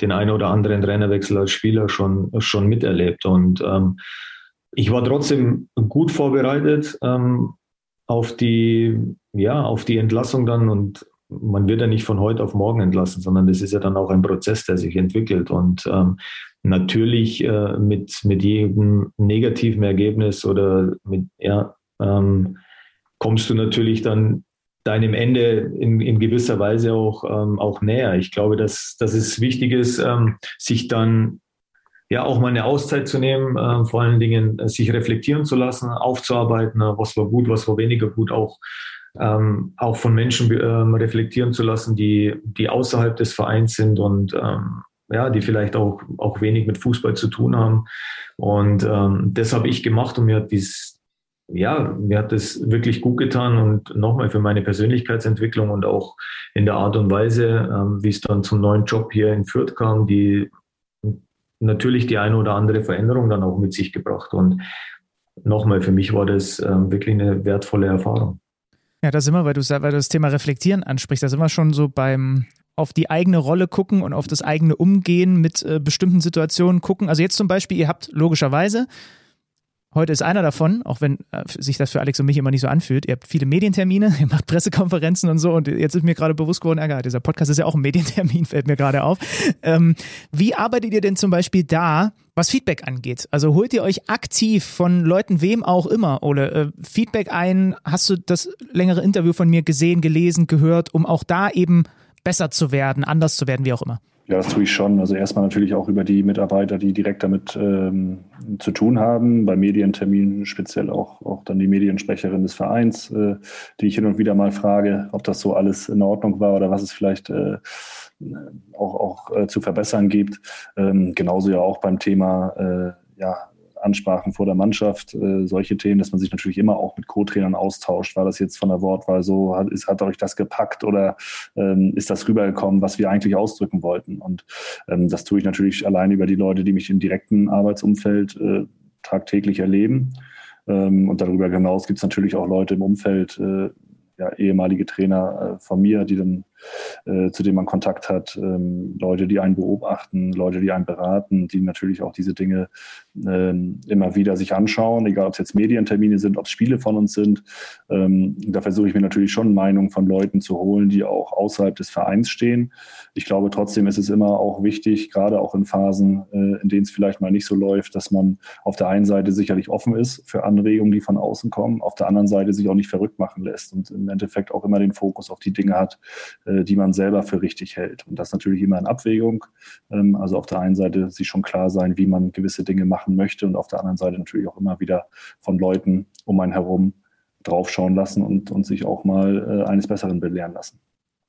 den einen oder anderen Trainerwechsel als Spieler schon, schon miterlebt. Und ähm, ich war trotzdem gut vorbereitet ähm, auf die, ja, auf die Entlassung dann und man wird ja nicht von heute auf morgen entlassen, sondern das ist ja dann auch ein Prozess, der sich entwickelt. Und ähm, natürlich äh, mit, mit jedem negativen Ergebnis oder mit, ja, ähm, kommst du natürlich dann deinem Ende in, in gewisser Weise auch, ähm, auch näher. Ich glaube, dass, dass es wichtig ist, ähm, sich dann ja auch mal eine Auszeit zu nehmen, äh, vor allen Dingen äh, sich reflektieren zu lassen, aufzuarbeiten, äh, was war gut, was war weniger gut, auch ähm, auch von Menschen ähm, reflektieren zu lassen, die, die außerhalb des Vereins sind und ähm, ja, die vielleicht auch, auch wenig mit Fußball zu tun haben. Und ähm, das habe ich gemacht und mir hat dies, ja, mir hat das wirklich gut getan und nochmal für meine Persönlichkeitsentwicklung und auch in der Art und Weise, ähm, wie es dann zum neuen Job hier in Fürth kam, die natürlich die eine oder andere Veränderung dann auch mit sich gebracht. Und nochmal, für mich war das ähm, wirklich eine wertvolle Erfahrung. Ja, da sind wir, weil du, weil du das Thema Reflektieren ansprichst, da sind wir schon so beim auf die eigene Rolle gucken und auf das eigene Umgehen mit äh, bestimmten Situationen gucken. Also jetzt zum Beispiel, ihr habt logischerweise Heute ist einer davon, auch wenn äh, sich das für Alex und mich immer nicht so anfühlt. Ihr habt viele Medientermine, ihr macht Pressekonferenzen und so. Und jetzt ist mir gerade bewusst geworden, ja, dieser Podcast ist ja auch ein Medientermin, fällt mir gerade auf. Ähm, wie arbeitet ihr denn zum Beispiel da, was Feedback angeht? Also holt ihr euch aktiv von Leuten, wem auch immer, Ole, äh, Feedback ein? Hast du das längere Interview von mir gesehen, gelesen, gehört, um auch da eben besser zu werden, anders zu werden, wie auch immer? Ja, das tue ich schon. Also erstmal natürlich auch über die Mitarbeiter, die direkt damit ähm, zu tun haben. Bei Medienterminen speziell auch, auch dann die Mediensprecherin des Vereins, äh, die ich hin und wieder mal frage, ob das so alles in Ordnung war oder was es vielleicht äh, auch, auch äh, zu verbessern gibt. Ähm, genauso ja auch beim Thema äh, ja, Ansprachen vor der Mannschaft, äh, solche Themen, dass man sich natürlich immer auch mit Co-Trainern austauscht. War das jetzt von der Wortwahl so? Hat, ist, hat euch das gepackt oder ähm, ist das rübergekommen, was wir eigentlich ausdrücken wollten? Und ähm, das tue ich natürlich allein über die Leute, die mich im direkten Arbeitsumfeld äh, tagtäglich erleben. Ähm, und darüber hinaus gibt es natürlich auch Leute im Umfeld, äh, ja, ehemalige Trainer äh, von mir, die dann äh, zu denen man Kontakt hat, ähm, Leute, die einen beobachten, Leute, die einen beraten, die natürlich auch diese Dinge ähm, immer wieder sich anschauen, egal ob es jetzt Medientermine sind, ob es Spiele von uns sind. Ähm, da versuche ich mir natürlich schon Meinungen von Leuten zu holen, die auch außerhalb des Vereins stehen. Ich glaube trotzdem ist es immer auch wichtig, gerade auch in Phasen, äh, in denen es vielleicht mal nicht so läuft, dass man auf der einen Seite sicherlich offen ist für Anregungen, die von außen kommen, auf der anderen Seite sich auch nicht verrückt machen lässt und im Endeffekt auch immer den Fokus auf die Dinge hat, äh, die man selber für richtig hält. Und das natürlich immer in Abwägung. Ähm, also auf der einen Seite sich schon klar sein, wie man gewisse Dinge machen möchte und auf der anderen Seite natürlich auch immer wieder von Leuten um einen herum draufschauen lassen und, und sich auch mal äh, eines Besseren belehren lassen.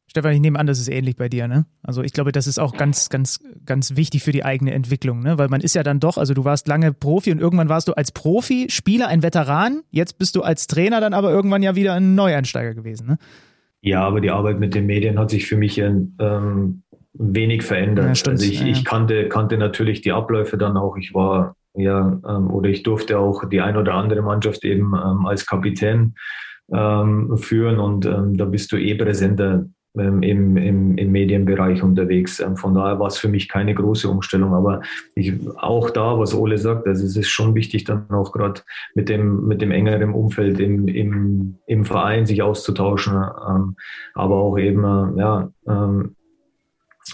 Stefan, ich nehme an, das ist ähnlich bei dir, ne? Also ich glaube, das ist auch ganz, ganz, ganz wichtig für die eigene Entwicklung, ne? Weil man ist ja dann doch, also du warst lange Profi und irgendwann warst du als Profi, Spieler, ein Veteran. Jetzt bist du als Trainer dann aber irgendwann ja wieder ein Neueinsteiger gewesen, ne? Ja, aber die Arbeit mit den Medien hat sich für mich ähm, wenig verändert. Ja, also ich, ja. ich kannte, kannte natürlich die Abläufe dann auch. Ich war ja ähm, oder ich durfte auch die ein oder andere Mannschaft eben ähm, als Kapitän ähm, führen und ähm, da bist du eh präsenter ähm, im, im, im Medienbereich unterwegs. Ähm, von daher war es für mich keine große Umstellung. Aber ich, auch da, was Ole sagt, also es ist schon wichtig, dann auch gerade mit dem, mit dem engeren Umfeld im, im, im Verein sich auszutauschen, ähm, aber auch eben, äh, ja, ähm,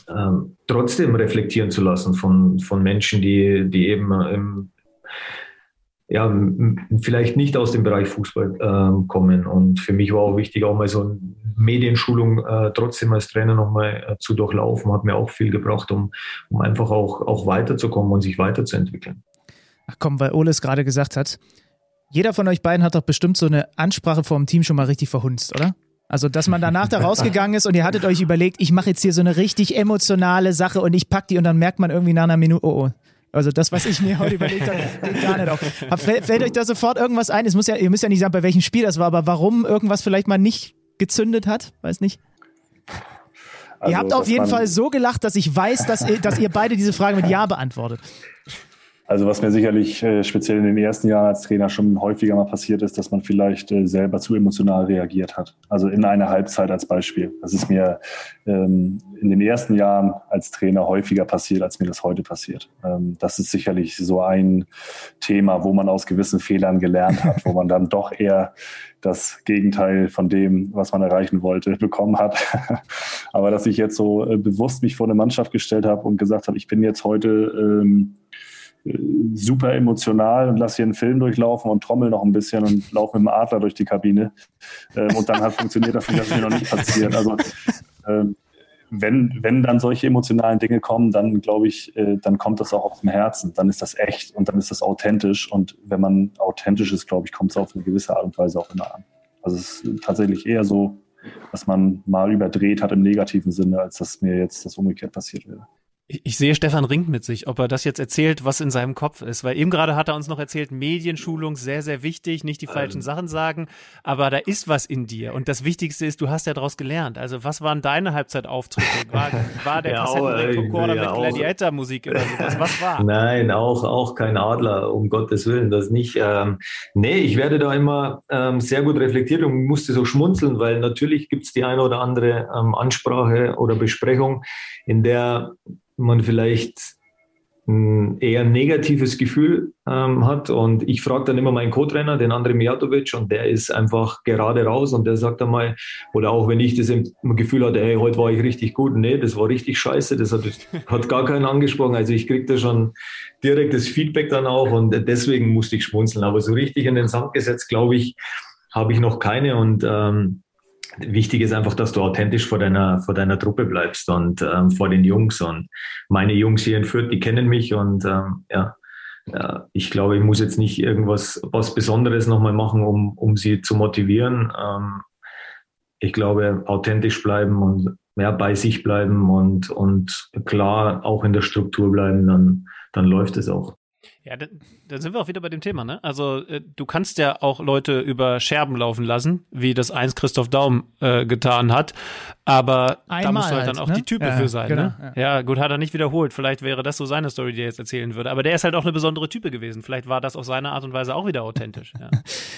ähm, trotzdem reflektieren zu lassen von, von Menschen, die, die eben im, ja, vielleicht nicht aus dem Bereich Fußball äh, kommen. Und für mich war auch wichtig, auch mal so eine Medienschulung äh, trotzdem als Trainer nochmal äh, zu durchlaufen. Hat mir auch viel gebracht, um, um einfach auch, auch weiterzukommen und sich weiterzuentwickeln. Ach komm, weil Ole es gerade gesagt hat, jeder von euch beiden hat doch bestimmt so eine Ansprache vor dem Team schon mal richtig verhunzt, oder? Also, dass man danach da rausgegangen ist und ihr hattet euch überlegt, ich mache jetzt hier so eine richtig emotionale Sache und ich pack die und dann merkt man irgendwie nach einer Minute, oh, oh, also das, was ich mir heute überlegt habe, geht gar nicht auf. Fällt, fällt euch da sofort irgendwas ein? Es muss ja, ihr müsst ja nicht sagen, bei welchem Spiel das war, aber warum irgendwas vielleicht mal nicht gezündet hat? Weiß nicht. Also, ihr habt auf jeden Fall so gelacht, dass ich weiß, dass ihr, dass ihr beide diese Frage mit Ja beantwortet. Also was mir sicherlich äh, speziell in den ersten Jahren als Trainer schon häufiger mal passiert ist, dass man vielleicht äh, selber zu emotional reagiert hat. Also in einer Halbzeit als Beispiel. Das ist mir ähm, in den ersten Jahren als Trainer häufiger passiert, als mir das heute passiert. Ähm, das ist sicherlich so ein Thema, wo man aus gewissen Fehlern gelernt hat, wo man dann doch eher das Gegenteil von dem, was man erreichen wollte, bekommen hat. Aber dass ich jetzt so äh, bewusst mich vor eine Mannschaft gestellt habe und gesagt habe, ich bin jetzt heute ähm, super emotional und lasse hier einen Film durchlaufen und trommel noch ein bisschen und laufe mit dem Adler durch die Kabine. Ähm, und dann hat funktioniert das, das mir noch nicht passiert. Also ähm, wenn, wenn dann solche emotionalen Dinge kommen, dann glaube ich, äh, dann kommt das auch aus dem Herzen. Dann ist das echt und dann ist das authentisch. Und wenn man authentisch ist, glaube ich, kommt es auf eine gewisse Art und Weise auch immer an. Also es ist tatsächlich eher so, dass man mal überdreht hat im negativen Sinne, als dass mir jetzt das umgekehrt passiert wäre. Ich sehe, Stefan ringt mit sich, ob er das jetzt erzählt, was in seinem Kopf ist. Weil eben gerade hat er uns noch erzählt, Medienschulung sehr, sehr wichtig, nicht die falschen ähm. Sachen sagen, aber da ist was in dir. Und das Wichtigste ist, du hast ja daraus gelernt. Also was waren deine Halbzeitauftritte? War, war der ja, Kassettenrekorder ja, mit Gladiator-Musik oder sowas? Was war? Nein, auch, auch kein Adler, um Gottes Willen, das nicht. Ähm, nee, ich werde da immer ähm, sehr gut reflektiert und musste so schmunzeln, weil natürlich gibt es die eine oder andere ähm, Ansprache oder Besprechung, in der man vielleicht ein eher negatives Gefühl ähm, hat. Und ich frage dann immer meinen Co-Trainer, den André Mijatovic, und der ist einfach gerade raus und der sagt dann mal, oder auch wenn ich das Gefühl hatte, hey, heute war ich richtig gut, nee, das war richtig scheiße, das hat, hat gar keinen angesprochen. Also ich kriege da schon direktes Feedback dann auch und deswegen musste ich schmunzeln. Aber so richtig in den Sand gesetzt, glaube ich, habe ich noch keine und ähm, Wichtig ist einfach, dass du authentisch vor deiner, vor deiner Truppe bleibst und ähm, vor den Jungs. Und meine Jungs hier in Fürth, die kennen mich und ähm, ja, ja, ich glaube, ich muss jetzt nicht irgendwas was Besonderes nochmal machen, um, um sie zu motivieren. Ähm, ich glaube, authentisch bleiben und ja, bei sich bleiben und, und klar auch in der Struktur bleiben, dann, dann läuft es auch. Ja, da, da sind wir auch wieder bei dem Thema, ne? Also äh, du kannst ja auch Leute über Scherben laufen lassen, wie das eins Christoph Daum äh, getan hat, aber Einmal da musst du halt, halt dann auch ne? die Type ja, für sein, genau, ne? Ja. ja. gut, hat er nicht wiederholt. Vielleicht wäre das so seine Story, die er jetzt erzählen würde. Aber der ist halt auch eine besondere Type gewesen. Vielleicht war das auf seine Art und Weise auch wieder authentisch. Ja,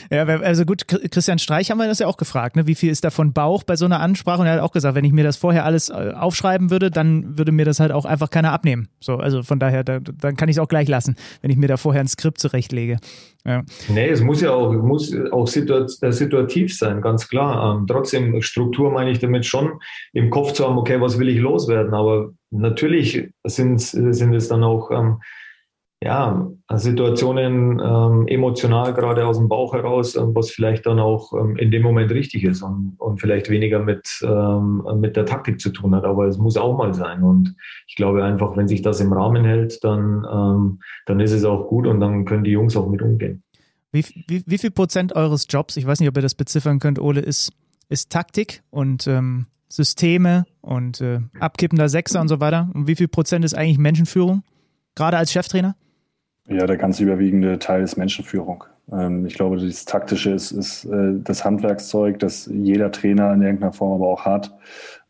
ja also gut, Christian Streich haben wir das ja auch gefragt, ne? Wie viel ist davon Bauch bei so einer Ansprache? Und er hat auch gesagt, wenn ich mir das vorher alles äh, aufschreiben würde, dann würde mir das halt auch einfach keiner abnehmen. So, also von daher, da, dann kann ich es auch gleich lassen, wenn ich mir da vorher ein Skript zurechtlege. Ja. Nee, es muss ja auch, muss auch äh, situativ sein, ganz klar. Ähm, trotzdem, Struktur meine ich damit schon, im Kopf zu haben, okay, was will ich loswerden? Aber natürlich sind, sind es dann auch ähm, ja, Situationen ähm, emotional gerade aus dem Bauch heraus, ähm, was vielleicht dann auch ähm, in dem Moment richtig ist und, und vielleicht weniger mit, ähm, mit der Taktik zu tun hat. Aber es muss auch mal sein. Und ich glaube einfach, wenn sich das im Rahmen hält, dann, ähm, dann ist es auch gut und dann können die Jungs auch mit umgehen. Wie, wie, wie viel Prozent eures Jobs, ich weiß nicht, ob ihr das beziffern könnt, Ole, ist, ist Taktik und Systeme und äh, abkippender Sechser und so weiter? Und wie viel Prozent ist eigentlich Menschenführung, gerade als Cheftrainer? Ja, der ganz überwiegende Teil ist Menschenführung. Ähm, ich glaube, das Taktische ist, ist äh, das Handwerkszeug, das jeder Trainer in irgendeiner Form aber auch hat.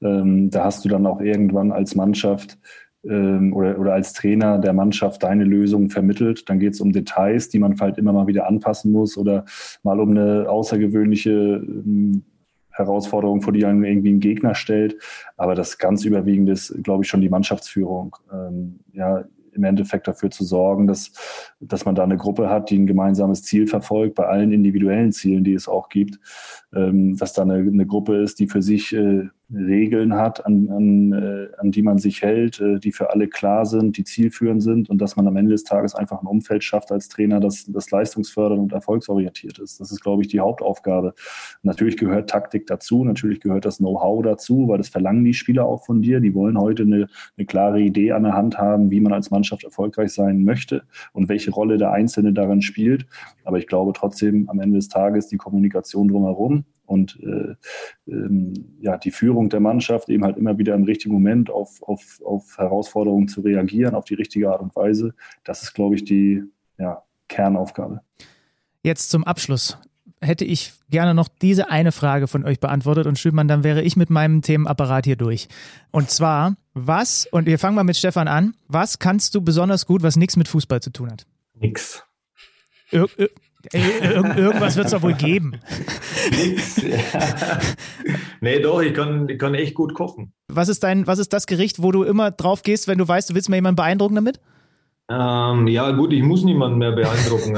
Ähm, da hast du dann auch irgendwann als Mannschaft ähm, oder, oder als Trainer der Mannschaft deine Lösung vermittelt. Dann geht es um Details, die man halt immer mal wieder anpassen muss oder mal um eine außergewöhnliche Herausforderung, vor die einen irgendwie ein Gegner stellt. Aber das ganz Überwiegende ist, glaube ich, schon die Mannschaftsführung. ja, im Endeffekt dafür zu sorgen, dass, dass man da eine Gruppe hat, die ein gemeinsames Ziel verfolgt, bei allen individuellen Zielen, die es auch gibt, ähm, dass da eine, eine Gruppe ist, die für sich äh, Regeln hat, an, an, äh, an die man sich hält, äh, die für alle klar sind, die zielführend sind und dass man am Ende des Tages einfach ein Umfeld schafft als Trainer, das, das leistungsfördernd und erfolgsorientiert ist. Das ist, glaube ich, die Hauptaufgabe. Natürlich gehört Taktik dazu, natürlich gehört das Know-how dazu, weil das verlangen die Spieler auch von dir. Die wollen heute eine, eine klare Idee an der Hand haben, wie man als Mannschaft erfolgreich sein möchte und welche Rolle der Einzelne darin spielt. Aber ich glaube trotzdem am Ende des Tages die Kommunikation drumherum, und äh, ähm, ja, die Führung der Mannschaft eben halt immer wieder im richtigen Moment auf, auf, auf Herausforderungen zu reagieren, auf die richtige Art und Weise, das ist, glaube ich, die ja, Kernaufgabe. Jetzt zum Abschluss hätte ich gerne noch diese eine Frage von euch beantwortet und Schümann, dann wäre ich mit meinem Themenapparat hier durch. Und zwar, was, und wir fangen mal mit Stefan an, was kannst du besonders gut, was nichts mit Fußball zu tun hat? Nix. Ir ir ir irgendwas wird es doch wohl geben. Nix. Ja. Nee, doch, ich kann, ich kann echt gut kochen. Was ist dein, was ist das Gericht, wo du immer drauf gehst, wenn du weißt, du willst mal jemanden beeindrucken damit? Ähm, ja, gut, ich muss niemanden mehr beeindrucken.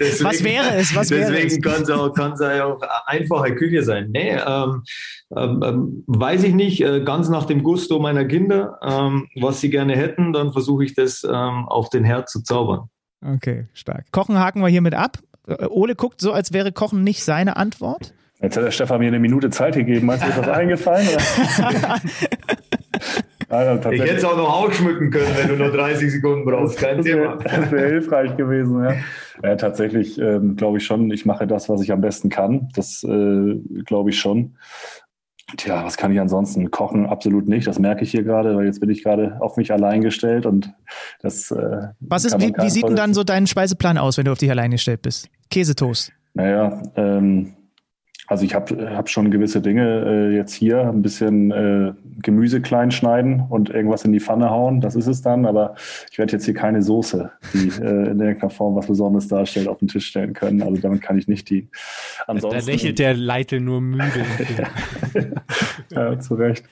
deswegen, Was wäre es? Was wäre es? deswegen kann es auch, kann's auch einfache Küche sein. Nee, ähm, ähm, ähm, weiß ich nicht, äh, ganz nach dem Gusto meiner Kinder, ähm, was sie gerne hätten, dann versuche ich das ähm, auf den Herd zu zaubern. Okay, stark. Kochen haken wir hiermit ab. Äh, Ole guckt so, als wäre Kochen nicht seine Antwort. Jetzt hat der Stefan mir eine Minute Zeit gegeben. Meinst du, ist das eingefallen? Also, Ich hätte es auch noch ausschmücken können, wenn du nur 30 Sekunden brauchst. Kein Das Thema. wäre das wär hilfreich gewesen, ja. ja tatsächlich ähm, glaube ich schon, ich mache das, was ich am besten kann. Das äh, glaube ich schon. Tja, was kann ich ansonsten? Kochen absolut nicht. Das merke ich hier gerade, weil jetzt bin ich gerade auf mich allein gestellt und das. Äh, Was ist, wie, wie sieht denn dann so dein Speiseplan aus, wenn du auf dich allein gestellt bist? Käsetoast. Naja, ähm, also ich habe hab schon gewisse Dinge äh, jetzt hier, ein bisschen äh, Gemüse klein schneiden und irgendwas in die Pfanne hauen, das ist es dann, aber ich werde jetzt hier keine Soße, die äh, in irgendeiner Form was Besonderes darstellt, auf den Tisch stellen können. Also damit kann ich nicht dienen. Da Ansonsten, lächelt der Leitl nur müde. ja, zu Recht.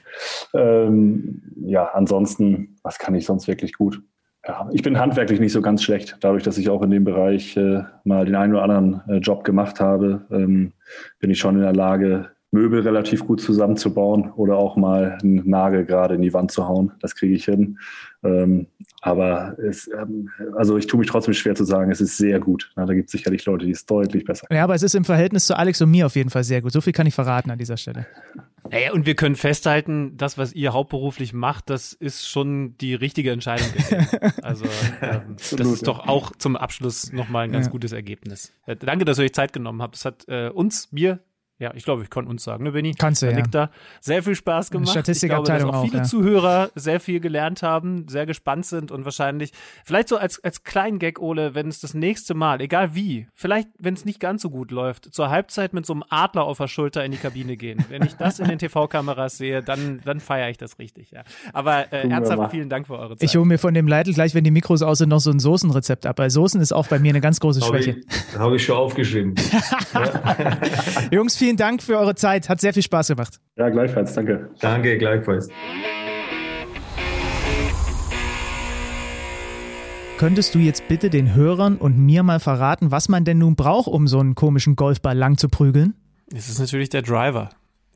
Ähm, ja, ansonsten, was kann ich sonst wirklich gut? Ja, ich bin handwerklich nicht so ganz schlecht, dadurch, dass ich auch in dem Bereich äh, mal den einen oder anderen äh, Job gemacht habe, ähm, bin ich schon in der Lage, Möbel relativ gut zusammenzubauen oder auch mal einen Nagel gerade in die Wand zu hauen. Das kriege ich hin. Ähm, aber es, ähm, also ich tue mich trotzdem schwer zu sagen, es ist sehr gut. Da gibt es sicherlich Leute, die es deutlich besser Ja, aber es ist im Verhältnis zu Alex und mir auf jeden Fall sehr gut. So viel kann ich verraten an dieser Stelle. Naja, und wir können festhalten, das, was ihr hauptberuflich macht, das ist schon die richtige Entscheidung. Also ähm, das ist doch auch zum Abschluss nochmal ein ganz Ja. gutes Ergebnis. Äh, danke, dass ihr euch Zeit genommen habt. Das hat äh, uns, mir, ja, ich glaube, ich kann uns sagen, ne, Benny? Kannst du, ja. da. Sehr viel Spaß gemacht. Statistikabteilung ich glaube, dass auch auch, viele ja. Zuhörer sehr viel gelernt haben, sehr gespannt sind und wahrscheinlich, vielleicht so als, als kleinen Gag, Ole, wenn es das nächste Mal, egal wie, vielleicht, wenn es nicht ganz so gut läuft, zur Halbzeit mit so einem Adler auf der Schulter in die Kabine gehen. Wenn ich das in den TV-Kameras sehe, dann, dann feiere ich das richtig, ja. Aber äh, ernsthaft, vielen Dank für eure Zeit. Ich hole mir von dem Leitl gleich, wenn die Mikros aus sind, noch so ein Soßenrezept ab. Weil Soßen ist auch bei mir eine ganz große Habe Schwäche. ich, hab ich schon aufgeschrieben. Jungs, vielen Dank für eure Zeit. Hat sehr viel Spaß gemacht. Ja, gleichfalls. Danke. Danke, gleichfalls. Könntest du jetzt bitte den Hörern und mir mal verraten, was man denn nun braucht, um so einen komischen Golfball lang zu prügeln? Es ist natürlich der Driver.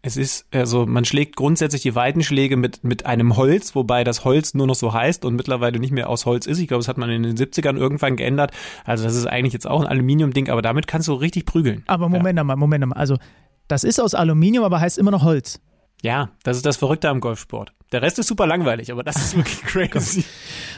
Es ist, also man schlägt grundsätzlich die Weitenschläge mit, mit einem Holz, wobei das Holz nur noch so heißt und mittlerweile nicht mehr aus Holz ist. Ich glaube, das hat man in den 70ern irgendwann geändert. Also das ist eigentlich jetzt auch ein Aluminiumding, aber damit kannst du richtig prügeln. Aber Moment mal, Moment mal. Also, das ist aus Aluminium, aber heißt immer noch Holz. Ja, das ist das Verrückte am Golfsport. Der Rest ist super langweilig, aber das ist wirklich crazy.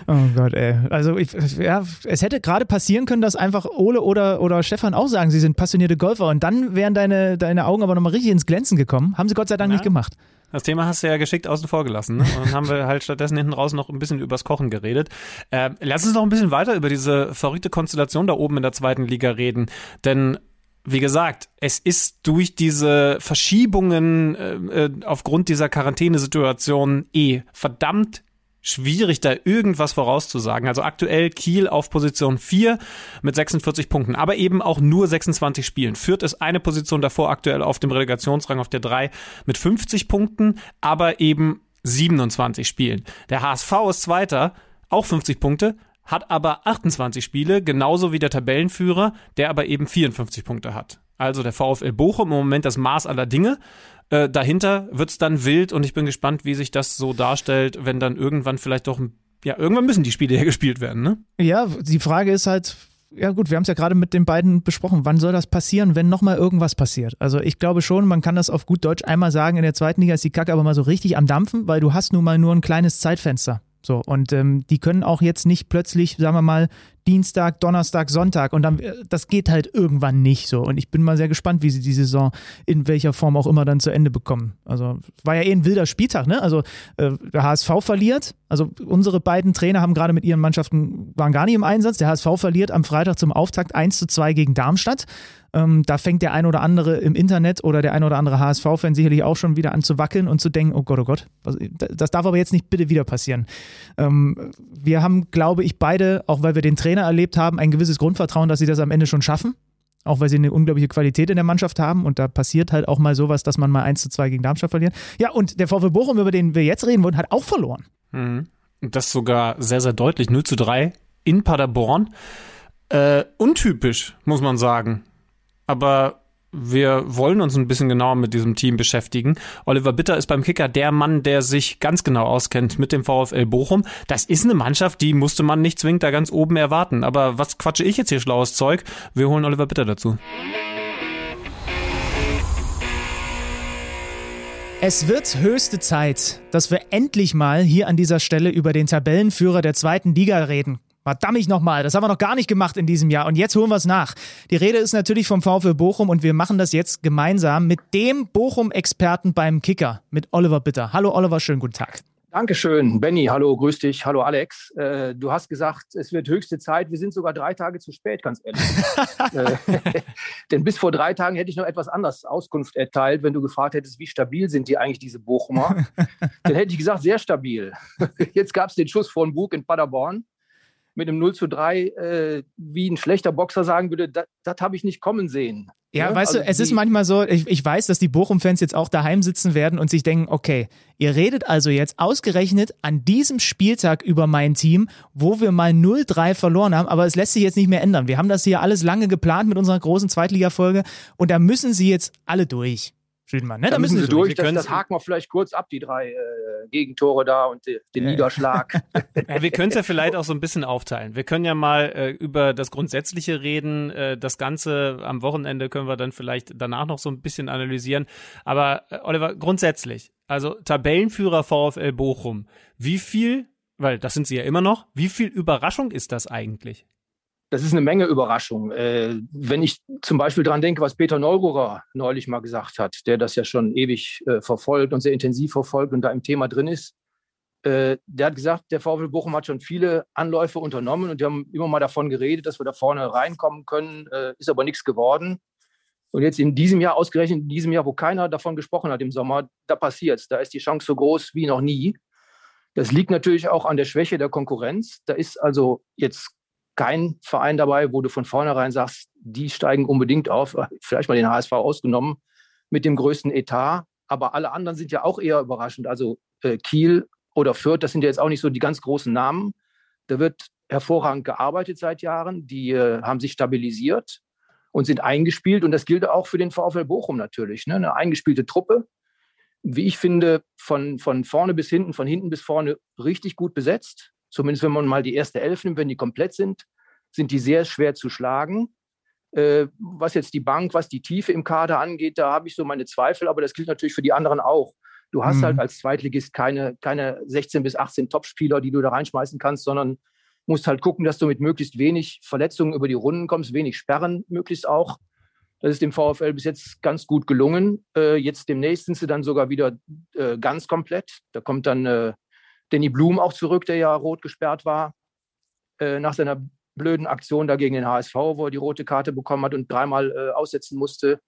Oh Gott, ey. Also, ich, ja, es hätte gerade passieren können, dass einfach Ole oder, oder Stefan auch sagen, sie sind passionierte Golfer und dann wären deine, deine Augen aber nochmal richtig ins Glänzen gekommen. Haben sie Gott sei Dank Ja. nicht gemacht. Das Thema hast du ja geschickt außen vor gelassen. Ne? Und dann haben wir halt stattdessen hinten raus noch ein bisschen übers Kochen geredet. Äh, lass uns noch ein bisschen weiter über diese verrückte Konstellation da oben in der zweiten Liga reden. Denn wie gesagt, es ist durch diese Verschiebungen äh, äh, aufgrund dieser Quarantänesituation eh verdammt schwierig, da irgendwas vorauszusagen. Also aktuell Kiel auf Position 4 mit 46 Punkten, aber eben auch nur 26 Spielen. Fürth ist eine Position davor aktuell auf dem Relegationsrang auf der 3 mit 50 Punkten, aber eben 27 Spielen. Der HSV ist Zweiter, auch 50 Punkte, hat aber 28 Spiele, genauso wie der Tabellenführer, der aber eben 54 Punkte hat. Also der VfL Bochum im Moment das Maß aller Dinge. Äh, dahinter wird's dann wild und ich bin gespannt, wie sich das so darstellt, wenn dann irgendwann vielleicht doch, ja, irgendwann müssen die Spiele ja gespielt werden, ne? Ja, die Frage ist halt, ja gut, wir haben es ja gerade mit den beiden besprochen. Wann soll das passieren, wenn nochmal irgendwas passiert? Also ich glaube schon, man kann das auf gut Deutsch einmal sagen, in der zweiten Liga ist die Kacke aber mal so richtig am Dampfen, weil du hast nun mal nur ein kleines Zeitfenster. So, und ähm, die können auch jetzt nicht plötzlich, sagen wir mal, Dienstag, Donnerstag, Sonntag und dann, äh, das geht halt irgendwann nicht so. Und ich bin mal sehr gespannt, wie sie die Saison in welcher Form auch immer dann zu Ende bekommen. Also war ja eh ein wilder Spieltag, ne? Also äh, der HSV verliert, also unsere beiden Trainer haben gerade mit ihren Mannschaften, waren gar nicht im Einsatz. Der HSV verliert am Freitag zum Auftakt 1 zu 2 gegen Darmstadt. Ähm, da fängt der ein oder andere im Internet oder der ein oder andere HSV-Fan sicherlich auch schon wieder an zu wackeln und zu denken, oh Gott, oh Gott, das darf aber jetzt nicht bitte wieder passieren. Ähm, wir haben, glaube ich, beide, auch weil wir den Trainer erlebt haben, ein gewisses Grundvertrauen, dass sie das am Ende schon schaffen. Auch weil sie eine unglaubliche Qualität in der Mannschaft haben und da passiert halt auch mal sowas, dass man mal 1 zu 2 gegen Darmstadt verliert. Ja, und der VfL Bochum, über den wir jetzt reden wollen, hat auch verloren. Mhm. Das sogar sehr, sehr deutlich. 0 zu 3 in Paderborn. Äh, untypisch, muss man sagen. Aber wir wollen uns ein bisschen genauer mit diesem Team beschäftigen. Oliver Bitter ist beim Kicker der Mann, der sich ganz genau auskennt mit dem VfL Bochum. Das ist eine Mannschaft, die musste man nicht zwingend da ganz oben erwarten. Aber was quatsche ich jetzt hier schlaues Zeug? Wir holen Oliver Bitter dazu. Es wird höchste Zeit, dass wir endlich mal hier an dieser Stelle über den Tabellenführer der zweiten Liga reden. Verdammt ich nochmal, das haben wir noch gar nicht gemacht in diesem Jahr und jetzt holen wir es nach. Die Rede ist natürlich vom VfL Bochum und wir machen das jetzt gemeinsam mit dem Bochum-Experten beim Kicker, mit Oliver Bitter. Hallo Oliver, schönen guten Tag. Dankeschön, Benny. Hallo, grüß dich. Hallo, Alex. Äh, du hast gesagt, es wird höchste Zeit. Wir sind sogar drei Tage zu spät, ganz ehrlich. äh, denn bis vor drei Tagen hätte ich noch etwas anders Auskunft erteilt, wenn du gefragt hättest, wie stabil sind die eigentlich, diese Bochumer. Dann hätte ich gesagt, sehr stabil. Jetzt gab es den Schuss von Bug in Paderborn mit einem 0 zu 3, äh, wie ein schlechter Boxer sagen würde, das habe ich nicht kommen sehen. Ja, ne? weißt also du, es ist manchmal so, ich, ich weiß, dass die Bochum-Fans jetzt auch daheim sitzen werden und sich denken, okay, ihr redet also jetzt ausgerechnet an diesem Spieltag über mein Team, wo wir mal 0-3 verloren haben, aber es lässt sich jetzt nicht mehr ändern. Wir haben das hier alles lange geplant mit unserer großen Zweitliga-Folge und da müssen sie jetzt alle durch. Schüdenmann, ne? Da, da müssen sie durch. durch. Das, das haken wir vielleicht kurz ab, die drei äh, Gegentore da und die, den äh. Niederschlag. ja, wir können es ja vielleicht auch so ein bisschen aufteilen. Wir können ja mal äh, über das Grundsätzliche reden. Äh, das Ganze am Wochenende können wir dann vielleicht danach noch so ein bisschen analysieren. Aber äh, Oliver, grundsätzlich, also Tabellenführer VfL Bochum, wie viel, weil das sind sie ja immer noch, wie viel Überraschung ist das eigentlich? Das ist eine Menge Überraschung. Äh, wenn ich zum Beispiel daran denke, was Peter Neururer neulich mal gesagt hat, der das ja schon ewig äh, verfolgt und sehr intensiv verfolgt und da im Thema drin ist, äh, der hat gesagt, der VfL Bochum hat schon viele Anläufe unternommen und die haben immer mal davon geredet, dass wir da vorne reinkommen können, äh, ist aber nichts geworden. Und jetzt in diesem Jahr, ausgerechnet in diesem Jahr, wo keiner davon gesprochen hat im Sommer, da passiert es. Da ist die Chance so groß wie noch nie. Das liegt natürlich auch an der Schwäche der Konkurrenz. Da ist also jetzt kein Verein dabei, wo du von vornherein sagst, die steigen unbedingt auf, vielleicht mal den HSV ausgenommen, mit dem größten Etat. Aber alle anderen sind ja auch eher überraschend. Also äh, Kiel oder Fürth, das sind ja jetzt auch nicht so die ganz großen Namen. Da wird hervorragend gearbeitet seit Jahren. Die äh, haben sich stabilisiert und sind eingespielt. Und das gilt auch für den VfL Bochum natürlich. Ne? Eine eingespielte Truppe. Wie ich finde, von, von vorne bis hinten, von hinten bis vorne richtig gut besetzt zumindest wenn man mal die erste Elf nimmt, wenn die komplett sind, sind die sehr schwer zu schlagen. Äh, was jetzt die Bank, was die Tiefe im Kader angeht, da habe ich so meine Zweifel, aber das gilt natürlich für die anderen auch. Du hast halt mhm. halt als Zweitligist keine, keine 16 bis 18 Topspieler, die du da reinschmeißen kannst, sondern musst halt gucken, dass du mit möglichst wenig Verletzungen über die Runden kommst, wenig Sperren möglichst auch. Das ist dem VfL bis jetzt ganz gut gelungen. Äh, jetzt demnächst sind sie dann sogar wieder äh, ganz komplett. Da kommt dann äh, Danny Blum auch zurück, der ja rot gesperrt war, äh, nach seiner blöden Aktion da gegen den HSV, wo er die rote Karte bekommen hat und dreimal äh, aussetzen musste.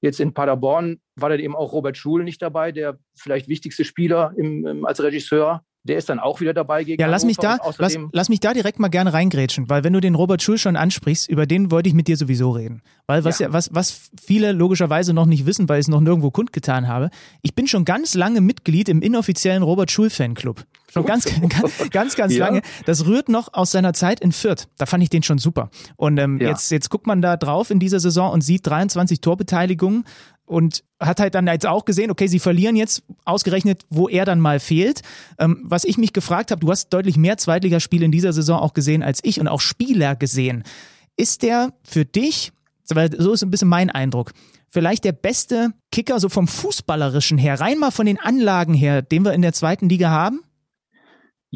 Jetzt in Paderborn war dann eben auch Robert Schul nicht dabei, der vielleicht wichtigste Spieler im, im, als Regisseur. Der ist dann auch wieder dabei gegen Ja, lass mich, da, lass, lass, mich da direkt mal gerne reingrätschen, weil wenn du den Robert Schul schon ansprichst, über den wollte ich mit dir sowieso reden. Weil was, ja. was, was viele logischerweise noch nicht wissen, weil ich es noch nirgendwo kundgetan habe, ich bin schon ganz lange Mitglied im inoffiziellen Robert Schul Fanclub. Schon ganz, ganz, ganz, ganz ja. lange. Das rührt noch aus seiner Zeit in Fürth. Da fand ich den schon super. Und ähm, ja. jetzt, jetzt guckt man da drauf in dieser Saison und sieht 23 Torbeteiligungen und hat halt dann jetzt auch gesehen, okay, sie verlieren jetzt ausgerechnet, wo er dann mal fehlt. Ähm, was ich mich gefragt habe, du hast deutlich mehr Zweitligaspiele in dieser Saison auch gesehen als ich und auch Spieler gesehen. Ist der für dich, weil so ist ein bisschen mein Eindruck, vielleicht der beste Kicker so vom Fußballerischen her, rein mal von den Anlagen her, den wir in der zweiten Liga haben?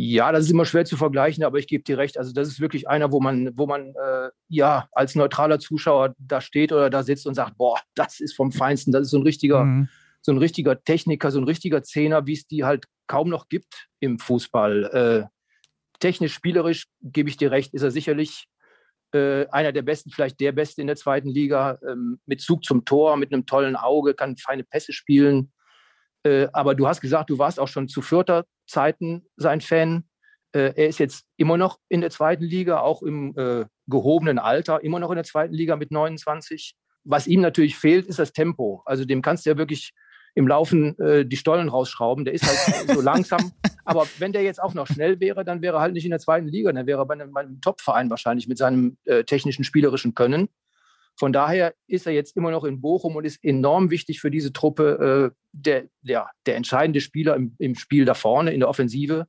Ja, das ist immer schwer zu vergleichen, aber ich gebe dir recht. Also das ist wirklich einer, wo man, wo man äh, ja als neutraler Zuschauer da steht oder da sitzt und sagt, boah, das ist vom Feinsten. Das ist so ein richtiger, mhm. so ein richtiger Techniker, so ein richtiger Zehner, wie es die halt kaum noch gibt im Fußball. Äh, technisch, spielerisch gebe ich dir recht, ist er sicherlich äh, einer der besten, vielleicht der Beste in der zweiten Liga. Ähm, mit Zug zum Tor, mit einem tollen Auge, kann feine Pässe spielen. Äh, aber du hast gesagt, du warst auch schon zu vierter Zeiten sein Fan. Äh, er ist jetzt immer noch in der zweiten Liga, auch im äh, gehobenen Alter, immer noch in der zweiten Liga mit 29. Was ihm natürlich fehlt, ist das Tempo. Also dem kannst du ja wirklich im Laufen äh, die Stollen rausschrauben. Der ist halt so langsam. Aber wenn der jetzt auch noch schnell wäre, dann wäre er halt nicht in der zweiten Liga. Dann wäre er bei einem, einem Top-Verein wahrscheinlich mit seinem äh, technischen, spielerischen Können. Von daher ist er jetzt immer noch in Bochum und ist enorm wichtig für diese Truppe. Äh, der, der, der entscheidende Spieler im, im Spiel da vorne, in der Offensive.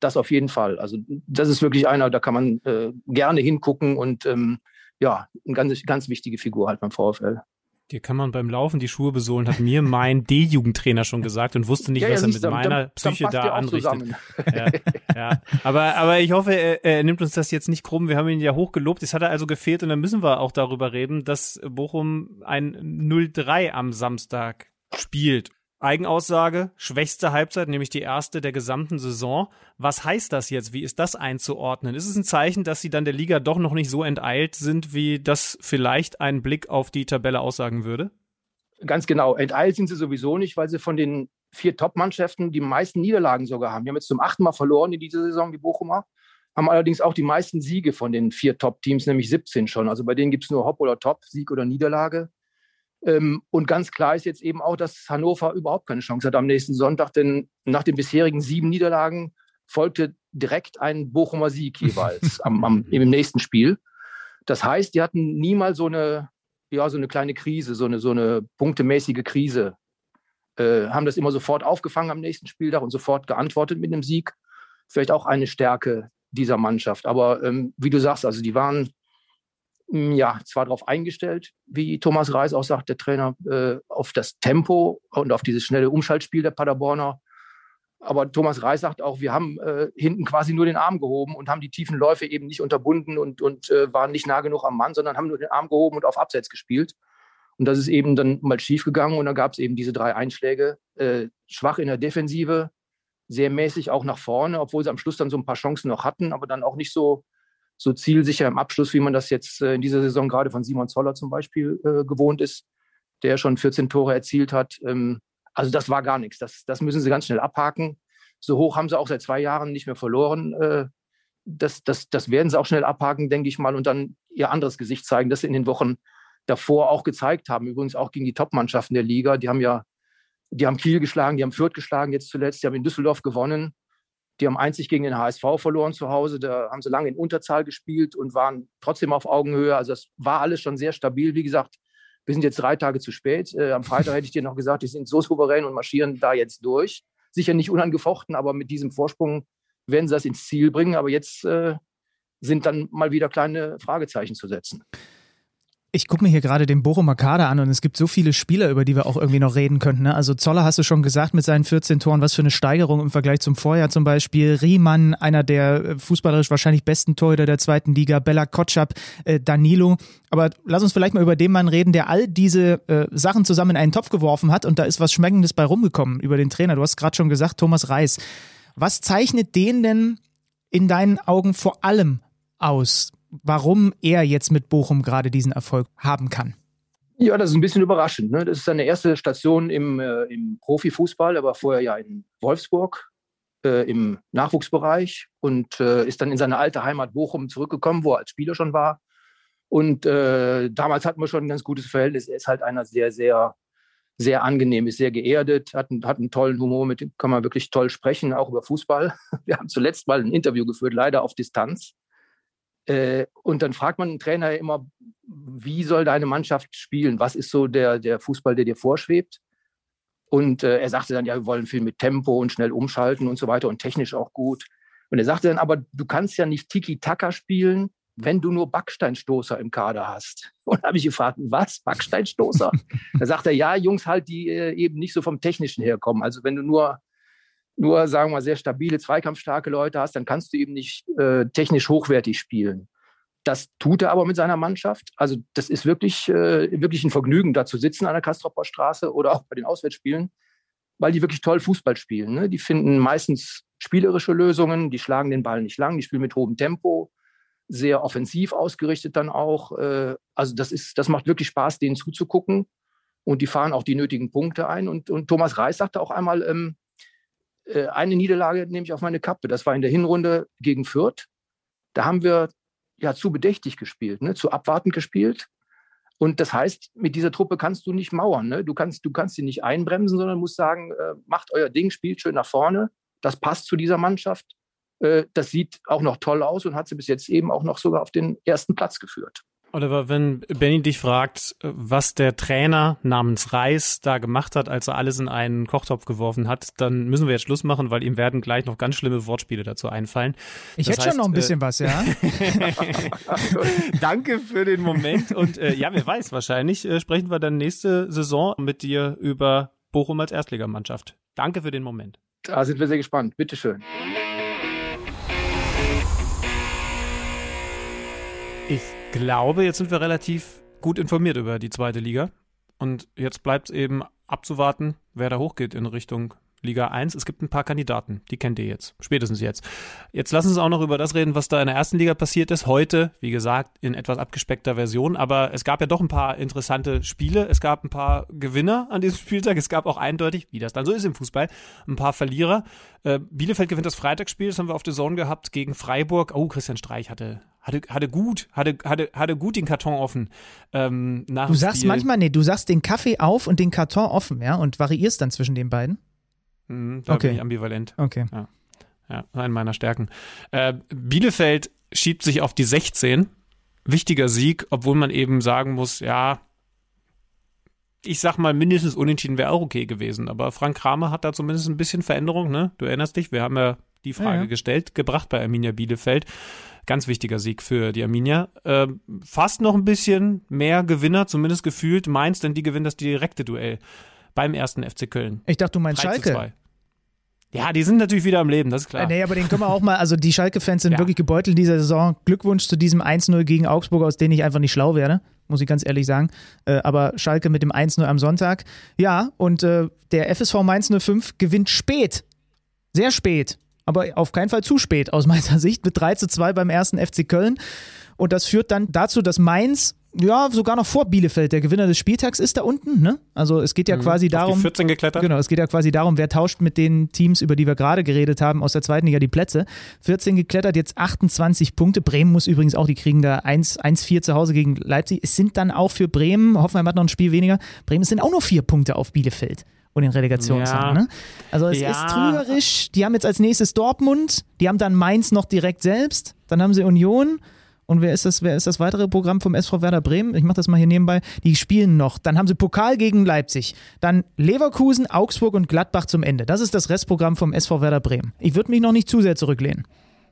Das auf jeden Fall. Also das ist wirklich einer, da kann man äh, gerne hingucken und ähm, ja, eine ganz, ganz wichtige Figur halt beim VfL. Dir kann man beim Laufen die Schuhe besohlen, hat mir mein D-Jugendtrainer schon gesagt und wusste nicht, ja, was ja, er mit dann, meiner dann, Psyche dann da anrichtet. Ja, ja. Aber, aber ich hoffe, er, er, nimmt uns das jetzt nicht krumm. Wir haben ihn ja hochgelobt. Es hat er also gefehlt und dann müssen wir auch darüber reden, dass Bochum ein 0-3 am Samstag spielt. Eigenaussage, schwächste Halbzeit, nämlich die erste der gesamten Saison. Was heißt das jetzt? Wie ist das einzuordnen? Ist es ein Zeichen, dass sie dann der Liga doch noch nicht so enteilt sind, wie das vielleicht ein Blick auf die Tabelle aussagen würde? Ganz genau. Enteilt sind sie sowieso nicht, weil sie von den vier Top-Mannschaften die meisten Niederlagen sogar haben. Wir haben jetzt zum achten Mal verloren in dieser Saison, die Bochumer. Haben allerdings auch die meisten Siege von den vier Top-Teams, nämlich 17 schon. Also bei denen gibt es nur Hop oder Top, Sieg oder Niederlage. Ähm, und ganz klar ist jetzt eben auch, dass Hannover überhaupt keine Chance hat am nächsten Sonntag, denn nach den bisherigen sieben Niederlagen folgte direkt ein Bochumer Sieg jeweils am, am, im nächsten Spiel. Das heißt, die hatten nie mal so eine, ja, so eine kleine Krise, so eine, so eine punktemäßige Krise. Äh, haben das immer sofort aufgefangen am nächsten Spieltag und sofort geantwortet mit einem Sieg. Vielleicht auch eine Stärke dieser Mannschaft. Aber ähm, wie du sagst, also die waren ja, zwar darauf eingestellt, wie Thomas Reis auch sagt, der Trainer, äh, auf das Tempo und auf dieses schnelle Umschaltspiel der Paderborner. Aber Thomas Reis sagt auch, wir haben äh, hinten quasi nur den Arm gehoben und haben die tiefen Läufe eben nicht unterbunden und, und äh, waren nicht nah genug am Mann, sondern haben nur den Arm gehoben und auf Abseits gespielt. Und das ist eben dann mal schief gegangen und dann gab es eben diese drei Einschläge. Äh, schwach in der Defensive, sehr mäßig auch nach vorne, obwohl sie am Schluss dann so ein paar Chancen noch hatten, aber dann auch nicht so, so zielsicher im Abschluss, wie man das jetzt äh, in dieser Saison gerade von Simon Zoller zum Beispiel äh, gewohnt ist, der schon 14 Tore erzielt hat. Ähm, also das war gar nichts. Das, das müssen sie ganz schnell abhaken. So hoch haben sie auch seit zwei Jahren nicht mehr verloren. Äh, das, das, das werden sie auch schnell abhaken, denke ich mal, und dann ihr anderes Gesicht zeigen, das sie in den Wochen davor auch gezeigt haben. Übrigens auch gegen die Top-Mannschaften der Liga. Die haben ja, die haben Kiel geschlagen, die haben Fürth geschlagen jetzt zuletzt, die haben in Düsseldorf gewonnen. Die haben einzig gegen den HSV verloren zu Hause. Da haben sie lange in Unterzahl gespielt und waren trotzdem auf Augenhöhe. Also das war alles schon sehr stabil. Wie gesagt, wir sind jetzt drei Tage zu spät. Äh, am Freitag hätte ich dir noch gesagt, die sind so souverän und marschieren da jetzt durch. Sicher nicht unangefochten, aber mit diesem Vorsprung werden sie das ins Ziel bringen. Aber jetzt äh, sind dann mal wieder kleine Fragezeichen zu setzen. Ich gucke mir hier gerade den Bochumer Kader an und es gibt so viele Spieler, über die wir auch irgendwie noch reden könnten. Ne? Also Zoller hast du schon gesagt mit seinen 14 Toren, was für eine Steigerung im Vergleich zum Vorjahr zum Beispiel. Riemann, einer der äh, fußballerisch wahrscheinlich besten Torhüter der zweiten Liga, Bella Kotschap, äh, Danilo. Aber lass uns vielleicht mal über den Mann reden, der all diese äh, Sachen zusammen in einen Topf geworfen hat und da ist was Schmeckendes bei rumgekommen über den Trainer. Du hast gerade schon gesagt, Thomas Reis. Was zeichnet den denn in deinen Augen vor allem aus? Warum er jetzt mit Bochum gerade diesen Erfolg haben kann. Ja, das ist ein bisschen überraschend. Ne? Das ist seine erste Station im, äh, im Profifußball. Er war vorher ja in Wolfsburg äh, im Nachwuchsbereich und äh, ist dann in seine alte Heimat Bochum zurückgekommen, wo er als Spieler schon war. Und äh, damals hatten wir schon ein ganz gutes Verhältnis. Er ist halt einer sehr, sehr, sehr angenehm, ist sehr geerdet, hat, hat einen tollen Humor, mit dem kann man wirklich toll sprechen, auch über Fußball. Wir haben zuletzt mal ein Interview geführt, leider auf Distanz. Äh, und dann fragt man einen Trainer immer, wie soll deine Mannschaft spielen? Was ist so der, der Fußball, der dir vorschwebt? Und äh, er sagte dann, ja, wir wollen viel mit Tempo und schnell umschalten und so weiter und technisch auch gut. Und er sagte dann, aber du kannst ja nicht Tiki-Taka spielen, wenn du nur Backsteinstoßer im Kader hast. Und da habe ich gefragt, was? Backsteinstoßer? da sagt er, ja, Jungs halt, die äh, eben nicht so vom Technischen herkommen. Also wenn du nur nur, sagen wir mal, sehr stabile, zweikampfstarke Leute hast, dann kannst du eben nicht äh, technisch hochwertig spielen. Das tut er aber mit seiner Mannschaft. Also das ist wirklich, äh, wirklich ein Vergnügen, da zu sitzen an der Kastropper Straße oder auch bei den Auswärtsspielen, weil die wirklich toll Fußball spielen. Ne? Die finden meistens spielerische Lösungen, die schlagen den Ball nicht lang, die spielen mit hohem Tempo, sehr offensiv ausgerichtet dann auch. Äh, also das, ist, das macht wirklich Spaß, denen zuzugucken. Und die fahren auch die nötigen Punkte ein. Und, und Thomas Reis sagte auch einmal, ähm, äh, eine Niederlage nehme ich auf meine Kappe. Das war in der Hinrunde gegen Fürth. Da haben wir ja zu bedächtig gespielt, ne? zu abwartend gespielt. Und das heißt, mit dieser Truppe kannst du nicht mauern. Ne? Du, kannst, du kannst sie nicht einbremsen, sondern musst sagen, äh, macht euer Ding, spielt schön nach vorne. Das passt zu dieser Mannschaft. Äh, das sieht auch noch toll aus und hat sie bis jetzt eben auch noch sogar auf den ersten Platz geführt. Oliver, wenn Benny dich fragt, was der Trainer namens Reis da gemacht hat, als er alles in einen Kochtopf geworfen hat, dann müssen wir jetzt Schluss machen, weil ihm werden gleich noch ganz schlimme Wortspiele dazu einfallen. Ich das hätte heißt, schon noch ein bisschen äh, was, ja. Danke für den Moment und äh, ja, wer weiß, wahrscheinlich äh, sprechen wir dann nächste Saison mit dir über Bochum als Erstligamannschaft. Danke für den Moment. Da sind wir sehr gespannt. Bitteschön. Ich glaube, jetzt sind wir relativ gut informiert über die zweite Liga. Und jetzt bleibt es eben abzuwarten, wer da hochgeht in Richtung Liga 1. Es gibt ein paar Kandidaten, die kennt ihr jetzt, spätestens jetzt. Jetzt lassen Sie uns auch noch über das reden, was da in der ersten Liga passiert ist. Heute, wie gesagt, in etwas abgespeckter Version, aber es gab ja doch ein paar interessante Spiele. Es gab ein paar Gewinner an diesem Spieltag. Es gab auch eindeutig, wie das dann so ist im Fußball, ein paar Verlierer. Äh, Bielefeld gewinnt das Freitagsspiel, das haben wir auf der Zone gehabt gegen Freiburg. Oh, Christian Streich hatte hatte, hatte gut, hatte, hatte, hatte gut den Karton offen. Ähm, du sagst Spiel. manchmal, nee, du sagst den Kaffee auf und den Karton offen, ja, und variierst dann zwischen den beiden? Mhm, da okay. bin ich ambivalent. Okay. Ja, ja eine meiner Stärken. Äh, Bielefeld schiebt sich auf die 16. Wichtiger Sieg, obwohl man eben sagen muss, ja, ich sag mal, mindestens unentschieden wäre auch okay gewesen. Aber Frank Kramer hat da zumindest ein bisschen Veränderung, ne? Du erinnerst dich, wir haben ja die Frage ja, ja. gestellt, gebracht bei Arminia Bielefeld. Ganz wichtiger Sieg für die Arminia. Äh, fast noch ein bisschen mehr Gewinner, zumindest gefühlt Mainz, denn die gewinnen das direkte Duell beim ersten FC Köln. Ich dachte, du meinst Schalke. Ja, die sind natürlich wieder am Leben, das ist klar. Äh, nee, aber den können wir auch mal, also die Schalke-Fans sind ja. wirklich gebeutelt in dieser Saison. Glückwunsch zu diesem 1-0 gegen Augsburg, aus dem ich einfach nicht schlau werde, muss ich ganz ehrlich sagen. Äh, aber Schalke mit dem 1-0 am Sonntag. Ja, und äh, der FSV Mainz 05 gewinnt spät. Sehr spät. Aber auf keinen Fall zu spät aus meiner Sicht mit 3 zu 2 beim ersten FC Köln. Und das führt dann dazu, dass Mainz ja, sogar noch vor Bielefeld. Der Gewinner des Spieltags ist da unten, ne? Also es geht ja mhm. quasi darum. Auf die 14 geklettert. Genau, es geht ja quasi darum, wer tauscht mit den Teams, über die wir gerade geredet haben, aus der zweiten Liga die Plätze. 14 geklettert, jetzt 28 Punkte. Bremen muss übrigens auch, die kriegen da 1-4 zu Hause gegen Leipzig. Es sind dann auch für Bremen, Hoffenheim hat noch ein Spiel weniger, Bremen sind auch nur vier Punkte auf Bielefeld und den Relegationsrang. Ja. Ne? Also es ja. ist trügerisch. Die haben jetzt als nächstes Dortmund, die haben dann Mainz noch direkt selbst, dann haben sie Union und wer ist das, wer ist das weitere Programm vom SV Werder Bremen? Ich mache das mal hier nebenbei. Die spielen noch. Dann haben sie Pokal gegen Leipzig. Dann Leverkusen, Augsburg und Gladbach zum Ende. Das ist das Restprogramm vom SV Werder Bremen. Ich würde mich noch nicht zu sehr zurücklehnen.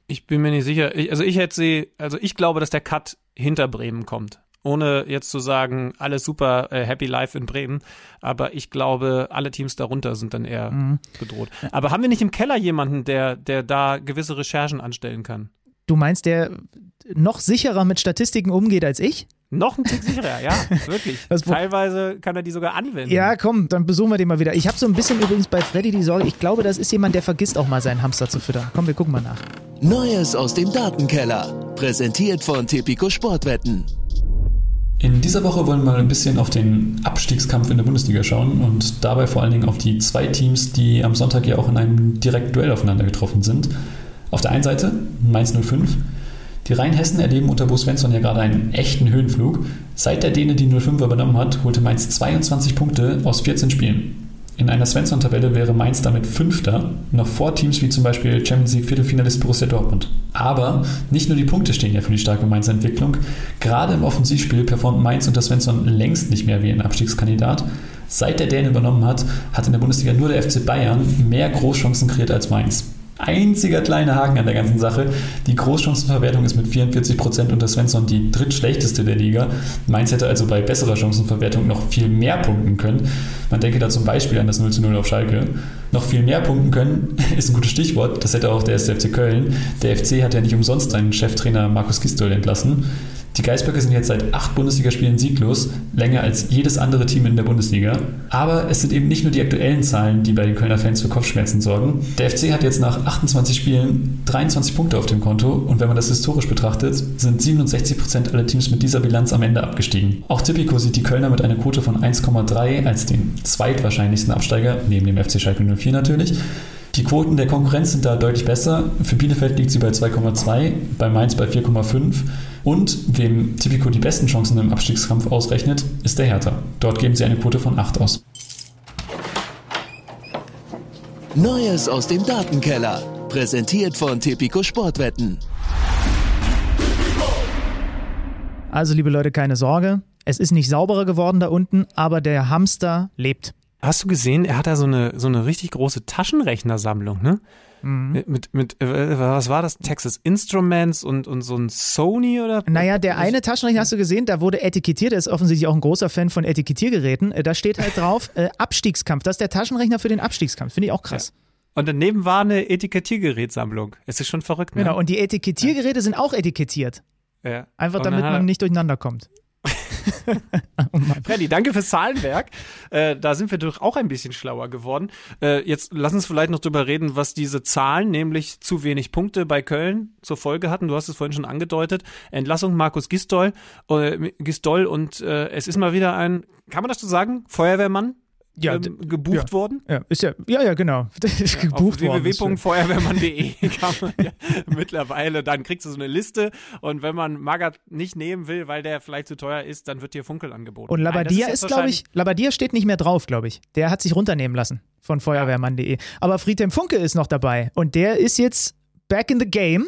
Ich bin mir nicht sicher. Ich, also ich hätte sie, also ich glaube, dass der Cut hinter Bremen kommt. Ohne jetzt zu sagen, alles super, äh, happy life in Bremen. Aber ich glaube, alle Teams darunter sind dann eher mhm. bedroht. Aber haben wir nicht im Keller jemanden, der, der da gewisse Recherchen anstellen kann? Du meinst, der noch sicherer mit Statistiken umgeht als ich? Noch ein Tick sicherer, ja, wirklich. Teilweise kann er die sogar anwenden. Ja, komm, dann besuchen wir den mal wieder. Ich habe so ein bisschen übrigens bei Freddy die Sorge, ich glaube, das ist jemand, der vergisst auch mal seinen Hamster zu füttern. Komm, wir gucken mal nach. Neues aus dem Datenkeller. Präsentiert von Tipico Sportwetten. In dieser Woche wollen wir mal ein bisschen auf den Abstiegskampf in der Bundesliga schauen und dabei vor allen Dingen auf die zwei Teams, die am Sonntag ja auch in einem direkten Duell aufeinander getroffen sind. Auf der einen Seite Mainz 05. Die Rheinhessen erleben unter Bo Svensson ja gerade einen echten Höhenflug. Seit der Däne die 05 übernommen hat, holte Mainz 22 Punkte aus 14 Spielen. In einer Svensson-Tabelle wäre Mainz damit Fünfter, noch vor Teams wie zum Beispiel Champions League Viertelfinalist Borussia Dortmund. Aber nicht nur die Punkte stehen ja für die starke Mainzer Entwicklung. Gerade im Offensivspiel performt Mainz unter Svensson längst nicht mehr wie ein Abstiegskandidat. Seit der Däne übernommen hat, hat in der Bundesliga nur der FC Bayern mehr Großchancen kreiert als Mainz einziger kleiner Haken an der ganzen Sache. Die Großchancenverwertung ist mit 44% unter Svensson die drittschlechteste der Liga. Mainz hätte also bei besserer Chancenverwertung noch viel mehr punkten können. Man denke da zum Beispiel an das 0 zu 0 auf Schalke. Noch viel mehr punkten können ist ein gutes Stichwort. Das hätte auch der SFC Köln. Der FC hat ja nicht umsonst seinen Cheftrainer Markus Gistol entlassen. Die Geisböcke sind jetzt seit acht Bundesligaspielen sieglos, länger als jedes andere Team in der Bundesliga. Aber es sind eben nicht nur die aktuellen Zahlen, die bei den Kölner Fans für Kopfschmerzen sorgen. Der FC hat jetzt nach 28 Spielen 23 Punkte auf dem Konto und wenn man das historisch betrachtet, sind 67 Prozent aller Teams mit dieser Bilanz am Ende abgestiegen. Auch Tipico sieht die Kölner mit einer Quote von 1,3 als den zweitwahrscheinlichsten Absteiger, neben dem FC Schalke 04 natürlich. Die Quoten der Konkurrenz sind da deutlich besser. Für Bielefeld liegt sie bei 2,2, bei Mainz bei 4,5. Und wem Tipico die besten Chancen im Abstiegskampf ausrechnet, ist der Hertha. Dort geben sie eine Quote von 8 aus. Neues aus dem Datenkeller. Präsentiert von Tipico Sportwetten. Also, liebe Leute, keine Sorge. Es ist nicht sauberer geworden da unten, aber der Hamster lebt. Hast du gesehen, er hat da so eine, so eine richtig große Taschenrechnersammlung, ne? Mhm. Mit, mit, mit äh, was war das? Texas Instruments und, und so ein Sony oder? Naja, der eine Taschenrechner hast du gesehen, da wurde etikettiert, er ist offensichtlich auch ein großer Fan von Etikettiergeräten. Äh, Da steht halt drauf, äh, Abstiegskampf. Das ist der Taschenrechner für den Abstiegskampf. Finde ich auch krass. Und daneben war eine Etikettiergerätsammlung. Es ist schon verrückt, ne? Genau, und die Etikettiergeräte sind auch etikettiert. Ja. Einfach damit man nicht durcheinander kommt. Freddy, danke fürs Zahlenwerk. Äh, da sind wir doch auch ein bisschen schlauer geworden. Äh, jetzt lass uns vielleicht noch drüber reden, was diese Zahlen, nämlich zu wenig Punkte bei Köln zur Folge hatten. Du hast es vorhin schon angedeutet. Entlassung Markus Gistol, äh, Gistol und äh, es ist mal wieder ein, kann man das so sagen, Feuerwehrmann Ja, ähm, gebucht ja. worden. Ja, ist ja, ja, ja, genau. Das ist gebucht Auf worden. www.feuerwehrmann.de kann man ja mittlerweile, dann kriegst du so eine Liste und wenn man Magath nicht nehmen will, weil der vielleicht zu teuer ist, dann wird dir Funkel angeboten. Und Nein, Labadia jetzt ist, glaube ich, Labadia steht nicht mehr drauf, glaube ich. Der hat sich runternehmen lassen von Feuerwehrmann.de. Aber Friedhelm Funke ist noch dabei und der ist jetzt back in the game.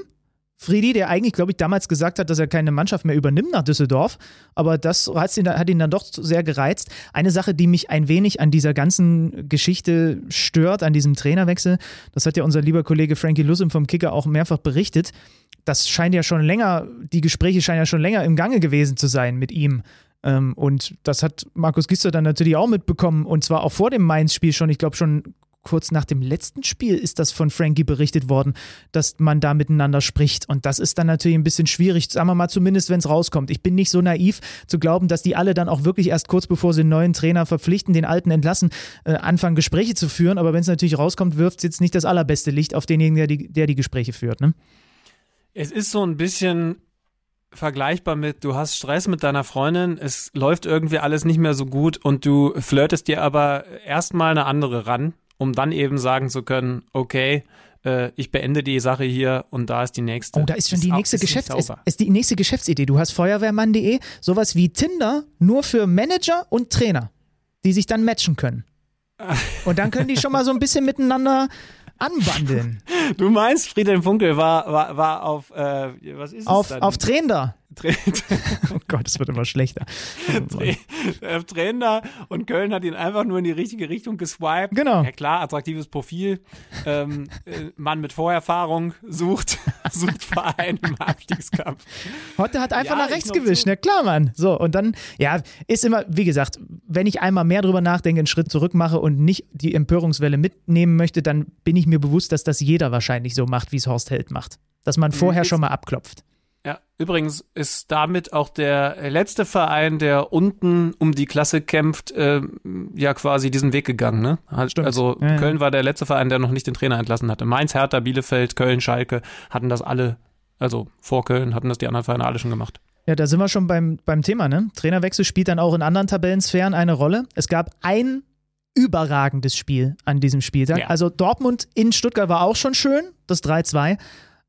Friedi, der eigentlich, glaube ich, damals gesagt hat, dass er keine Mannschaft mehr übernimmt nach Düsseldorf, aber das hat ihn, hat ihn dann doch sehr gereizt. Eine Sache, die mich ein wenig an dieser ganzen Geschichte stört, an diesem Trainerwechsel, das hat ja unser lieber Kollege Frankie Lusum vom Kicker auch mehrfach berichtet, das scheint ja schon länger, die Gespräche scheinen ja schon länger im Gange gewesen zu sein mit ihm. Ähm, und das hat Markus Gister dann natürlich auch mitbekommen und zwar auch vor dem Mainz-Spiel schon, ich glaube schon kurz nach dem letzten Spiel ist das von Frankie berichtet worden, dass man da miteinander spricht. Und das ist dann natürlich ein bisschen schwierig, sagen wir mal zumindest, wenn es rauskommt. Ich bin nicht so naiv zu glauben, dass die alle dann auch wirklich erst kurz bevor sie einen neuen Trainer verpflichten, den alten entlassen, äh, anfangen Gespräche zu führen. Aber wenn es natürlich rauskommt, wirft es jetzt nicht das allerbeste Licht auf denjenigen, der die, der die Gespräche führt. Ne? Es ist so ein bisschen vergleichbar mit, du hast Stress mit deiner Freundin, es läuft irgendwie alles nicht mehr so gut und du flirtest dir aber erstmal eine andere ran, um dann eben sagen zu können, okay, äh, ich beende die Sache hier und da ist die nächste. Oh, da ist schon die auch- nächste ist Geschäfts ist, ist die nächste Geschäftsidee. Du hast Feuerwehrmann.de, sowas wie Tinder, nur für Manager und Trainer, die sich dann matchen können. Und dann können die schon mal so ein bisschen miteinander anbandeln. Du meinst, Friedhelm Funkel war, war, war auf, äh, was ist es Auf, dann? auf Trainer. Tra- Oh Gott, es wird immer schlechter. Tra- auf Trainer und Köln hat ihn einfach nur in die richtige Richtung geswiped. Genau. Ja klar, attraktives Profil. Ähm, äh, Mann mit Vorerfahrung sucht, sucht Verein im Abstiegskampf. Heute hat einfach Ja, nach rechts gewischt, zu. na klar, Mann. So, und dann, ja, ist immer, wie gesagt, wenn ich einmal mehr drüber nachdenke, einen Schritt zurück mache und nicht die Empörungswelle mitnehmen möchte, dann bin ich mir bewusst, dass das jeder wahrscheinlich so macht, wie es Horst Held macht. Dass man vorher ist- schon mal abklopft. Ja, übrigens ist damit auch der letzte Verein, der unten um die Klasse kämpft, ähm, ja quasi diesen Weg gegangen. Ne? Stimmt. Also Ja, ja. Köln war der letzte Verein, der noch nicht den Trainer entlassen hatte. Mainz, Hertha, Bielefeld, Köln, Schalke hatten das alle, also vor Köln hatten das die anderen Vereine alle schon gemacht. Ja, da sind wir schon beim, beim Thema, ne? Trainerwechsel spielt dann auch in anderen Tabellensphären eine Rolle. Es gab ein überragendes Spiel an diesem Spieltag. Ja. Also Dortmund in Stuttgart war auch schon schön, das 3-2.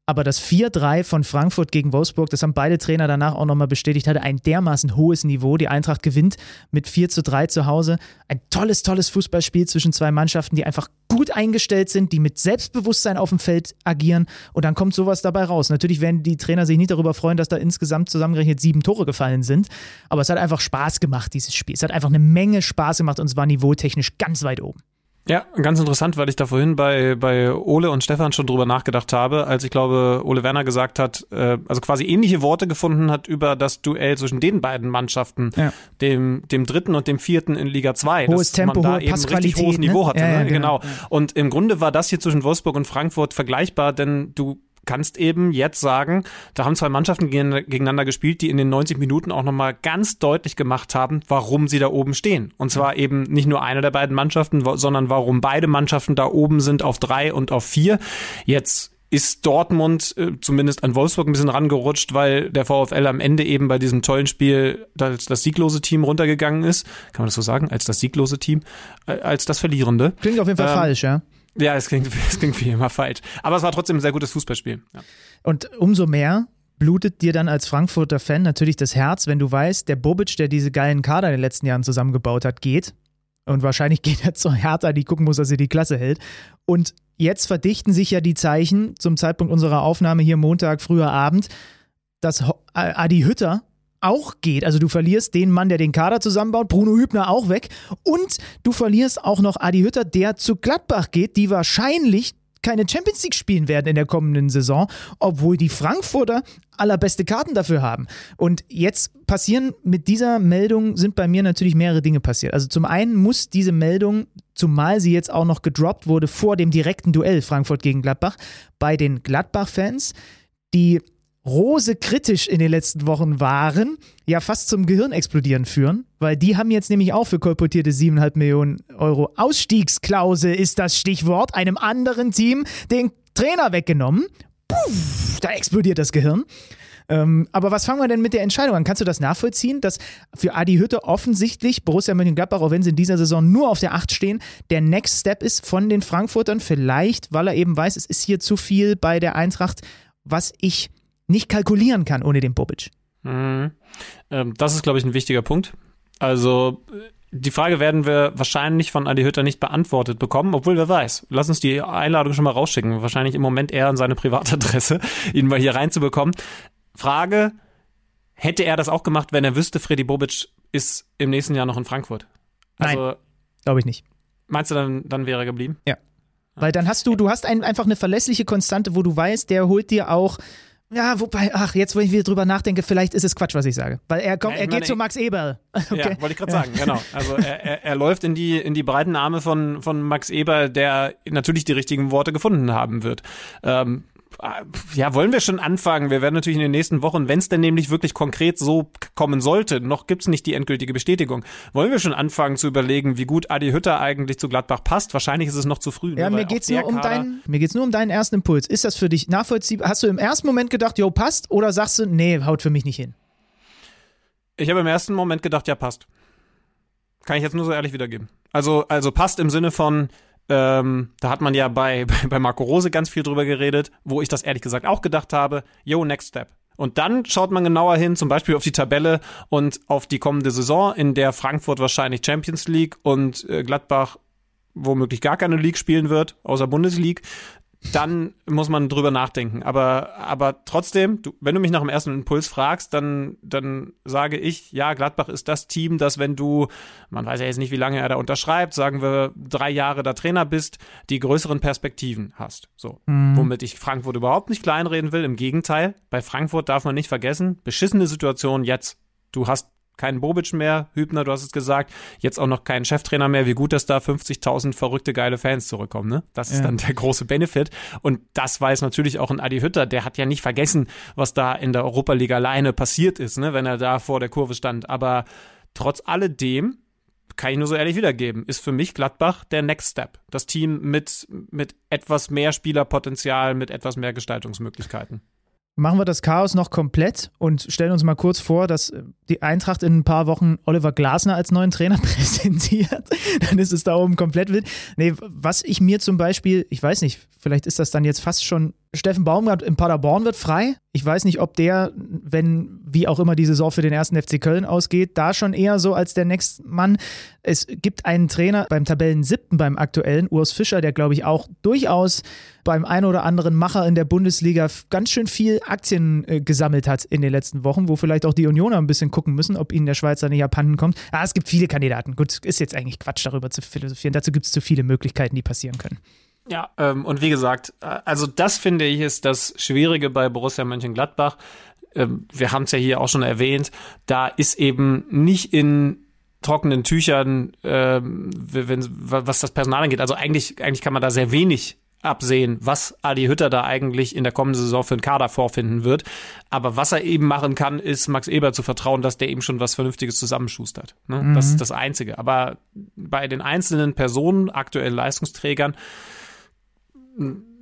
Aber das 4-3 von Frankfurt gegen Wolfsburg, das haben beide Trainer danach auch nochmal bestätigt, hatte ein dermaßen hohes Niveau. Die Eintracht gewinnt mit 4 zu 3 zu Hause. Ein tolles, tolles Fußballspiel zwischen zwei Mannschaften, die einfach gut eingestellt sind, die mit Selbstbewusstsein auf dem Feld agieren. Und dann kommt sowas dabei raus. Natürlich werden die Trainer sich nicht darüber freuen, dass da insgesamt zusammengerechnet sieben Tore gefallen sind. Aber es hat einfach Spaß gemacht, dieses Spiel. Es hat einfach eine Menge Spaß gemacht und es war niveautechnisch ganz weit oben. Ja, ganz interessant, weil ich da vorhin bei, bei Ole und Stefan schon drüber nachgedacht habe, als ich glaube, Ole Werner gesagt hat, äh, also quasi ähnliche Worte gefunden hat über das Duell zwischen den beiden Mannschaften, Ja. dem, dem dritten und dem vierten in Liga 2. Hohes Tempo, man da eben richtig hohes ne? Niveau hatte. Ja, ja, ne? genau. genau. Und im Grunde war das hier zwischen Wolfsburg und Frankfurt vergleichbar, denn du kannst eben jetzt sagen, da haben zwei Mannschaften gegen- gegeneinander gespielt, die in den 90 Minuten auch nochmal ganz deutlich gemacht haben, warum sie da oben stehen. Und zwar eben nicht nur eine der beiden Mannschaften, sondern warum beide Mannschaften da oben sind auf drei und auf vier. Jetzt ist Dortmund äh, zumindest an Wolfsburg ein bisschen rangerutscht, weil der VfL am Ende eben bei diesem tollen Spiel als das sieglose Team runtergegangen ist. Kann man das so sagen? Als das sieglose Team? Äh, als das verlierende. Klingt auf jeden Fall Ähm, falsch, ja. Ja, es klingt, es klingt wie immer falsch. Aber es war trotzdem ein sehr gutes Fußballspiel. Ja. Und umso mehr blutet dir dann als Frankfurter Fan natürlich das Herz, wenn du weißt, der Bobic, der diese geilen Kader in den letzten Jahren zusammengebaut hat, geht. Und wahrscheinlich geht er zur Hertha, die gucken muss, dass er die Klasse hält. Und jetzt verdichten sich ja die Zeichen zum Zeitpunkt unserer Aufnahme hier Montag, früher Abend, dass Adi Hütter auch geht. Also du verlierst den Mann, der den Kader zusammenbaut, Bruno Hübner auch weg. Und du verlierst auch noch Adi Hütter, der zu Gladbach geht, die wahrscheinlich keine Champions League spielen werden in der kommenden Saison, obwohl die Frankfurter allerbeste Karten dafür haben. Und jetzt passieren mit dieser Meldung sind bei mir natürlich mehrere Dinge passiert. Also zum einen muss diese Meldung, zumal sie jetzt auch noch gedroppt wurde vor dem direkten Duell Frankfurt gegen Gladbach, bei den Gladbach-Fans, die Rose kritisch in den letzten Wochen waren, ja fast zum Gehirn explodieren führen, weil die haben jetzt nämlich auch für kolportierte 7,5 Millionen Euro Ausstiegsklausel ist das Stichwort, einem anderen Team den Trainer weggenommen. Puff, da explodiert das Gehirn. Ähm, aber was fangen wir denn mit der Entscheidung an? Kannst du das nachvollziehen, dass für Adi Hütte offensichtlich Borussia Mönchengladbach, auch wenn sie in dieser Saison nur auf der 8 stehen, der Next Step ist von den Frankfurtern? Vielleicht, weil er eben weiß, es ist hier zu viel bei der Eintracht, was ich nicht kalkulieren kann ohne den Bobic. Mhm. Ähm, das ist, glaube ich, ein wichtiger Punkt. Also die Frage werden wir wahrscheinlich von Adi Hütter nicht beantwortet bekommen, obwohl wer weiß. Lass uns die Einladung schon mal rausschicken. Wahrscheinlich im Moment eher an seine Privatadresse, ihn mal hier reinzubekommen. Frage, hätte er das auch gemacht, wenn er wüsste, Freddy Bobic ist im nächsten Jahr noch in Frankfurt? Also, Nein, glaube ich nicht. Meinst du, dann, dann wäre er geblieben? Ja. Weil dann hast du, du hast ein, einfach eine verlässliche Konstante, wo du weißt, der holt dir auch ja, wobei, ach, jetzt, wo ich wieder drüber nachdenke, vielleicht ist es Quatsch, was ich sage. Weil er kommt, ja, er meine, geht zu Max Eberl. Okay. Ja, wollte ich gerade sagen, genau. Also er, er, er läuft in die, in die breiten Arme von, von Max Eberl, der natürlich die richtigen Worte gefunden haben wird. Ähm, ja, wollen wir schon anfangen? Wir werden natürlich in den nächsten Wochen, wenn es denn nämlich wirklich konkret so kommen sollte, noch gibt's nicht die endgültige Bestätigung, wollen wir schon anfangen zu überlegen, wie gut Adi Hütter eigentlich zu Gladbach passt? Wahrscheinlich ist es noch zu früh. Ne? Ja, mir geht's nur um deinen, mir geht's nur um deinen ersten Impuls. Ist das für dich nachvollziehbar? Hast du im ersten Moment gedacht, jo, passt? Oder sagst du, nee, haut für mich nicht hin? Ich habe im ersten Moment gedacht, ja, passt. Kann ich jetzt nur so ehrlich wiedergeben. Also, also passt im Sinne von, ähm, da hat man ja bei, bei Marco Rose ganz viel drüber geredet, wo ich das ehrlich gesagt auch gedacht habe, yo, next step. Und dann schaut man genauer hin, zum Beispiel auf die Tabelle und auf die kommende Saison, in der Frankfurt wahrscheinlich Champions League und äh, Gladbach womöglich gar keine League spielen wird, außer Bundesliga dann muss man drüber nachdenken. Aber, aber trotzdem, du, wenn du mich nach dem ersten Impuls fragst, dann, dann sage ich, ja, Gladbach ist das Team, das, wenn du, man weiß ja jetzt nicht, wie lange er da unterschreibt, sagen wir, drei Jahre da Trainer bist, die größeren Perspektiven hast. So. Mhm. Womit ich Frankfurt überhaupt nicht kleinreden will. Im Gegenteil, bei Frankfurt darf man nicht vergessen, beschissene Situation jetzt. Du hast keinen Bobic mehr, Hübner, du hast es gesagt, jetzt auch noch keinen Cheftrainer mehr, wie gut, dass da 50.000 verrückte, geile Fans zurückkommen, ne? Das ist ja. dann der große Benefit. Und das weiß natürlich auch ein Adi Hütter, der hat ja nicht vergessen, was da in der Europa League alleine passiert ist, ne, wenn er da vor der Kurve stand. Aber trotz alledem, kann ich nur so ehrlich wiedergeben, ist für mich Gladbach der Next Step. Das Team mit, mit etwas mehr Spielerpotenzial, mit etwas mehr Gestaltungsmöglichkeiten machen wir das Chaos noch komplett und stellen uns mal kurz vor, dass die Eintracht in ein paar Wochen Oliver Glasner als neuen Trainer präsentiert. Dann ist es da oben komplett wild. Nee, was ich mir zum Beispiel, ich weiß nicht, vielleicht ist das dann jetzt fast schon Steffen Baumgart in Paderborn wird frei. Ich weiß nicht, ob der, wenn wie auch immer die Saison für den ersten FC Köln ausgeht, da schon eher so als der Next Mann. Es gibt einen Trainer beim Tabellen siebten, beim aktuellen, Urs Fischer, der glaube ich auch durchaus beim einen oder anderen Macher in der Bundesliga ganz schön viel Aktien äh, gesammelt hat in den letzten Wochen, wo vielleicht auch die Unioner ein bisschen gucken müssen, ob ihnen der Schweizer nicht abhanden kommt. Ah, es gibt viele Kandidaten. Gut, ist jetzt eigentlich Quatsch darüber zu philosophieren. Dazu gibt es zu viele Möglichkeiten, die passieren können. Ja, ähm, und wie gesagt, äh, also das finde ich ist das Schwierige bei Borussia Mönchengladbach. Ähm, wir haben es ja hier auch schon erwähnt, da ist eben nicht in trockenen Tüchern, ähm, wenn, was das Personal angeht. Also eigentlich, eigentlich kann man da sehr wenig absehen, was Adi Hütter da eigentlich in der kommenden Saison für einen Kader vorfinden wird. Aber was er eben machen kann, ist Max Eber zu vertrauen, dass der eben schon was Vernünftiges zusammenschustert. Ne? Mhm. Das ist das Einzige. Aber bei den einzelnen Personen, aktuellen Leistungsträgern,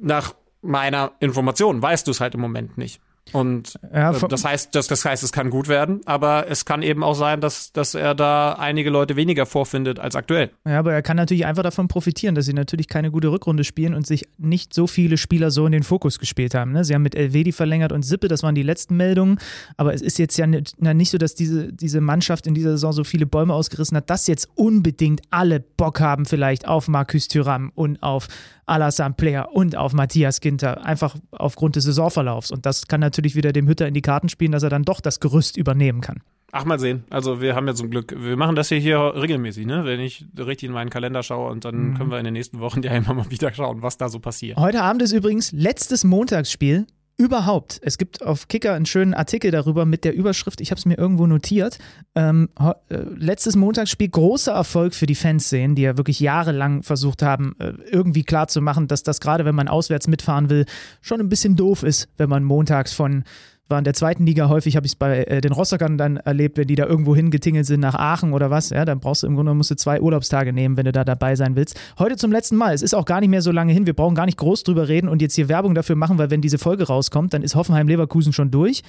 nach meiner Information weißt du es halt im Moment nicht. Und Ja, äh, das heißt, das, das heißt, es kann gut werden, aber es kann eben auch sein, dass, dass er da einige Leute weniger vorfindet als aktuell. Ja, aber er kann natürlich einfach davon profitieren, dass sie natürlich keine gute Rückrunde spielen und sich nicht so viele Spieler so in den Fokus gespielt haben. Ne? Sie haben mit Elvedi verlängert und Sippe, das waren die letzten Meldungen. Aber es ist jetzt ja nicht, na, nicht so, dass diese, diese Mannschaft in dieser Saison so viele Bäume ausgerissen hat, dass jetzt unbedingt alle Bock haben, vielleicht auf Marcus Thuram und auf Alassane Player und auf Matthias Ginter, einfach aufgrund des Saisonverlaufs. Und das kann natürlich wieder dem Hütter in die Karten spielen, dass er dann doch das Gerüst übernehmen kann. Ach, mal sehen. Also wir haben ja zum Glück, wir machen das hier, hier regelmäßig, ne? Wenn ich richtig in meinen Kalender schaue und dann Mhm. können wir in den nächsten Wochen ja immer mal wieder schauen, was da so passiert. Heute Abend ist übrigens letztes Montagsspiel überhaupt. Es gibt auf Kicker einen schönen Artikel darüber mit der Überschrift, ich habe es mir irgendwo notiert. Ähm, äh, letztes Montagsspiel, großer Erfolg für die Fanszenen, die ja wirklich jahrelang versucht haben, äh, irgendwie klarzumachen, dass das gerade, wenn man auswärts mitfahren will, schon ein bisschen doof ist, wenn man montags von war in der zweiten Liga häufig, habe ich es bei äh, den Rostockern dann erlebt, wenn die da irgendwo hingetingelt sind nach Aachen oder was, ja, dann brauchst du im Grunde musst du zwei Urlaubstage nehmen, wenn du da dabei sein willst. Heute zum letzten Mal. Es ist auch gar nicht mehr so lange hin. Wir brauchen gar nicht groß drüber reden und jetzt hier Werbung dafür machen, weil wenn diese Folge rauskommt, dann ist Hoffenheim-Leverkusen schon durch.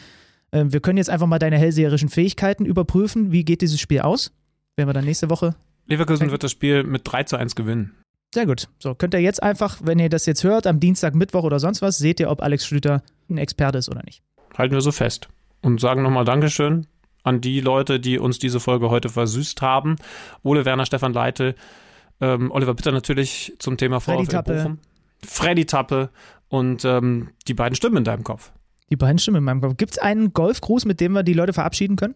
Ähm, wir können jetzt einfach mal deine hellseherischen Fähigkeiten überprüfen. Wie geht dieses Spiel aus? Werden wir dann nächste Woche Leverkusen wird das Spiel mit 3 zu 1 gewinnen. sehr gut. So, könnt ihr jetzt einfach, wenn ihr das jetzt hört, am Dienstag, Mittwoch oder sonst was, seht ihr, ob Alex Schlüter ein Experte ist oder nicht. Halten wir so fest. Und sagen nochmal Dankeschön an die Leute, die uns diese Folge heute versüßt haben. Ole Werner, Stefan Leite, ähm, Oliver Bitter natürlich zum Thema Freddy VfL Tappe. Bochum. Freddy Tappe und ähm, die beiden Stimmen in deinem Kopf. Die beiden Stimmen in meinem Kopf. Gibt es einen Golfgruß, mit dem wir die Leute verabschieden können?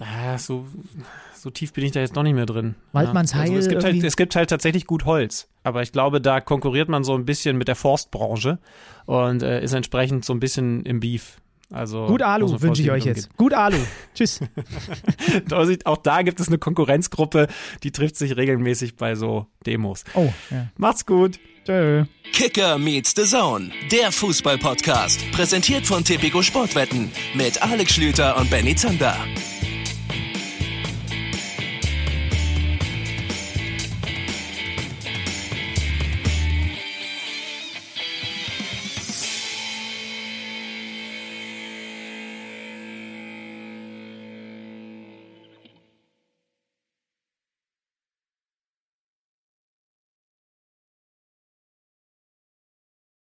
Ah, so, so tief bin ich da jetzt noch nicht mehr drin. Waldmanns Heil es, gibt halt, es gibt halt tatsächlich gut Holz. Aber ich glaube, da konkurriert man so ein bisschen mit der Forstbranche und äh, ist entsprechend so ein bisschen im Beef. Also Gut Alu wünsche ich euch jetzt. Gut Alu. Tschüss. Auch da gibt es eine Konkurrenzgruppe, die trifft sich regelmäßig bei so Demos. Oh, ja. Macht's gut. Tschö. Kicker meets the Zone, der Fußball-Podcast. Präsentiert von Tipico Sportwetten mit Alex Schlüter und Benny Zander.